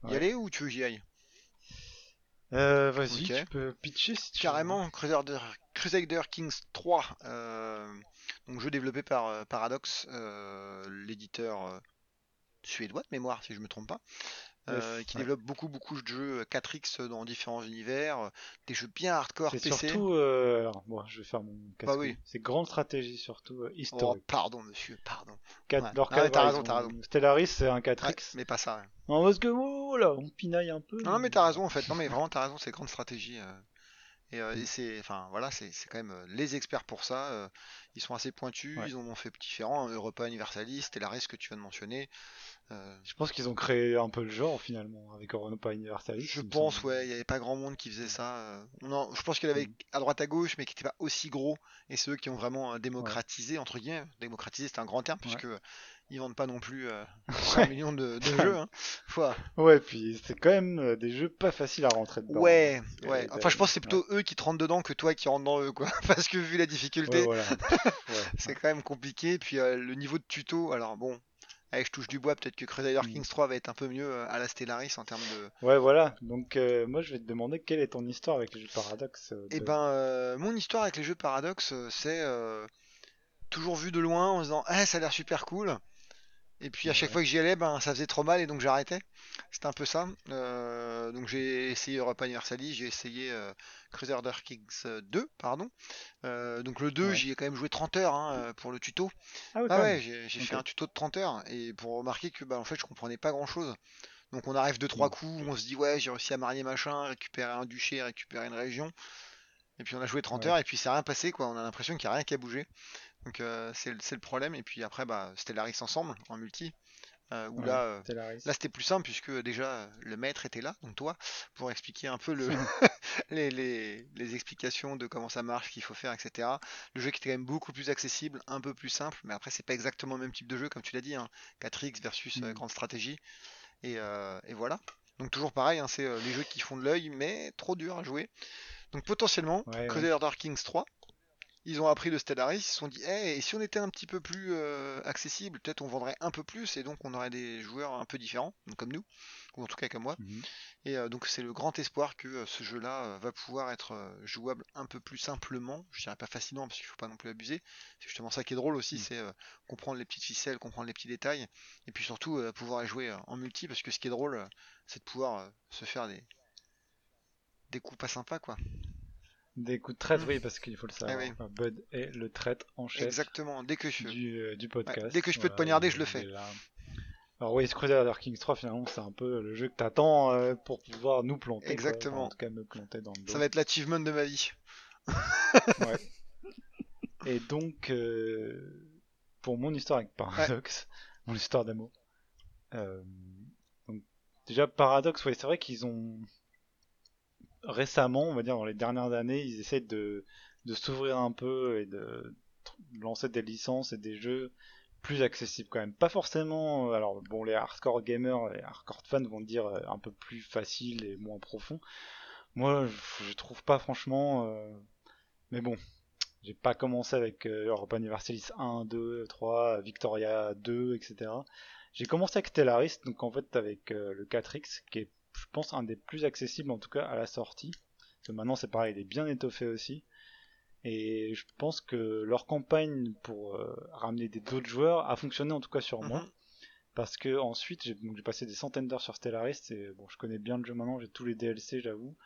Speaker 2: y aller ou tu veux que j'y aille?
Speaker 1: Euh, Vas-y, tu peux pitcher si tu
Speaker 2: Carrément, Crusader, Crusader Kings 3, euh, donc jeu développé par euh, Paradox, euh, l'éditeur suédois de mémoire si je me trompe pas. Euh, qui développe beaucoup beaucoup de jeux 4X euh, dans différents univers, euh, des jeux bien hardcore PC.
Speaker 1: surtout, alors, bon, je vais faire mon bah oui. C'est grande stratégie surtout oh, historique.
Speaker 2: Oh, pardon monsieur, pardon.
Speaker 1: 4, ouais. ah, t'as raison, t'as raison. Stellaris c'est un 4X.
Speaker 2: mais pas ça.
Speaker 1: Non parce que oh, là, on pinaille un peu.
Speaker 2: Non mais t'as raison en fait. Non mais vraiment t'as raison, c'est grande stratégie. Et, et c'est, enfin voilà, c'est quand même les experts pour ça. ils sont assez pointus, ils en ont fait différents. Hein, Europa Universalis, Stellaris que tu viens de mentionner.
Speaker 1: Euh, je pense qu'ils ont créé un peu le genre finalement avec Europa Universalis.
Speaker 2: Je pense, ouais, il n'y avait pas grand monde qui faisait ça. Euh. Non, je pense qu'il y avait mm. à droite à gauche, mais qui n'était pas aussi gros. Et ceux qui ont vraiment euh, démocratisé, entre guillemets, démocratisé c'est un grand terme, puisque ils vendent pas non plus 5 millions de, jeux. Hein.
Speaker 1: Ouais, puis c'est quand même des jeux pas faciles à rentrer dedans.
Speaker 2: Ouais, hein. ouais. Enfin, je pense que c'est plutôt eux qui te rentrent dedans que toi qui rentres dans eux, quoi. Parce que vu la difficulté, c'est quand même compliqué. Puis le niveau de tuto, alors bon, Allez, je touche du bois, peut-être que Crusader mm. Kings 3 va être un peu mieux euh, à la Stellaris en termes de.
Speaker 1: Ouais, voilà. Donc, euh, moi, je vais te demander quelle est ton histoire avec les jeux Paradox.
Speaker 2: Euh, Eh ben, mon histoire avec les jeux Paradox, c'est toujours vu de loin en se disant, ah, ça a l'air super cool. Et puis à chaque fois que j'y allais, ben, ça faisait trop mal et donc j'arrêtais. C'était un peu ça. Euh, donc j'ai essayé Europa Universalis, j'ai essayé euh, Crusader Kings 2, pardon. Euh, donc le 2, j'y ai quand même joué 30 heures hein, pour le tuto. Ah, ah ouais, j'ai fait un tuto de 30 heures et pour remarquer que bah, en fait je comprenais pas grand chose. Donc on arrive deux trois mm. coups, on se dit ouais j'ai réussi à marier machin, récupérer un duché, récupérer une région. Et puis on a joué 30 heures et puis c'est rien passé quoi. On a l'impression qu'il n'y a rien qui a bougé. Donc euh, c'est le problème. Et puis après bah Stellaris ensemble en multi. Euh, où là, euh, là c'était plus simple puisque déjà le maître était là, donc toi, pour expliquer un peu le les, les, les, explications de comment ça marche, qu'il faut faire, etc. Le jeu qui était quand même beaucoup plus accessible, un peu plus simple, mais après c'est pas exactement le même type de jeu comme tu l'as dit, hein, 4X versus mm. grande stratégie. Et, et, voilà. Donc toujours pareil, hein, c'est les jeux qui font de l'œil, mais trop dur à jouer. Donc potentiellement, Crusader Dark Kings 3, ils ont appris de Stellaris, ils se sont dit, hey, et si on était un petit peu plus euh, accessible, peut-être on vendrait un peu plus et donc on aurait des joueurs un peu différents, comme nous, ou en tout cas comme moi. Mhm. Et euh, donc c'est le grand espoir que euh, ce jeu-là va pouvoir être jouable un peu plus simplement. Je dirais pas facilement parce qu'il faut pas non plus abuser. C'est justement ça qui est drôle aussi, mhm. c'est comprendre les petites ficelles, comprendre les petits détails, et puis surtout pouvoir y jouer en multi parce que ce qui est drôle, c'est de pouvoir se faire des des coups pas sympas quoi.
Speaker 1: Des coups de traite, mm. oui, parce qu'il faut le savoir. Eh Bud est le traite en chef.
Speaker 2: Exactement, dès que je...
Speaker 1: du, euh, du podcast.
Speaker 2: dès que je peux te poignarder, je le fais.
Speaker 1: Alors oui, Crusader Kings 3 finalement c'est un peu le jeu que t'attends euh, pour pouvoir nous planter.
Speaker 2: Exactement.
Speaker 1: en tout cas me planter dans le
Speaker 2: Ça va être l'achievement de ma vie.
Speaker 1: ouais. Et donc euh, pour mon histoire avec Paradox, mon histoire d'amour. donc déjà Paradox, ouais c'est vrai qu'ils ont récemment, on va dire dans les dernières années, ils essaient de, s'ouvrir un peu et de lancer des licences et des jeux plus accessibles quand même. Pas forcément, euh, alors bon, les hardcore gamers et hardcore fans vont dire euh, un peu plus facile et moins profond. Moi, je, trouve pas franchement, euh, mais bon, j'ai pas commencé avec Europa Universalis 1, 2, 3, Victoria 2, etc. J'ai commencé avec Stellaris, donc en fait avec le 4X, qui est je pense, un des plus accessibles en tout cas à la sortie. Parce que maintenant c'est pareil, il est bien étoffé aussi. Et je pense que leur campagne pour euh, ramener des d'autres joueurs a fonctionné en tout cas sur moi. Mhm. Parce que ensuite j'ai passé des centaines d'heures sur Stellaris et bon je connais bien le jeu maintenant, j'ai tous les DLC j'avoue.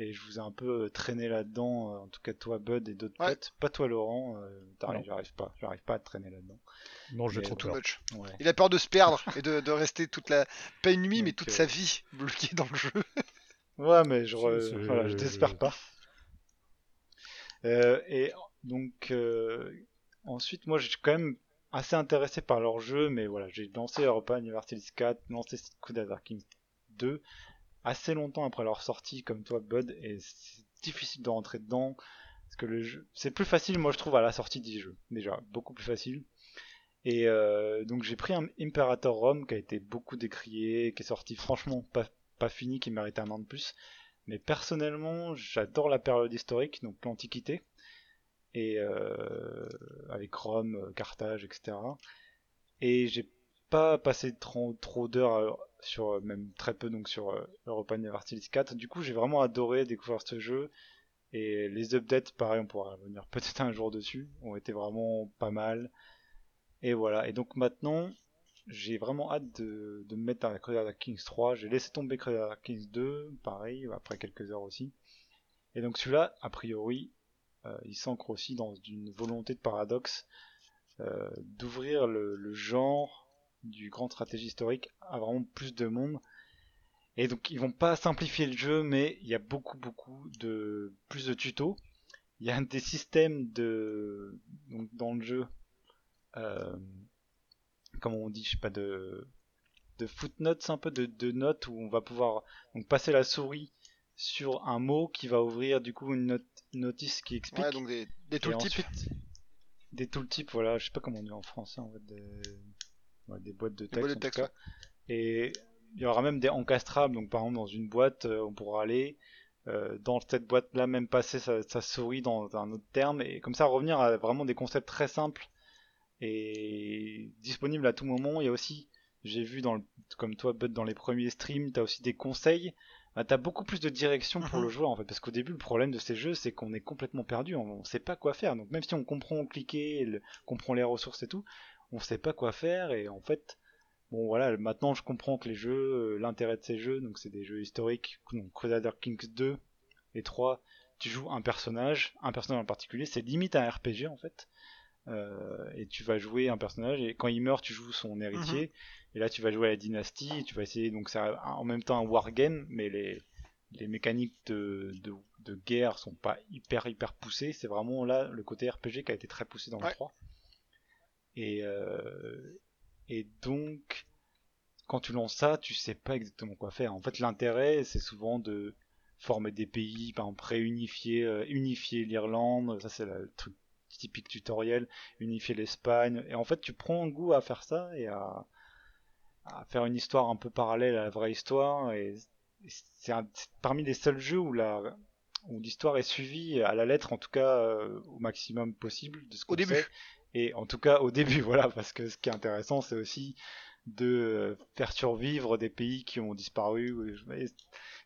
Speaker 1: Et je vous ai un peu euh, traîné là-dedans, euh, en tout cas toi Bud et d'autres potes. Pas toi Laurent, euh, j'arrive pas, j'arrive pas à te traîner là-dedans.
Speaker 3: Non, je trop too much.
Speaker 2: Il a peur de se perdre et de, rester toute la, pas une nuit mais toute sa vie bloquée dans le jeu.
Speaker 1: ouais, mais je, voilà, je désespère pas. et donc ensuite, moi, je suis quand même assez intéressé par leur jeu, mais voilà, j'ai lancé Europa Universalis 4, lancé Coup Dark Kings 2, assez longtemps après leur sortie, comme toi, Bud, et c'est difficile de rentrer dedans. Parce que le jeu, c'est plus facile, moi je trouve, à la sortie du jeu. Déjà, beaucoup plus facile. Et euh, donc j'ai pris un Imperator Rome qui a été beaucoup décrié, qui est sorti franchement pas, pas fini, qui méritait un an de plus. Mais personnellement, j'adore la période historique, donc l'Antiquité, et euh, avec Rome, Carthage, etc. Et j'ai pas passé trop, trop d'heures sur euh, même très peu donc sur euh, Europa Universalis 4. Du coup, j'ai vraiment adoré découvrir ce jeu et les updates, pareil, on pourra revenir peut-être un jour dessus, ont été vraiment pas mal. Et voilà. Et donc maintenant, j'ai vraiment hâte de, de me mettre à Crusader Kings 3. J'ai laissé tomber Crusader Kings 2, pareil, après quelques heures aussi. Et donc celui-là, a priori, euh, il s'ancre aussi dans une volonté de paradoxe d'ouvrir le, genre du grand stratégie historique à vraiment plus de monde. Et donc ils vont pas simplifier le jeu, mais il y a beaucoup beaucoup de plus de tutos. Il y a des systèmes de donc dans le jeu, euh, comment on dit, je sais pas de de footnotes un peu de, de notes où on va pouvoir donc passer la souris sur un mot qui va ouvrir du coup une, notice qui explique.
Speaker 2: Ouais, donc des, des tooltips.
Speaker 1: Des tooltips, voilà, je sais pas comment on dit en français en fait. Des des boîtes de texte. Et il y aura même des encastrables, donc par exemple dans une boîte, euh, on pourra aller euh, dans cette boîte-là même passer sa, souris dans un autre terme, et comme ça revenir à vraiment des concepts très simples et disponibles à tout moment. Il y a aussi, j'ai vu dans le, comme toi Bud dans les premiers streams, tu as aussi des conseils. Bah, tu as beaucoup plus de direction pour mhm. le joueur en fait, parce qu'au début le problème de ces jeux c'est qu'on est complètement perdu, on, ne sait pas quoi faire. Donc même si on comprend cliquer, le, comprend les ressources et tout, on sait pas quoi faire et en fait bon voilà maintenant je comprends que les jeux euh, l'intérêt de ces jeux donc c'est des jeux historiques donc Crusader Kings 2 et 3 tu joues un personnage un personnage en particulier c'est limite un RPG en fait et tu vas jouer un personnage et quand il meurt, tu joues son héritier. Mhm. Et là, tu vas jouer à la dynastie. Et tu vas essayer donc c'est en même temps un wargame, mais les les mécaniques de, de, de, guerre sont pas hyper hyper poussées. C'est vraiment là le côté RPG qui a été très poussé dans le 3. Et, euh, et donc, quand tu lances ça, tu sais pas exactement quoi faire. En fait, l'intérêt, c'est souvent de former des pays, par exemple, réunifier, euh, unifier l'Irlande, ça c'est le truc typique tutoriel, unifier l'Espagne. Et en fait, tu prends goût à faire ça et à, à faire une histoire un peu parallèle à la vraie histoire. Et c'est parmi les seuls jeux où la où l'histoire est suivie à la lettre, en tout cas euh, au maximum possible de ce
Speaker 2: Au début.
Speaker 1: Et en tout cas au début, voilà, parce que ce qui est intéressant, c'est aussi de faire survivre des pays qui ont disparu.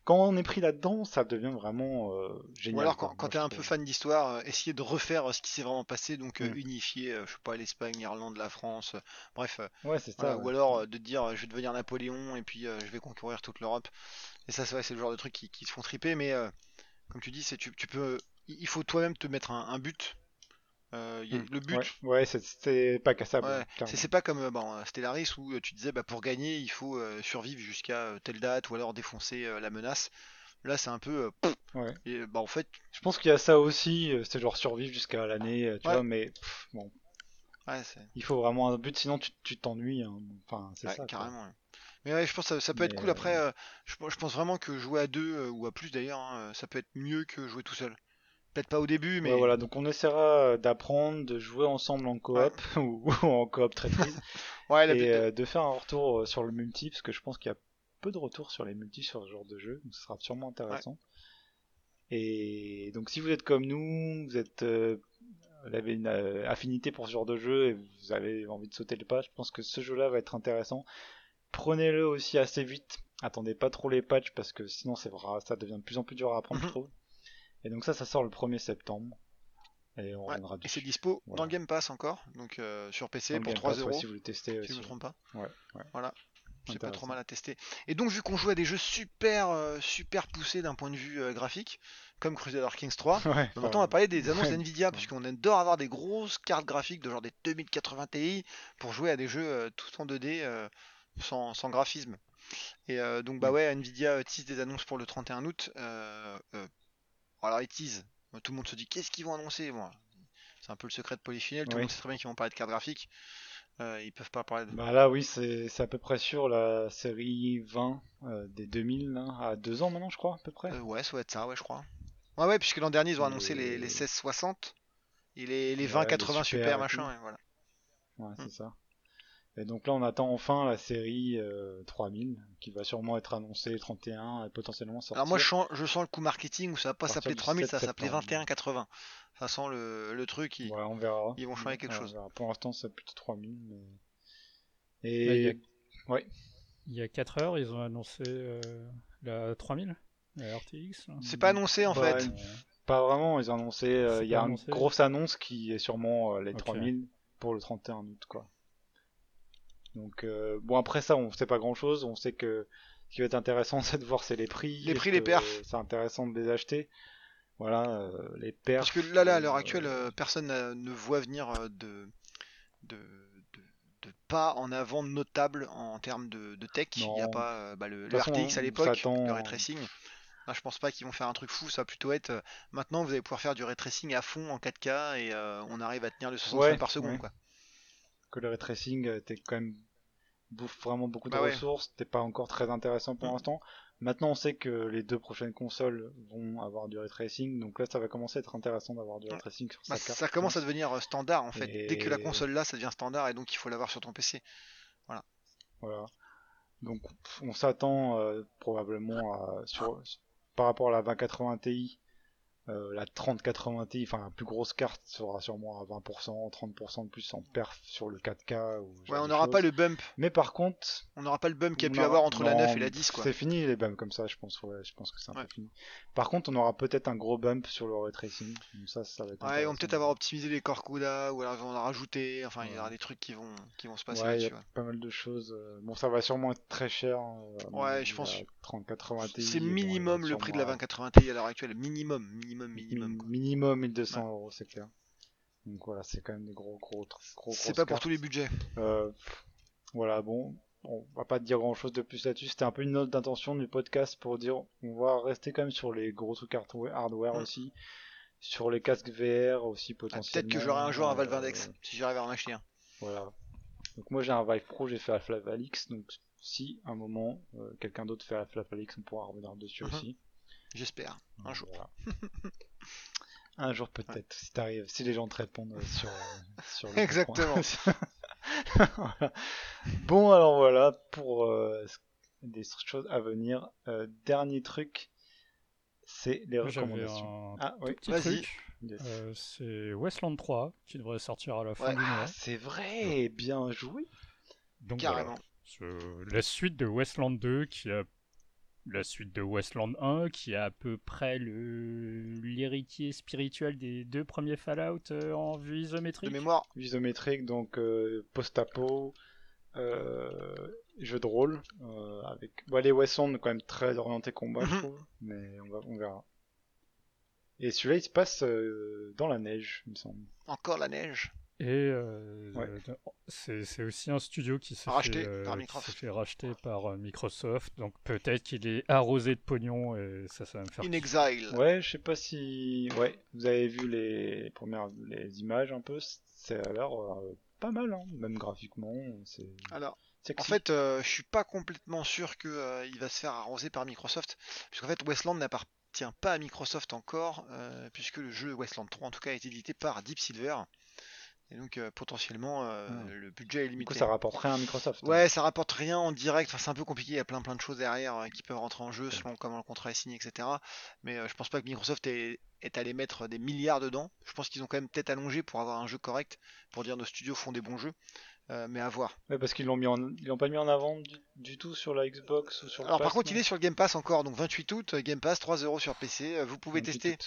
Speaker 1: Quand on est pris là-dedans, ça devient vraiment euh, génial.
Speaker 2: Ou alors quand, quand tu es un peu fan d'histoire, euh, essayer de refaire ce qui s'est vraiment passé, donc mm. unifier, je sais pas, l'Espagne, l'Irlande, la France, bref.
Speaker 1: Ouais, c'est ça.
Speaker 2: Ou alors de dire je vais devenir Napoléon et puis je vais concourir toute l'Europe. Et ça, c'est c'est le genre de trucs qui, qui se font triper, mais comme tu dis, c'est tu, tu, peux, il faut toi-même te mettre un, but. Euh, hmm. le but.
Speaker 1: Ouais, c'est pas cassable.
Speaker 2: c'est pas comme bon, Stellaris où tu disais bah, pour gagner il faut euh, survivre jusqu'à euh, telle date ou alors défoncer la menace. Là c'est un peu. et, bah, en fait.
Speaker 1: Je pense qu'il y a ça aussi, c'est genre survivre jusqu'à l'année, tu vois, mais bon. il faut vraiment un but sinon tu t'ennuies. Hein. Enfin, c'est ça.
Speaker 2: Carrément. Mais ouais, je pense que ça, peut être cool. Après, euh, je, pense vraiment que jouer à deux euh, ou à plus d'ailleurs, hein, ça peut être mieux que jouer tout seul. Peut-être pas au début, mais.
Speaker 1: voilà, donc on essaiera d'apprendre, de jouer ensemble en coop ou, en coop très prise. ouais, et euh, de faire un retour sur le multi, parce que je pense qu'il y a peu de retours sur les multi sur ce genre de jeu, donc ce sera sûrement intéressant. Et donc si vous êtes comme nous, vous êtes vous avez une affinité pour ce genre de jeu et vous avez envie de sauter le pas, je pense que ce jeu-là va être intéressant prenez-le aussi assez vite. Attendez pas trop les patchs parce que sinon c'est vrai, ça devient de plus en plus dur à apprendre, je mhm. trouve. Et donc ça, ça sort le 1er septembre. Et on reviendra
Speaker 2: Et c'est dispo dans le Game Pass encore, donc euh, sur PC pour 3 euros.
Speaker 1: si vous le testez.
Speaker 2: Si je me trompe pas.
Speaker 1: Ouais,
Speaker 2: Voilà. C'est pas trop mal à tester. Et donc vu qu'on joue à des jeux super euh, super poussés d'un point de vue euh, graphique, comme Crusader Kings 3, bah, maintenant on va parler des annonces Nvidia, puisqu'on adore avoir des grosses cartes graphiques de genre des 2080 Ti pour jouer à des jeux tout en 2D sans, graphisme. Et donc bah mm. ouais, Nvidia tease des annonces pour le 31 août. Euh, euh, alors ils tease, tout le monde se dit qu'est-ce qu'ils vont annoncer? Bon, C'est un peu le secret de Polyfinel, tout le monde sait très bien qu'ils vont parler de cartes graphiques. ils peuvent pas parler de...
Speaker 1: Bah là oui, c'est à peu près sûr la série 20 des 2000, à deux ans maintenant je crois à peu près.
Speaker 2: ouais, ça doit être ça, ouais je crois. Ouais ouais, puisque l'an dernier ils ont annoncé les, les 1660 et les, les 2080 super, machin, et voilà.
Speaker 1: Ouais, c'est mm. ça. Et donc là, on attend enfin la série 3000, euh, qui va sûrement être annoncée 31 et potentiellement sortir.
Speaker 2: Alors moi, je sens, je sens le coup marketing où ça va pas s'appeler 3000, ça va s'appeler 2180. Ça sent le, le truc.
Speaker 1: Ils, ouais, on verra.
Speaker 2: Ils vont changer quelque chose.
Speaker 1: Pour l'instant, c'est plutôt 3000.
Speaker 3: Et bah, il, y a... Ouais. il y a 4 heures, ils ont annoncé euh, la 3000, la RTX.
Speaker 2: C'est pas annoncé en bah, fait.
Speaker 1: Pas vraiment, ils ont annoncé. Euh, il y a une grosse annonce qui est sûrement les 3000 pour le 31 août, quoi. Donc euh, bon après ça on sait pas grand chose, on sait que ce qui va être intéressant c'est de voir c'est les prix.
Speaker 2: Les prix, les perfs.
Speaker 1: C'est intéressant de les acheter. Voilà, euh, les perfs.
Speaker 2: Parce que là, là à l'heure actuelle, euh, personne ne voit venir de, de, de, pas en avant notable en termes de, tech. Il n'y a pas bah, le, RTX à l'époque, le ray tracing. je pense pas qu'ils vont faire un truc fou, ça va plutôt être maintenant vous allez pouvoir faire du ray tracing à fond en 4K et on arrive à tenir le 60 par seconde quoi
Speaker 1: que le ray tracing était quand même bouffe vraiment beaucoup de bah ressources, c'était pas encore très intéressant pour mm. l'instant. Maintenant, on sait que les deux prochaines consoles vont avoir du ray tracing, donc là, ça va commencer à être intéressant d'avoir du ray tracing sur sa bah, carte.
Speaker 2: Ça commence à devenir euh, standard en fait. Dès que la console là, ça devient standard et donc il faut l'avoir sur ton PC. Voilà.
Speaker 1: Voilà. Donc, on s'attend euh, probablement à, sur, par rapport à la 2080 Ti euh, la 3080 Ti, enfin la plus grosse carte sera sûrement à 20%, 30% de plus en perf sur le 4K.
Speaker 2: ouais, on n'aura pas le bump.
Speaker 1: Mais par contre,
Speaker 2: on n'aura pas le bump qu'il y a pu avoir entre la 9 et la 10 quoi.
Speaker 1: C'est fini les bumps comme ça, je pense. Ouais, je pense que c'est un peu fini. Par contre, on aura peut-être un gros bump sur le ray tracing. ça, ça va être
Speaker 2: ouais, ils vont peut-être avoir optimisé les core CUDA ou alors ils vont en rajouter. Enfin, il y aura des trucs qui vont qui vont se passer.
Speaker 1: Ouais, il y a pas mal de choses. Euh, bon, ça va sûrement être très cher.
Speaker 2: Euh, ouais, je pense.
Speaker 1: 3080 Ti.
Speaker 2: C'est minimum le prix de la 2080 Ti à l'heure actuelle. Minimum, minimum, minimum
Speaker 1: minimum 1200 euros, c'est clair. Donc voilà, c'est quand même des gros, gros, gros.
Speaker 2: C'est pas pour tous les budgets.
Speaker 1: Euh, voilà, bon, on va pas dire grand chose de plus là-dessus. C'était un peu une note d'intention du podcast pour dire on va rester quand même sur les gros trucs hardware, mm. aussi, sur les casques VR aussi potentiellement.
Speaker 2: Peut-être que j'aurai un jour un Valve Index si j'arrive à en acheter un.
Speaker 1: Voilà. Donc moi j'ai un Vive Pro, j'ai fait Half-Life Alix, donc si à un moment euh, quelqu'un d'autre fait Half-Life Alix, on pourra revenir dessus mm-hmm. aussi.
Speaker 2: J'espère, un jour.
Speaker 1: Un jour peut-être, si t'arrives, si les gens te répondent euh, sur, euh, sur
Speaker 2: Exactement.
Speaker 1: Bon alors voilà pour euh, des choses à venir. dernier truc, c'est les recommandations.
Speaker 3: Ah oui, vas-y. c'est Westland 3 qui devrait sortir à la fin du mois. Ah,
Speaker 1: c'est vrai, bien joué.
Speaker 2: Donc, Carrément.
Speaker 3: la suite de Westland 2 qui a la suite de Westland 1, qui est à peu près l'héritier spirituel des deux premiers Fallout euh, en vue isométrique.
Speaker 2: De mémoire.
Speaker 1: Isométrique, donc euh, post-apo, euh, jeu de rôle, avec... Bon, les Westland quand même très orienté combat, je mhm. trouve, mais on, va, on verra. Et celui-là, il se passe dans la neige, il me semble.
Speaker 2: Encore la neige
Speaker 3: et euh, c'est aussi un studio qui s'est fait, euh, fait, racheter par euh, Microsoft. Donc peut-être qu'il est arrosé de pognon et ça, ça va me faire.
Speaker 2: In exile.
Speaker 1: Ouais, je sais pas si. Ouais, vous avez vu les premières les images un peu. Ça a l'air pas mal, hein, même graphiquement. C'est.
Speaker 2: Alors. En fait, je suis pas complètement sûr qu'il il va se faire arroser par Microsoft, puisqu'en fait Westland n'appartient pas à Microsoft encore, puisque le jeu Westland 3 en tout cas est édité par Deep Silver. Et donc euh, potentiellement euh, hmm. le budget est limité. Du coup,
Speaker 1: ça rapporte rien à Microsoft.
Speaker 2: Hein. Ouais, ça rapporte rien en direct. Enfin, c'est un peu compliqué. Il y a plein plein de choses derrière euh, qui peuvent rentrer en jeu selon comment le contrat est signé, etc. Mais je pense pas que Microsoft est, est allé mettre des milliards dedans. Je pense qu'ils ont quand même peut-être allongé pour avoir un jeu correct, pour dire nos studios font des bons jeux. Euh, mais à voir.
Speaker 1: Ouais, parce qu'ils l'ont mis en... ils l'ont pas mis en avant du, tout sur la Xbox ou sur.
Speaker 2: Alors par contre, il est sur le Game Pass encore, donc 28 août, Game Pass 3 euros sur PC. Euh, vous pouvez tester.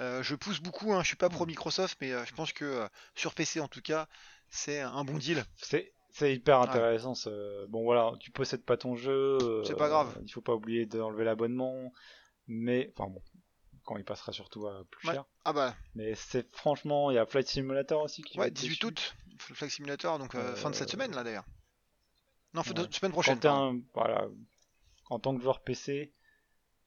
Speaker 2: Euh, je pousse beaucoup, hein, je suis pas pro hmm. Microsoft, mais je pense que sur PC en tout cas, c'est un bon deal.
Speaker 1: C'est c'est hyper intéressant. Bon voilà, tu possèdes pas ton jeu.
Speaker 2: c'est pas grave.
Speaker 1: Il faut pas oublier d'enlever l'abonnement, mais enfin bon, quand il passera surtout à plus cher.
Speaker 2: Ah bah.
Speaker 1: Mais c'est franchement, il y a Flight Simulator aussi qui.
Speaker 2: Ouais, 18 août. Flight Simulator, donc euh, fin de cette semaine là d'ailleurs. Non, fin de semaine prochaine.
Speaker 1: voilà, en tant que joueur PC,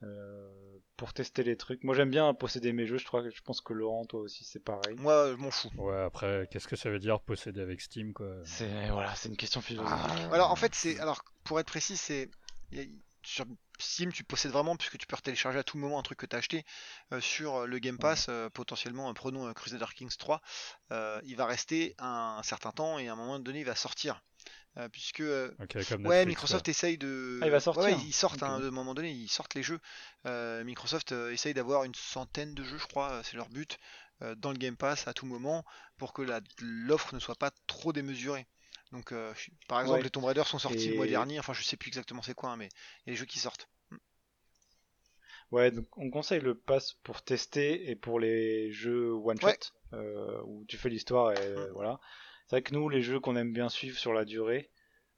Speaker 1: euh, pour tester les trucs. Moi j'aime bien posséder mes jeux, je, crois, je pense que Laurent, toi aussi c'est pareil.
Speaker 2: Moi je m'en fous.
Speaker 3: Ouais, après, qu'est-ce que ça veut dire posséder avec Steam quoi?
Speaker 1: C'est voilà, c'est une question philosophique.
Speaker 2: Ah. Alors en fait, c'est alors pour être précis, c'est sur Steam, tu possèdes vraiment, puisque tu peux télécharger à tout moment un truc que tu as acheté euh, sur le Game Pass, euh, potentiellement, prenons euh, Crusader Kings 3, il va rester un, certain temps et à un moment donné, il va sortir. puisque ouais, Microsoft essaye de.
Speaker 1: Ah, il va sortir.
Speaker 2: ils sortent à un moment donné, ils sortent les jeux. Microsoft essaye d'avoir une centaine de jeux, je crois, c'est leur but, dans le Game Pass à tout moment, pour que l'offre ne soit pas trop démesurée. Donc, euh, par exemple, les Tomb Raider sont sortis le mois dernier. Enfin, je sais plus exactement c'est quoi, hein, mais il y a des jeux qui sortent.
Speaker 1: Ouais, donc on conseille le pass pour tester et pour les jeux one shot euh, où tu fais l'histoire et mm. voilà. C'est vrai que nous, les jeux qu'on aime bien suivre sur la durée,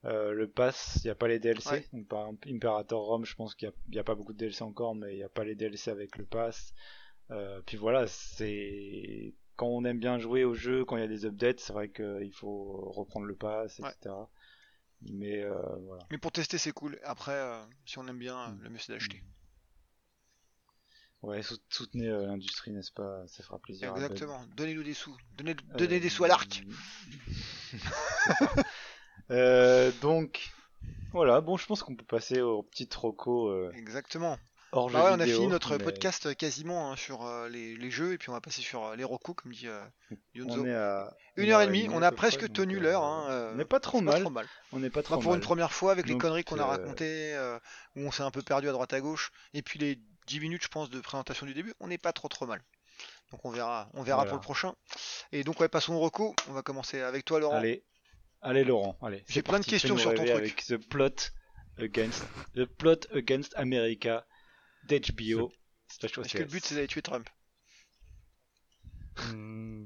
Speaker 1: euh, le pass, il n'y a pas les DLC. Donc, par exemple, Imperator Rome, je pense qu'il n'y a, pas beaucoup de DLC encore, mais il n'y a pas les DLC avec le pass. puis voilà, c'est quand on aime bien jouer au jeu, quand il y a des updates, c'est vrai qu'il faut reprendre le pass, etc. Mais euh, voilà.
Speaker 2: Mais pour tester, c'est cool. Après, euh, si on aime bien, le mieux c'est d'acheter.
Speaker 1: Ouais, soutenez euh, l'industrie, n'est-ce pas? Ça fera plaisir.
Speaker 2: Exactement. Donnez-nous des sous. Donnez, donnez des sous à l'arc.
Speaker 1: donc, voilà. Bon, je pense qu'on peut passer au petit troco.
Speaker 2: Exactement. Bah ouais, on a fini notre podcast euh, quasiment hein, sur euh, les, jeux et puis on va passer sur euh, les recos comme dit Yonzo.
Speaker 1: On est à
Speaker 2: une heure et demie, on a presque tenu l'heure. Hein,
Speaker 1: on n'est pas trop mal. On n'est pas trop
Speaker 2: Pour une première fois avec les conneries qu'on a racontées, où on s'est un peu perdu à droite à gauche, et puis les 10 minutes je pense de présentation du début, on n'est pas trop trop mal. Donc on verra, on verra pour le prochain. Et donc ouais, passons au reco. On va commencer avec toi Laurent.
Speaker 1: Allez, allez Laurent, allez.
Speaker 2: J'ai plein de questions sur ton truc.
Speaker 1: Avec the plot against the plot against America d'HBO.
Speaker 2: Est-ce que le but c'est d'aller tuer Trump
Speaker 3: hmm,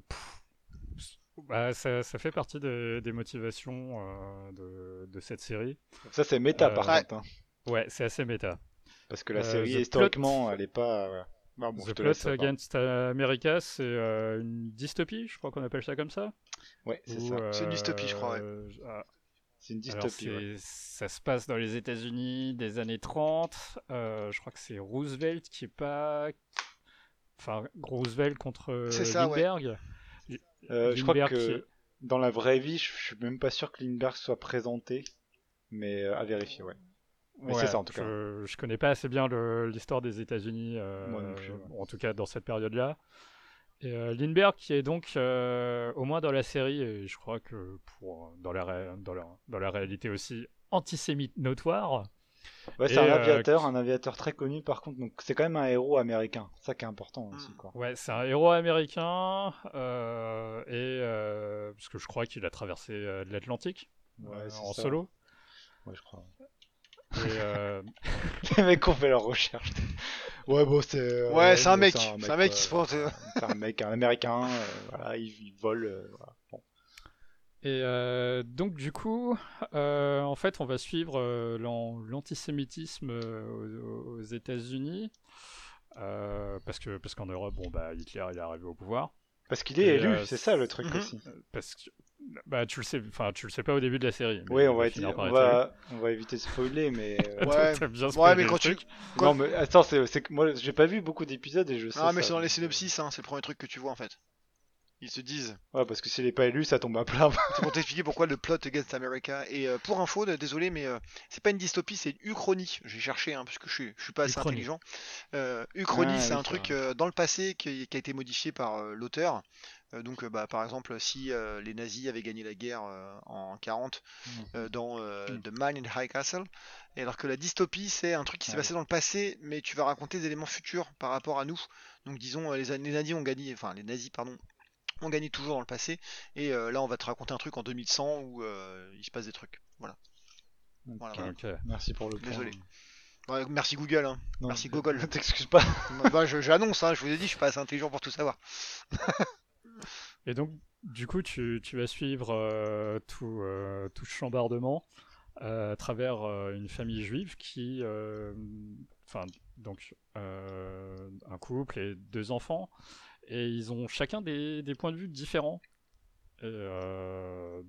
Speaker 3: bah, ça, fait partie des, motivations euh, de, cette série.
Speaker 1: Ça c'est méta par euh, contre. Hein.
Speaker 3: Ouais, c'est assez méta.
Speaker 1: Parce que la euh, série historiquement elle est pas.
Speaker 3: Bah, The Plot Against America, c'est une dystopie, je crois qu'on appelle ça comme ça.
Speaker 1: Ouais, c'est ça.
Speaker 2: c'est une dystopie, je crois. Ah.
Speaker 1: C'est une dystopie.
Speaker 3: Ça se passe dans les États-Unis des années 30. je crois que c'est Roosevelt qui est pas. Enfin, Roosevelt contre Lindbergh.
Speaker 1: je crois que dans la vraie vie, je suis même pas sûr que Lindbergh soit présenté, mais à vérifier, ouais
Speaker 3: c'est ça en tout cas. Je connais pas assez bien l'histoire des États-Unis, euh, en tout cas dans cette période-là. Et euh, Lindbergh qui est donc euh, au moins dans la série, et je crois que pour, dans, la, dans, la, dans la réalité aussi antisémite notoire.
Speaker 1: Ouais, c'est un aviateur, un aviateur très connu par contre, donc c'est quand même un héros américain, ça qui est important aussi. Quoi.
Speaker 3: Ouais, c'est un héros américain, et parce que je crois qu'il a traversé l'Atlantique en solo.
Speaker 1: Ouais, je crois.
Speaker 3: Euh,
Speaker 1: les mecs ont fait leur recherche. Ouais, bon, c'est. Euh,
Speaker 2: ouais, c'est un, mec. C'est un mec qui se
Speaker 1: prend. c'est un mec, un américain. Euh, voilà, il, vole.
Speaker 3: Et donc du coup, en fait, on va suivre l'antisémitisme aux, États-Unis, parce que parce qu'en Europe, bon bah Hitler il est arrivé au pouvoir.
Speaker 1: Parce qu'il est élu, c'est ça le truc mhm. aussi.
Speaker 3: Parce que bah, tu le sais, enfin, tu le sais pas au début de la série.
Speaker 1: Oui, on va, on va, on va éviter de spoiler, mais.
Speaker 2: Euh, ouais, mais quand tu.
Speaker 1: Non, mais attends, c'est que moi, j'ai pas vu beaucoup d'épisodes et je sais.
Speaker 2: Ah, mais c'est dans les synopsis, hein, c'est le premier truc que tu vois en fait. Ils se disent.
Speaker 1: Ouais, parce que s'il est pas élu, ça tombe à plat.
Speaker 2: c'est pour t'expliquer pourquoi le plot against America. Et euh, pour info, désolé, mais euh, c'est pas une dystopie, c'est une uchronie. J'ai cherché, hein, parce que je suis, je suis pas assez intelligent. uchronie, ah, c'est un truc dans le passé qui, qui, a été modifié par l'auteur. Euh, donc, euh, bah, par exemple, si euh, les nazis avaient gagné la guerre en 40 mmh. dans mmh. The Man in High Castle, et alors que la dystopie, c'est un truc qui s'est passé dans le passé, mais tu vas raconter des éléments futurs par rapport à nous. Donc, disons, les, nazis ont gagné, enfin, les nazis, pardon, ont gagné toujours dans le passé, et là, on va te raconter un truc en 2100 où il se passe des trucs. Voilà.
Speaker 1: Merci pour le
Speaker 2: Désolé. merci Google, hein. merci Google.
Speaker 1: Ne t'excuse pas.
Speaker 2: bah, j'annonce, hein, je vous ai dit, je suis pas assez intelligent pour tout savoir.
Speaker 3: Et donc, du coup, tu, tu vas suivre euh, tout, euh, tout chambardement euh, à travers une famille juive qui, enfin, donc un couple et deux enfants, et ils ont chacun des, points de vue différents. Et,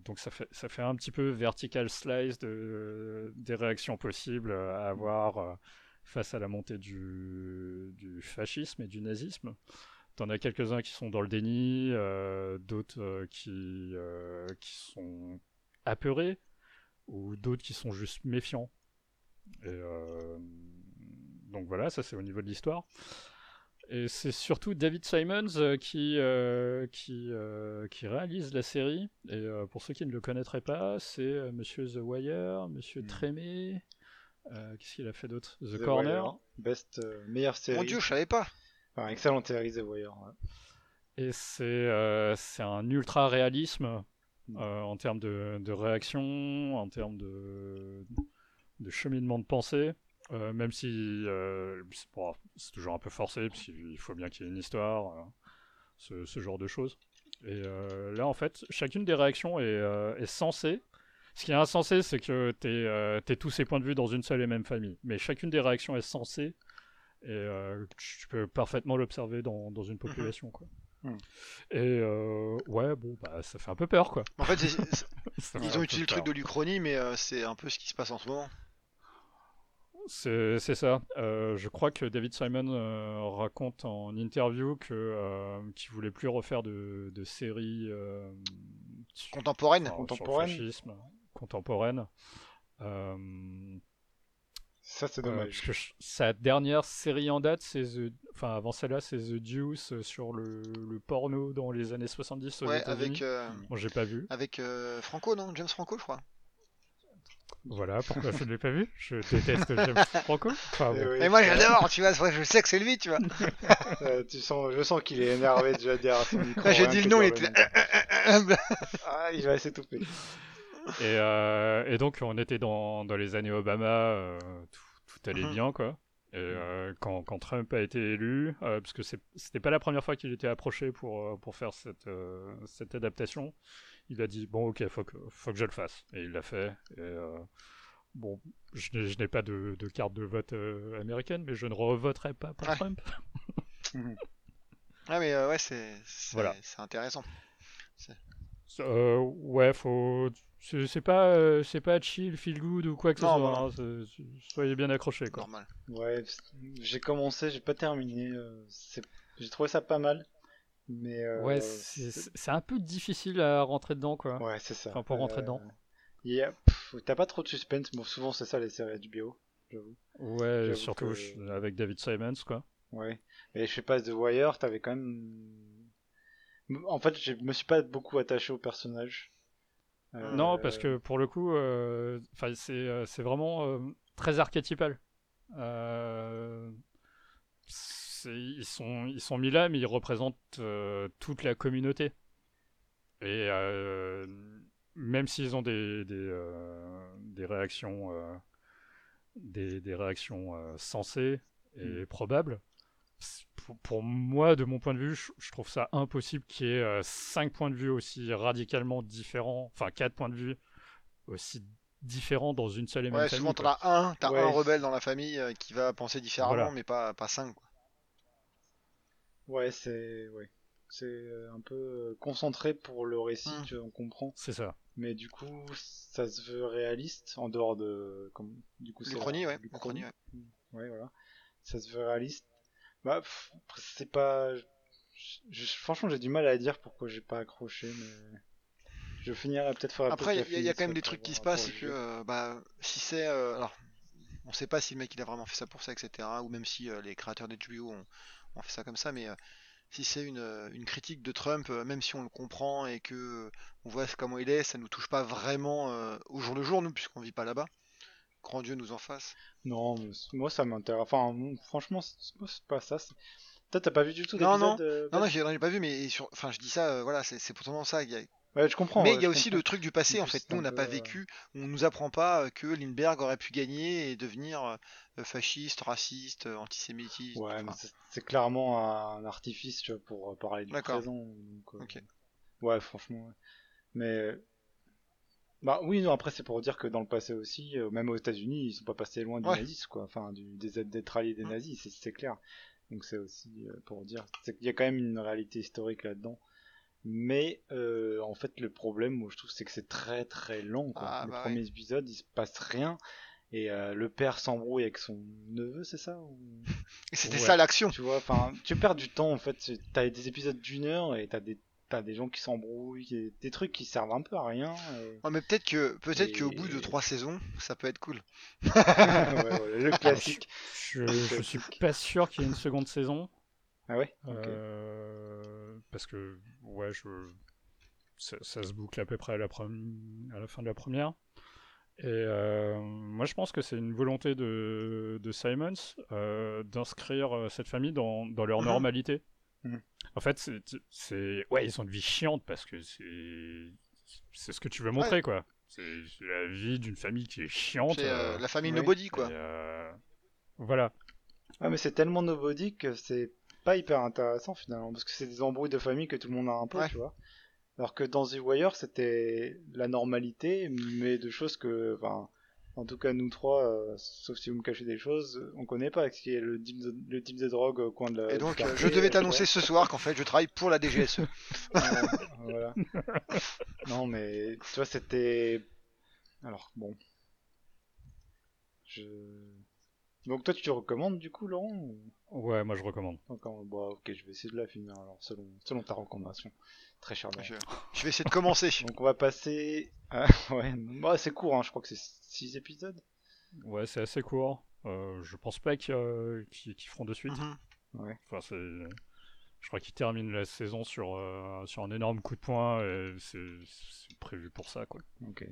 Speaker 3: donc ça fait, ça fait un petit peu vertical slice de, des réactions possibles à avoir face à la montée du fascisme et du nazisme. T'en as quelques-uns qui sont dans le déni, euh, d'autres euh, qui, euh, qui sont apeurés, ou d'autres qui sont juste méfiants. Et, donc voilà, ça c'est au niveau de l'histoire. Et c'est surtout David Simons qui, qui, qui réalise la série. Et pour ceux qui ne le connaîtraient pas, c'est Monsieur The Wire, Monsieur mm. Trémé. Qu'est-ce qu'il a fait d'autre? The, Corner.
Speaker 1: Best, meilleure série.
Speaker 2: Mon dieu, je savais pas.
Speaker 1: Enfin, excellent série The Wire.
Speaker 3: Et c'est euh, un ultra réalisme mm. euh, en termes de, de, réaction, en termes de, de cheminement de pensée. Euh, même si c'est toujours un peu forcé, puisqu'il faut bien qu'il y ait une histoire, ce, ce, genre de choses. Et là, en fait, chacune des réactions est, est censée. Ce qui est insensé, c'est que tu es, tous ces points de vue dans une seule et même famille. Mais chacune des réactions est censée et euh, tu peux parfaitement l'observer dans, dans, une mhm. population, quoi. Hmm. Et euh, ouais, bon, bah, ça fait un peu peur, quoi.
Speaker 2: En fait, ils ont utilisé le truc de l'Uchronie, mais euh, c'est un peu ce qui se passe en ce moment.
Speaker 3: C'est ça. je crois que David Simon raconte en interview que qu'il voulait plus refaire de, de séries
Speaker 2: contemporaines,
Speaker 3: contemporaines.
Speaker 1: Ça, c'est dommage.
Speaker 3: parce que sa dernière série en date, c'est Enfin, avant celle-là, c'est The Deuce euh, sur le, le, porno dans les années 70 aux ouais, avec. Euh... Bon, j'ai pas vu.
Speaker 2: Avec euh, Franco, non? James Franco, je crois.
Speaker 3: Voilà, pourquoi je ne l'ai pas vu? Je déteste James Franco.
Speaker 2: Enfin, bon. Et moi j'adore, tu vois, je sais que c'est lui, tu vois.
Speaker 1: Euh, tu sens, je sens qu'il est énervé déjà derrière son micro.
Speaker 2: J'ai dit le nom, il était.
Speaker 1: ah, il va s'étouffer.
Speaker 3: Et, euh, et, donc, on était dans, dans les années Obama, euh, tout, tout, allait mhm. bien, quoi. Et euh, quand, quand, Trump a été élu, parce que c'était pas la première fois qu'il était approché pour, pour faire cette, cette adaptation, il a dit Bon, ok, faut que, faut que je le fasse. Et il l'a fait. Et, bon, je, n'ai pas de, de, carte de vote américaine, mais je ne revoterai pas pour Trump.
Speaker 2: ah mais ouais, c'est voilà. c'est intéressant.
Speaker 3: ouais, faut c'est pas c'est pas chill, feel good ou quoi que ce soit. Hein, soyez bien accrochés quoi.
Speaker 2: Normal.
Speaker 1: Ouais, j'ai commencé, j'ai pas terminé. j'ai trouvé ça pas mal. Mais euh,
Speaker 3: ouais, c'est un peu difficile à rentrer dedans, quoi.
Speaker 1: Ouais, c'est ça.
Speaker 3: Enfin, pour rentrer dedans.
Speaker 1: Euh, T'as pas trop de suspense, bon, souvent c'est ça les séries du bio, j'avoue.
Speaker 3: Ouais, surtout avec David Simons, quoi.
Speaker 1: Ouais, mais je sais pas, The Wire, t'avais quand même. En fait, je me suis pas beaucoup attaché au personnage.
Speaker 3: Euh, non, parce que pour le coup, enfin, c'est vraiment très archétypal. Euh ils sont, ils sont mis là, mais ils représentent euh, toute la communauté. Et euh, même s'ils ont des, des, euh, des réactions, des, des, réactions sensées et mm. probables, pour, moi, de mon point de vue, je, trouve ça impossible qu'il y ait 5 points de vue aussi radicalement différents, enfin 4 points de vue aussi différents dans une seule et même
Speaker 2: ouais,
Speaker 3: famille.
Speaker 2: Souvent, t'en as un, t'as un rebelle dans la famille qui va penser différemment, mais pas, pas 5.
Speaker 1: Ouais, c'est ouais. c'est euh, un peu euh, concentré pour le récit, hmm. tu on comprend.
Speaker 3: C'est ça.
Speaker 1: Mais du coup, ça se veut réaliste en dehors de comme du coup
Speaker 2: c'est ouais. ouais.
Speaker 1: Ouais, voilà. Ça se veut réaliste. Bah c'est pas franchement, j'ai du mal à dire pourquoi j'ai pas accroché mais je finirai peut-être faire
Speaker 2: Après, il y, a quand même des trucs qui se passent, c'est que euh, bah si c'est alors on sait pas si le mec il a vraiment fait ça pour ça, etc. Ou même si les créateurs d'HBO ont, on fait ça comme ça, mais euh, si c'est une, euh, une, critique de Trump, euh, même si on le comprend et que on voit comment il est, ça nous touche pas vraiment au jour le jour, nous, puisqu'on vit pas là-bas. Grand Dieu nous en fasse.
Speaker 1: Non, moi ça m'intéresse. Enfin, franchement, c'est pas ça. Toi, t'as pas vu du tout
Speaker 2: Non, non, non, non j'ai pas vu, mais sur... enfin, je dis ça, voilà, c'est pourtant ça. Y a
Speaker 1: Ouais, je comprends.
Speaker 2: Mais il y a aussi le truc du passé, en fait. Nous, on n'a pas vécu, on nous apprend pas que Lindbergh aurait pu gagner et devenir fasciste, raciste, antisémitiste.
Speaker 1: Ouais, mais c'est clairement un artifice tu vois, pour parler du présent. Donc, Ouais, franchement. Mais. Bah oui, non, après c'est pour dire que dans le passé aussi, même aux États-Unis, ils sont pas passés loin du nazisme, quoi. Enfin, du, des d'être alliés des mmh. nazis, c'est clair. Donc c'est aussi pour dire qu'il y a quand même une réalité historique là-dedans. Mais euh, en fait, le problème, moi, je trouve, c'est que c'est très très long. Quoi. Ah, le bah premier épisode, il se passe rien. Et euh, le père s'embrouille avec son neveu, c'est ça
Speaker 2: C'était ça l'action.
Speaker 1: Tu vois, enfin, tu perds du temps en fait. T'as des épisodes d'une heure et t'as des t'as des gens qui s'embrouillent, des trucs qui servent un peu à rien.
Speaker 2: mais peut-être que peut-être qu'au bout de trois saisons, ça peut être cool.
Speaker 1: le classique.
Speaker 3: Je, je, suis pas sûr qu'il y ait une seconde saison.
Speaker 1: Ah ouais?
Speaker 3: Euh, Parce que, ouais, je... Ça, se boucle à peu près à la, à la fin de la première. Et euh, moi, je pense que c'est une volonté de, de Simons euh, d'inscrire cette famille dans, dans leur mhm. normalité. Mhm. En fait, c'est. Ouais, ils ont une vie chiante parce que c'est. C'est ce que tu veux montrer, quoi. C'est la vie d'une famille qui est chiante.
Speaker 2: C'est la famille nobody, quoi.
Speaker 3: voilà.
Speaker 1: Ah, mais c'est tellement nobody que c'est pas hyper intéressant finalement, parce que c'est des embrouilles de famille que tout le monde a un peu, tu vois. Alors que dans The Wire, c'était la normalité, mais de choses que, enfin, en tout cas nous trois, euh, sauf si vous me cachez des choses, on connaît pas ce qui est le type de, le type de drogue au coin de la.
Speaker 2: Et donc, je devais t'annoncer ce soir qu'en fait, je travaille pour la DGSE.
Speaker 1: voilà. non, mais tu vois, c'était. Alors bon. Je donc toi tu te recommandes du coup Laurent
Speaker 3: Ouais, moi je recommande.
Speaker 1: bon, ok, je vais essayer de la finir alors selon, selon ta recommandation. Très cher.
Speaker 2: Je, je, vais essayer de commencer.
Speaker 1: Donc on va passer. ouais, bah, c'est court, hein, je crois que c'est 6 épisodes.
Speaker 3: Ouais, c'est assez court. Euh, je pense pas qu'ils feront de suite. Mhm.
Speaker 1: Ouais.
Speaker 3: Enfin, c'est. Je crois qu'ils terminent la saison sur, euh, sur un énorme coup de poing et c'est prévu pour ça quoi.
Speaker 1: Ok.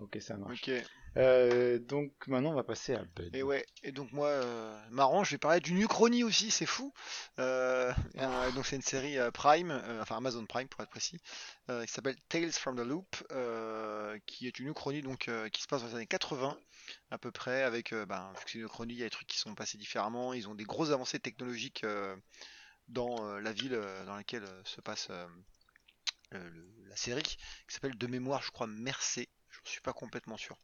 Speaker 1: Ok, ça marche.
Speaker 2: Ok.
Speaker 1: Euh, donc maintenant on va passer à
Speaker 2: Bud. Et ouais, et donc moi, euh, marrant, je vais parler d'une uchronie aussi, c'est fou. Euh, donc c'est une série Prime, enfin Amazon Prime pour être précis, qui s'appelle Tales from the Loop, qui est une uchronie donc qui se passe dans les années 80 à peu près, avec, ben, vu que c'est une uchronie, il y a des trucs qui sont passés différemment, ils ont des grosses avancées technologiques dans la ville dans laquelle se passe la série, qui s'appelle de mémoire, je crois, Mercé je suis pas complètement sûr.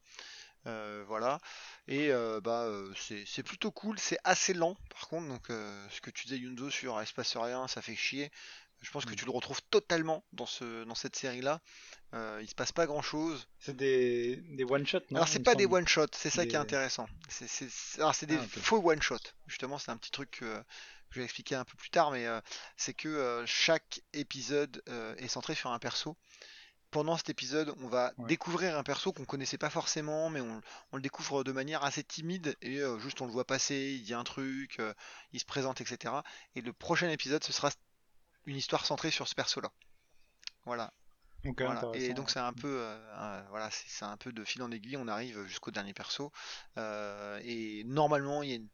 Speaker 2: voilà. Et bah c'est plutôt cool, c'est assez lent par contre, donc ce que tu disais Yunzo sur Espace Rien, ça fait chier. Je pense que mm. tu le retrouves totalement dans, ce, dans cette série-là. Euh, il se passe pas grand-chose.
Speaker 1: C'est des, des one-shots, non
Speaker 2: Alors c'est pas des one-shots, c'est ça qui est intéressant. C'est, des ah, faux one-shots. Justement, c'est un petit truc que je vais expliquer un peu plus tard, mais euh, c'est que euh, chaque épisode euh, est centré sur un perso. Pendant cet épisode, on va découvrir un perso qu'on connaissait pas forcément, mais on, on, le découvre de manière assez timide et juste on le voit passer, il dit un truc, il se présente, etc. Et le prochain épisode, ce sera une histoire centrée sur ce perso-là. Voilà. Et donc c'est un peu, euh, voilà, c'est un peu de fil en aiguille. On arrive jusqu'au dernier perso. Euh, et normalement, il y a une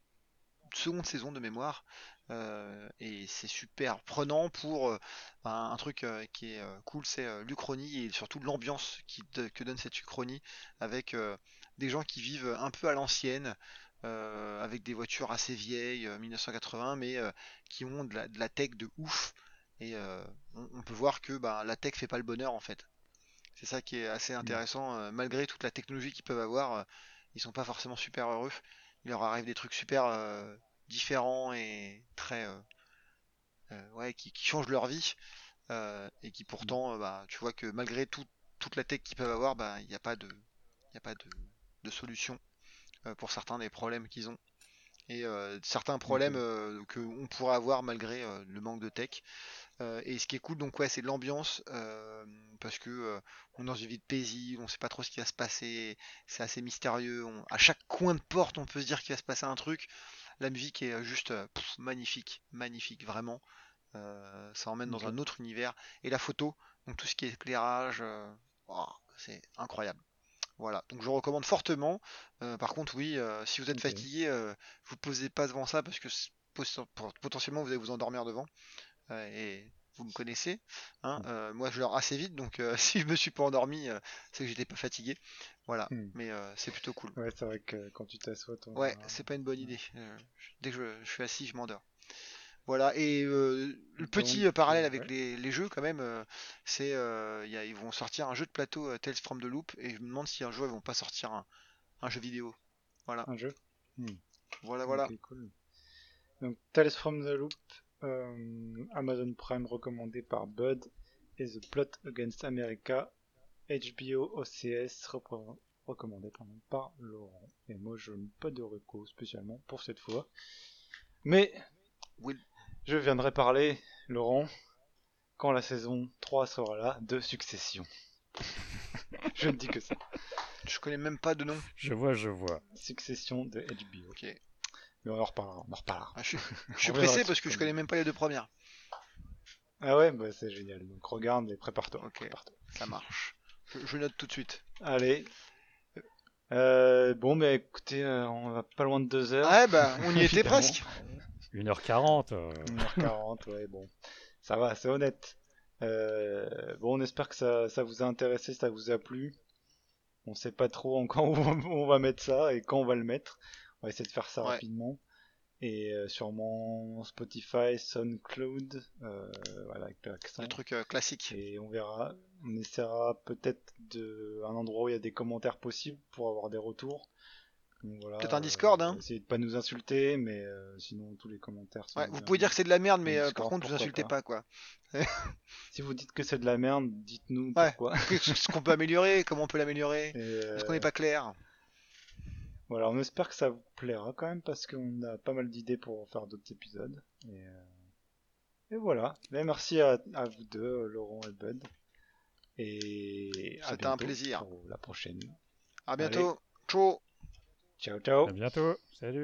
Speaker 2: seconde saison de mémoire. Euh, et c'est super prenant pour un, truc qui est cool, c'est l'Uchronie et surtout l'ambiance que donne cette Uchronie avec des gens qui vivent un peu à l'ancienne, avec des voitures assez vieilles, 1980, mais qui ont de la, de la, tech de ouf. Et euh, on, peut voir que bah, la tech fait pas le bonheur en fait. C'est ça qui est assez intéressant. Euh, malgré toute la technologie qu'ils peuvent avoir, euh, ils sont pas forcément super heureux. Il leur arrive des trucs super différents et très ouais, qui, changent leur vie et qui pourtant, bah, tu vois que malgré toute la tech qu'ils peuvent avoir, bah, il n'y a pas de, il a pas de, de solution pour certains des problèmes qu'ils ont et certains problèmes que qu'on pourrait avoir malgré le manque de tech. Euh, et ce qui est cool, donc ouais, c'est l'ambiance euh, parce que euh, on est dans une vie de paisible, on sait pas trop ce qui va se passer, c'est assez mystérieux. à chaque coin de porte, on peut se dire qu'il va se passer un truc. La musique est juste magnifique, magnifique, vraiment. ça emmène dans un autre univers. Et la photo, donc tout ce qui est éclairage, oh, c'est incroyable. Voilà, donc je recommande fortement. par contre, oui, si vous êtes fatigué, vous posez pas devant ça parce que potentiellement vous allez vous endormir devant et vous me connaissez. Hein, mm. euh, moi, je dors assez vite, donc euh, si je me suis pas endormi, euh, c'est que j'étais pas fatigué. Voilà, mm. mais c'est plutôt cool.
Speaker 1: Ouais, c'est vrai que quand tu t'assois,
Speaker 2: Ouais, c'est pas une bonne idée. dès que je, suis assis, je m'endors. Voilà, et le petit parallèle avec les, jeux, quand même, c'est ils vont sortir un jeu de plateau Tales from the Loop, et je me demande si un jour ils vont pas sortir un, jeu vidéo. Voilà.
Speaker 1: Un jeu?
Speaker 2: Hmm. Voilà, voilà.
Speaker 1: Donc, Tales from the Loop, euh, Amazon Prime recommandé par Bud et The Plot Against America HBO OCS recommandé par Laurent. Et moi je n'ai pas de recours spécialement pour cette fois. Mais je viendrai parler, Laurent, quand la saison 3 sera là, de Succession. je ne dis que ça.
Speaker 2: Je connais même pas de nom.
Speaker 3: Je vois, je vois.
Speaker 1: Succession de HBO.
Speaker 2: Ok.
Speaker 1: Mais on en reparlera. On en reparlera.
Speaker 2: Ah, je, suis pressé parce que je connais même pas les deux premières.
Speaker 1: Ah ouais, bah c'est génial. Donc regarde et prépare-toi.
Speaker 2: Ok, ça marche. Je, note tout de suite.
Speaker 1: Allez. Euh, bon, mais écoutez, euh, on va pas loin de 2 heures.
Speaker 2: Ouais, bah on y était presque.
Speaker 3: 1h40.
Speaker 1: 1h40, ouais, bon. Ça va, c'est honnête. Euh, bon, on espère que ça, ça vous a intéressé, ça vous a plu. On sait pas trop encore où on va mettre ça et quand on va le mettre. On va essayer de faire ça rapidement. Et euh, sûrement Spotify, SoundCloud, euh, voilà, avec
Speaker 2: l'accent. Le truc euh, classique.
Speaker 1: Et on verra. On essaiera peut-être de un endroit où il y a des commentaires possibles pour avoir des retours.
Speaker 2: Voilà, peut-être un Discord, hein.
Speaker 1: Essayez de pas nous insulter, mais sinon tous les commentaires.
Speaker 2: Sont vous pouvez dire que c'est de la merde, mais par contre, vous insultez pas, quoi.
Speaker 1: si vous dites que c'est de la merde, dites-nous pourquoi.
Speaker 2: Ce qu'on peut améliorer, comment on peut l'améliorer. Est-ce qu'on n'est pas clair?
Speaker 1: Voilà, on espère que ça vous plaira quand même parce qu'on a pas mal d'idées pour faire d'autres épisodes. Et, euh, voilà. merci à, vous deux, Laurent et Bud. Et
Speaker 2: c'était un plaisir.
Speaker 1: Pour la prochaine.
Speaker 2: À bientôt. Ciao.
Speaker 1: Ciao ciao.
Speaker 3: À bientôt. Salut.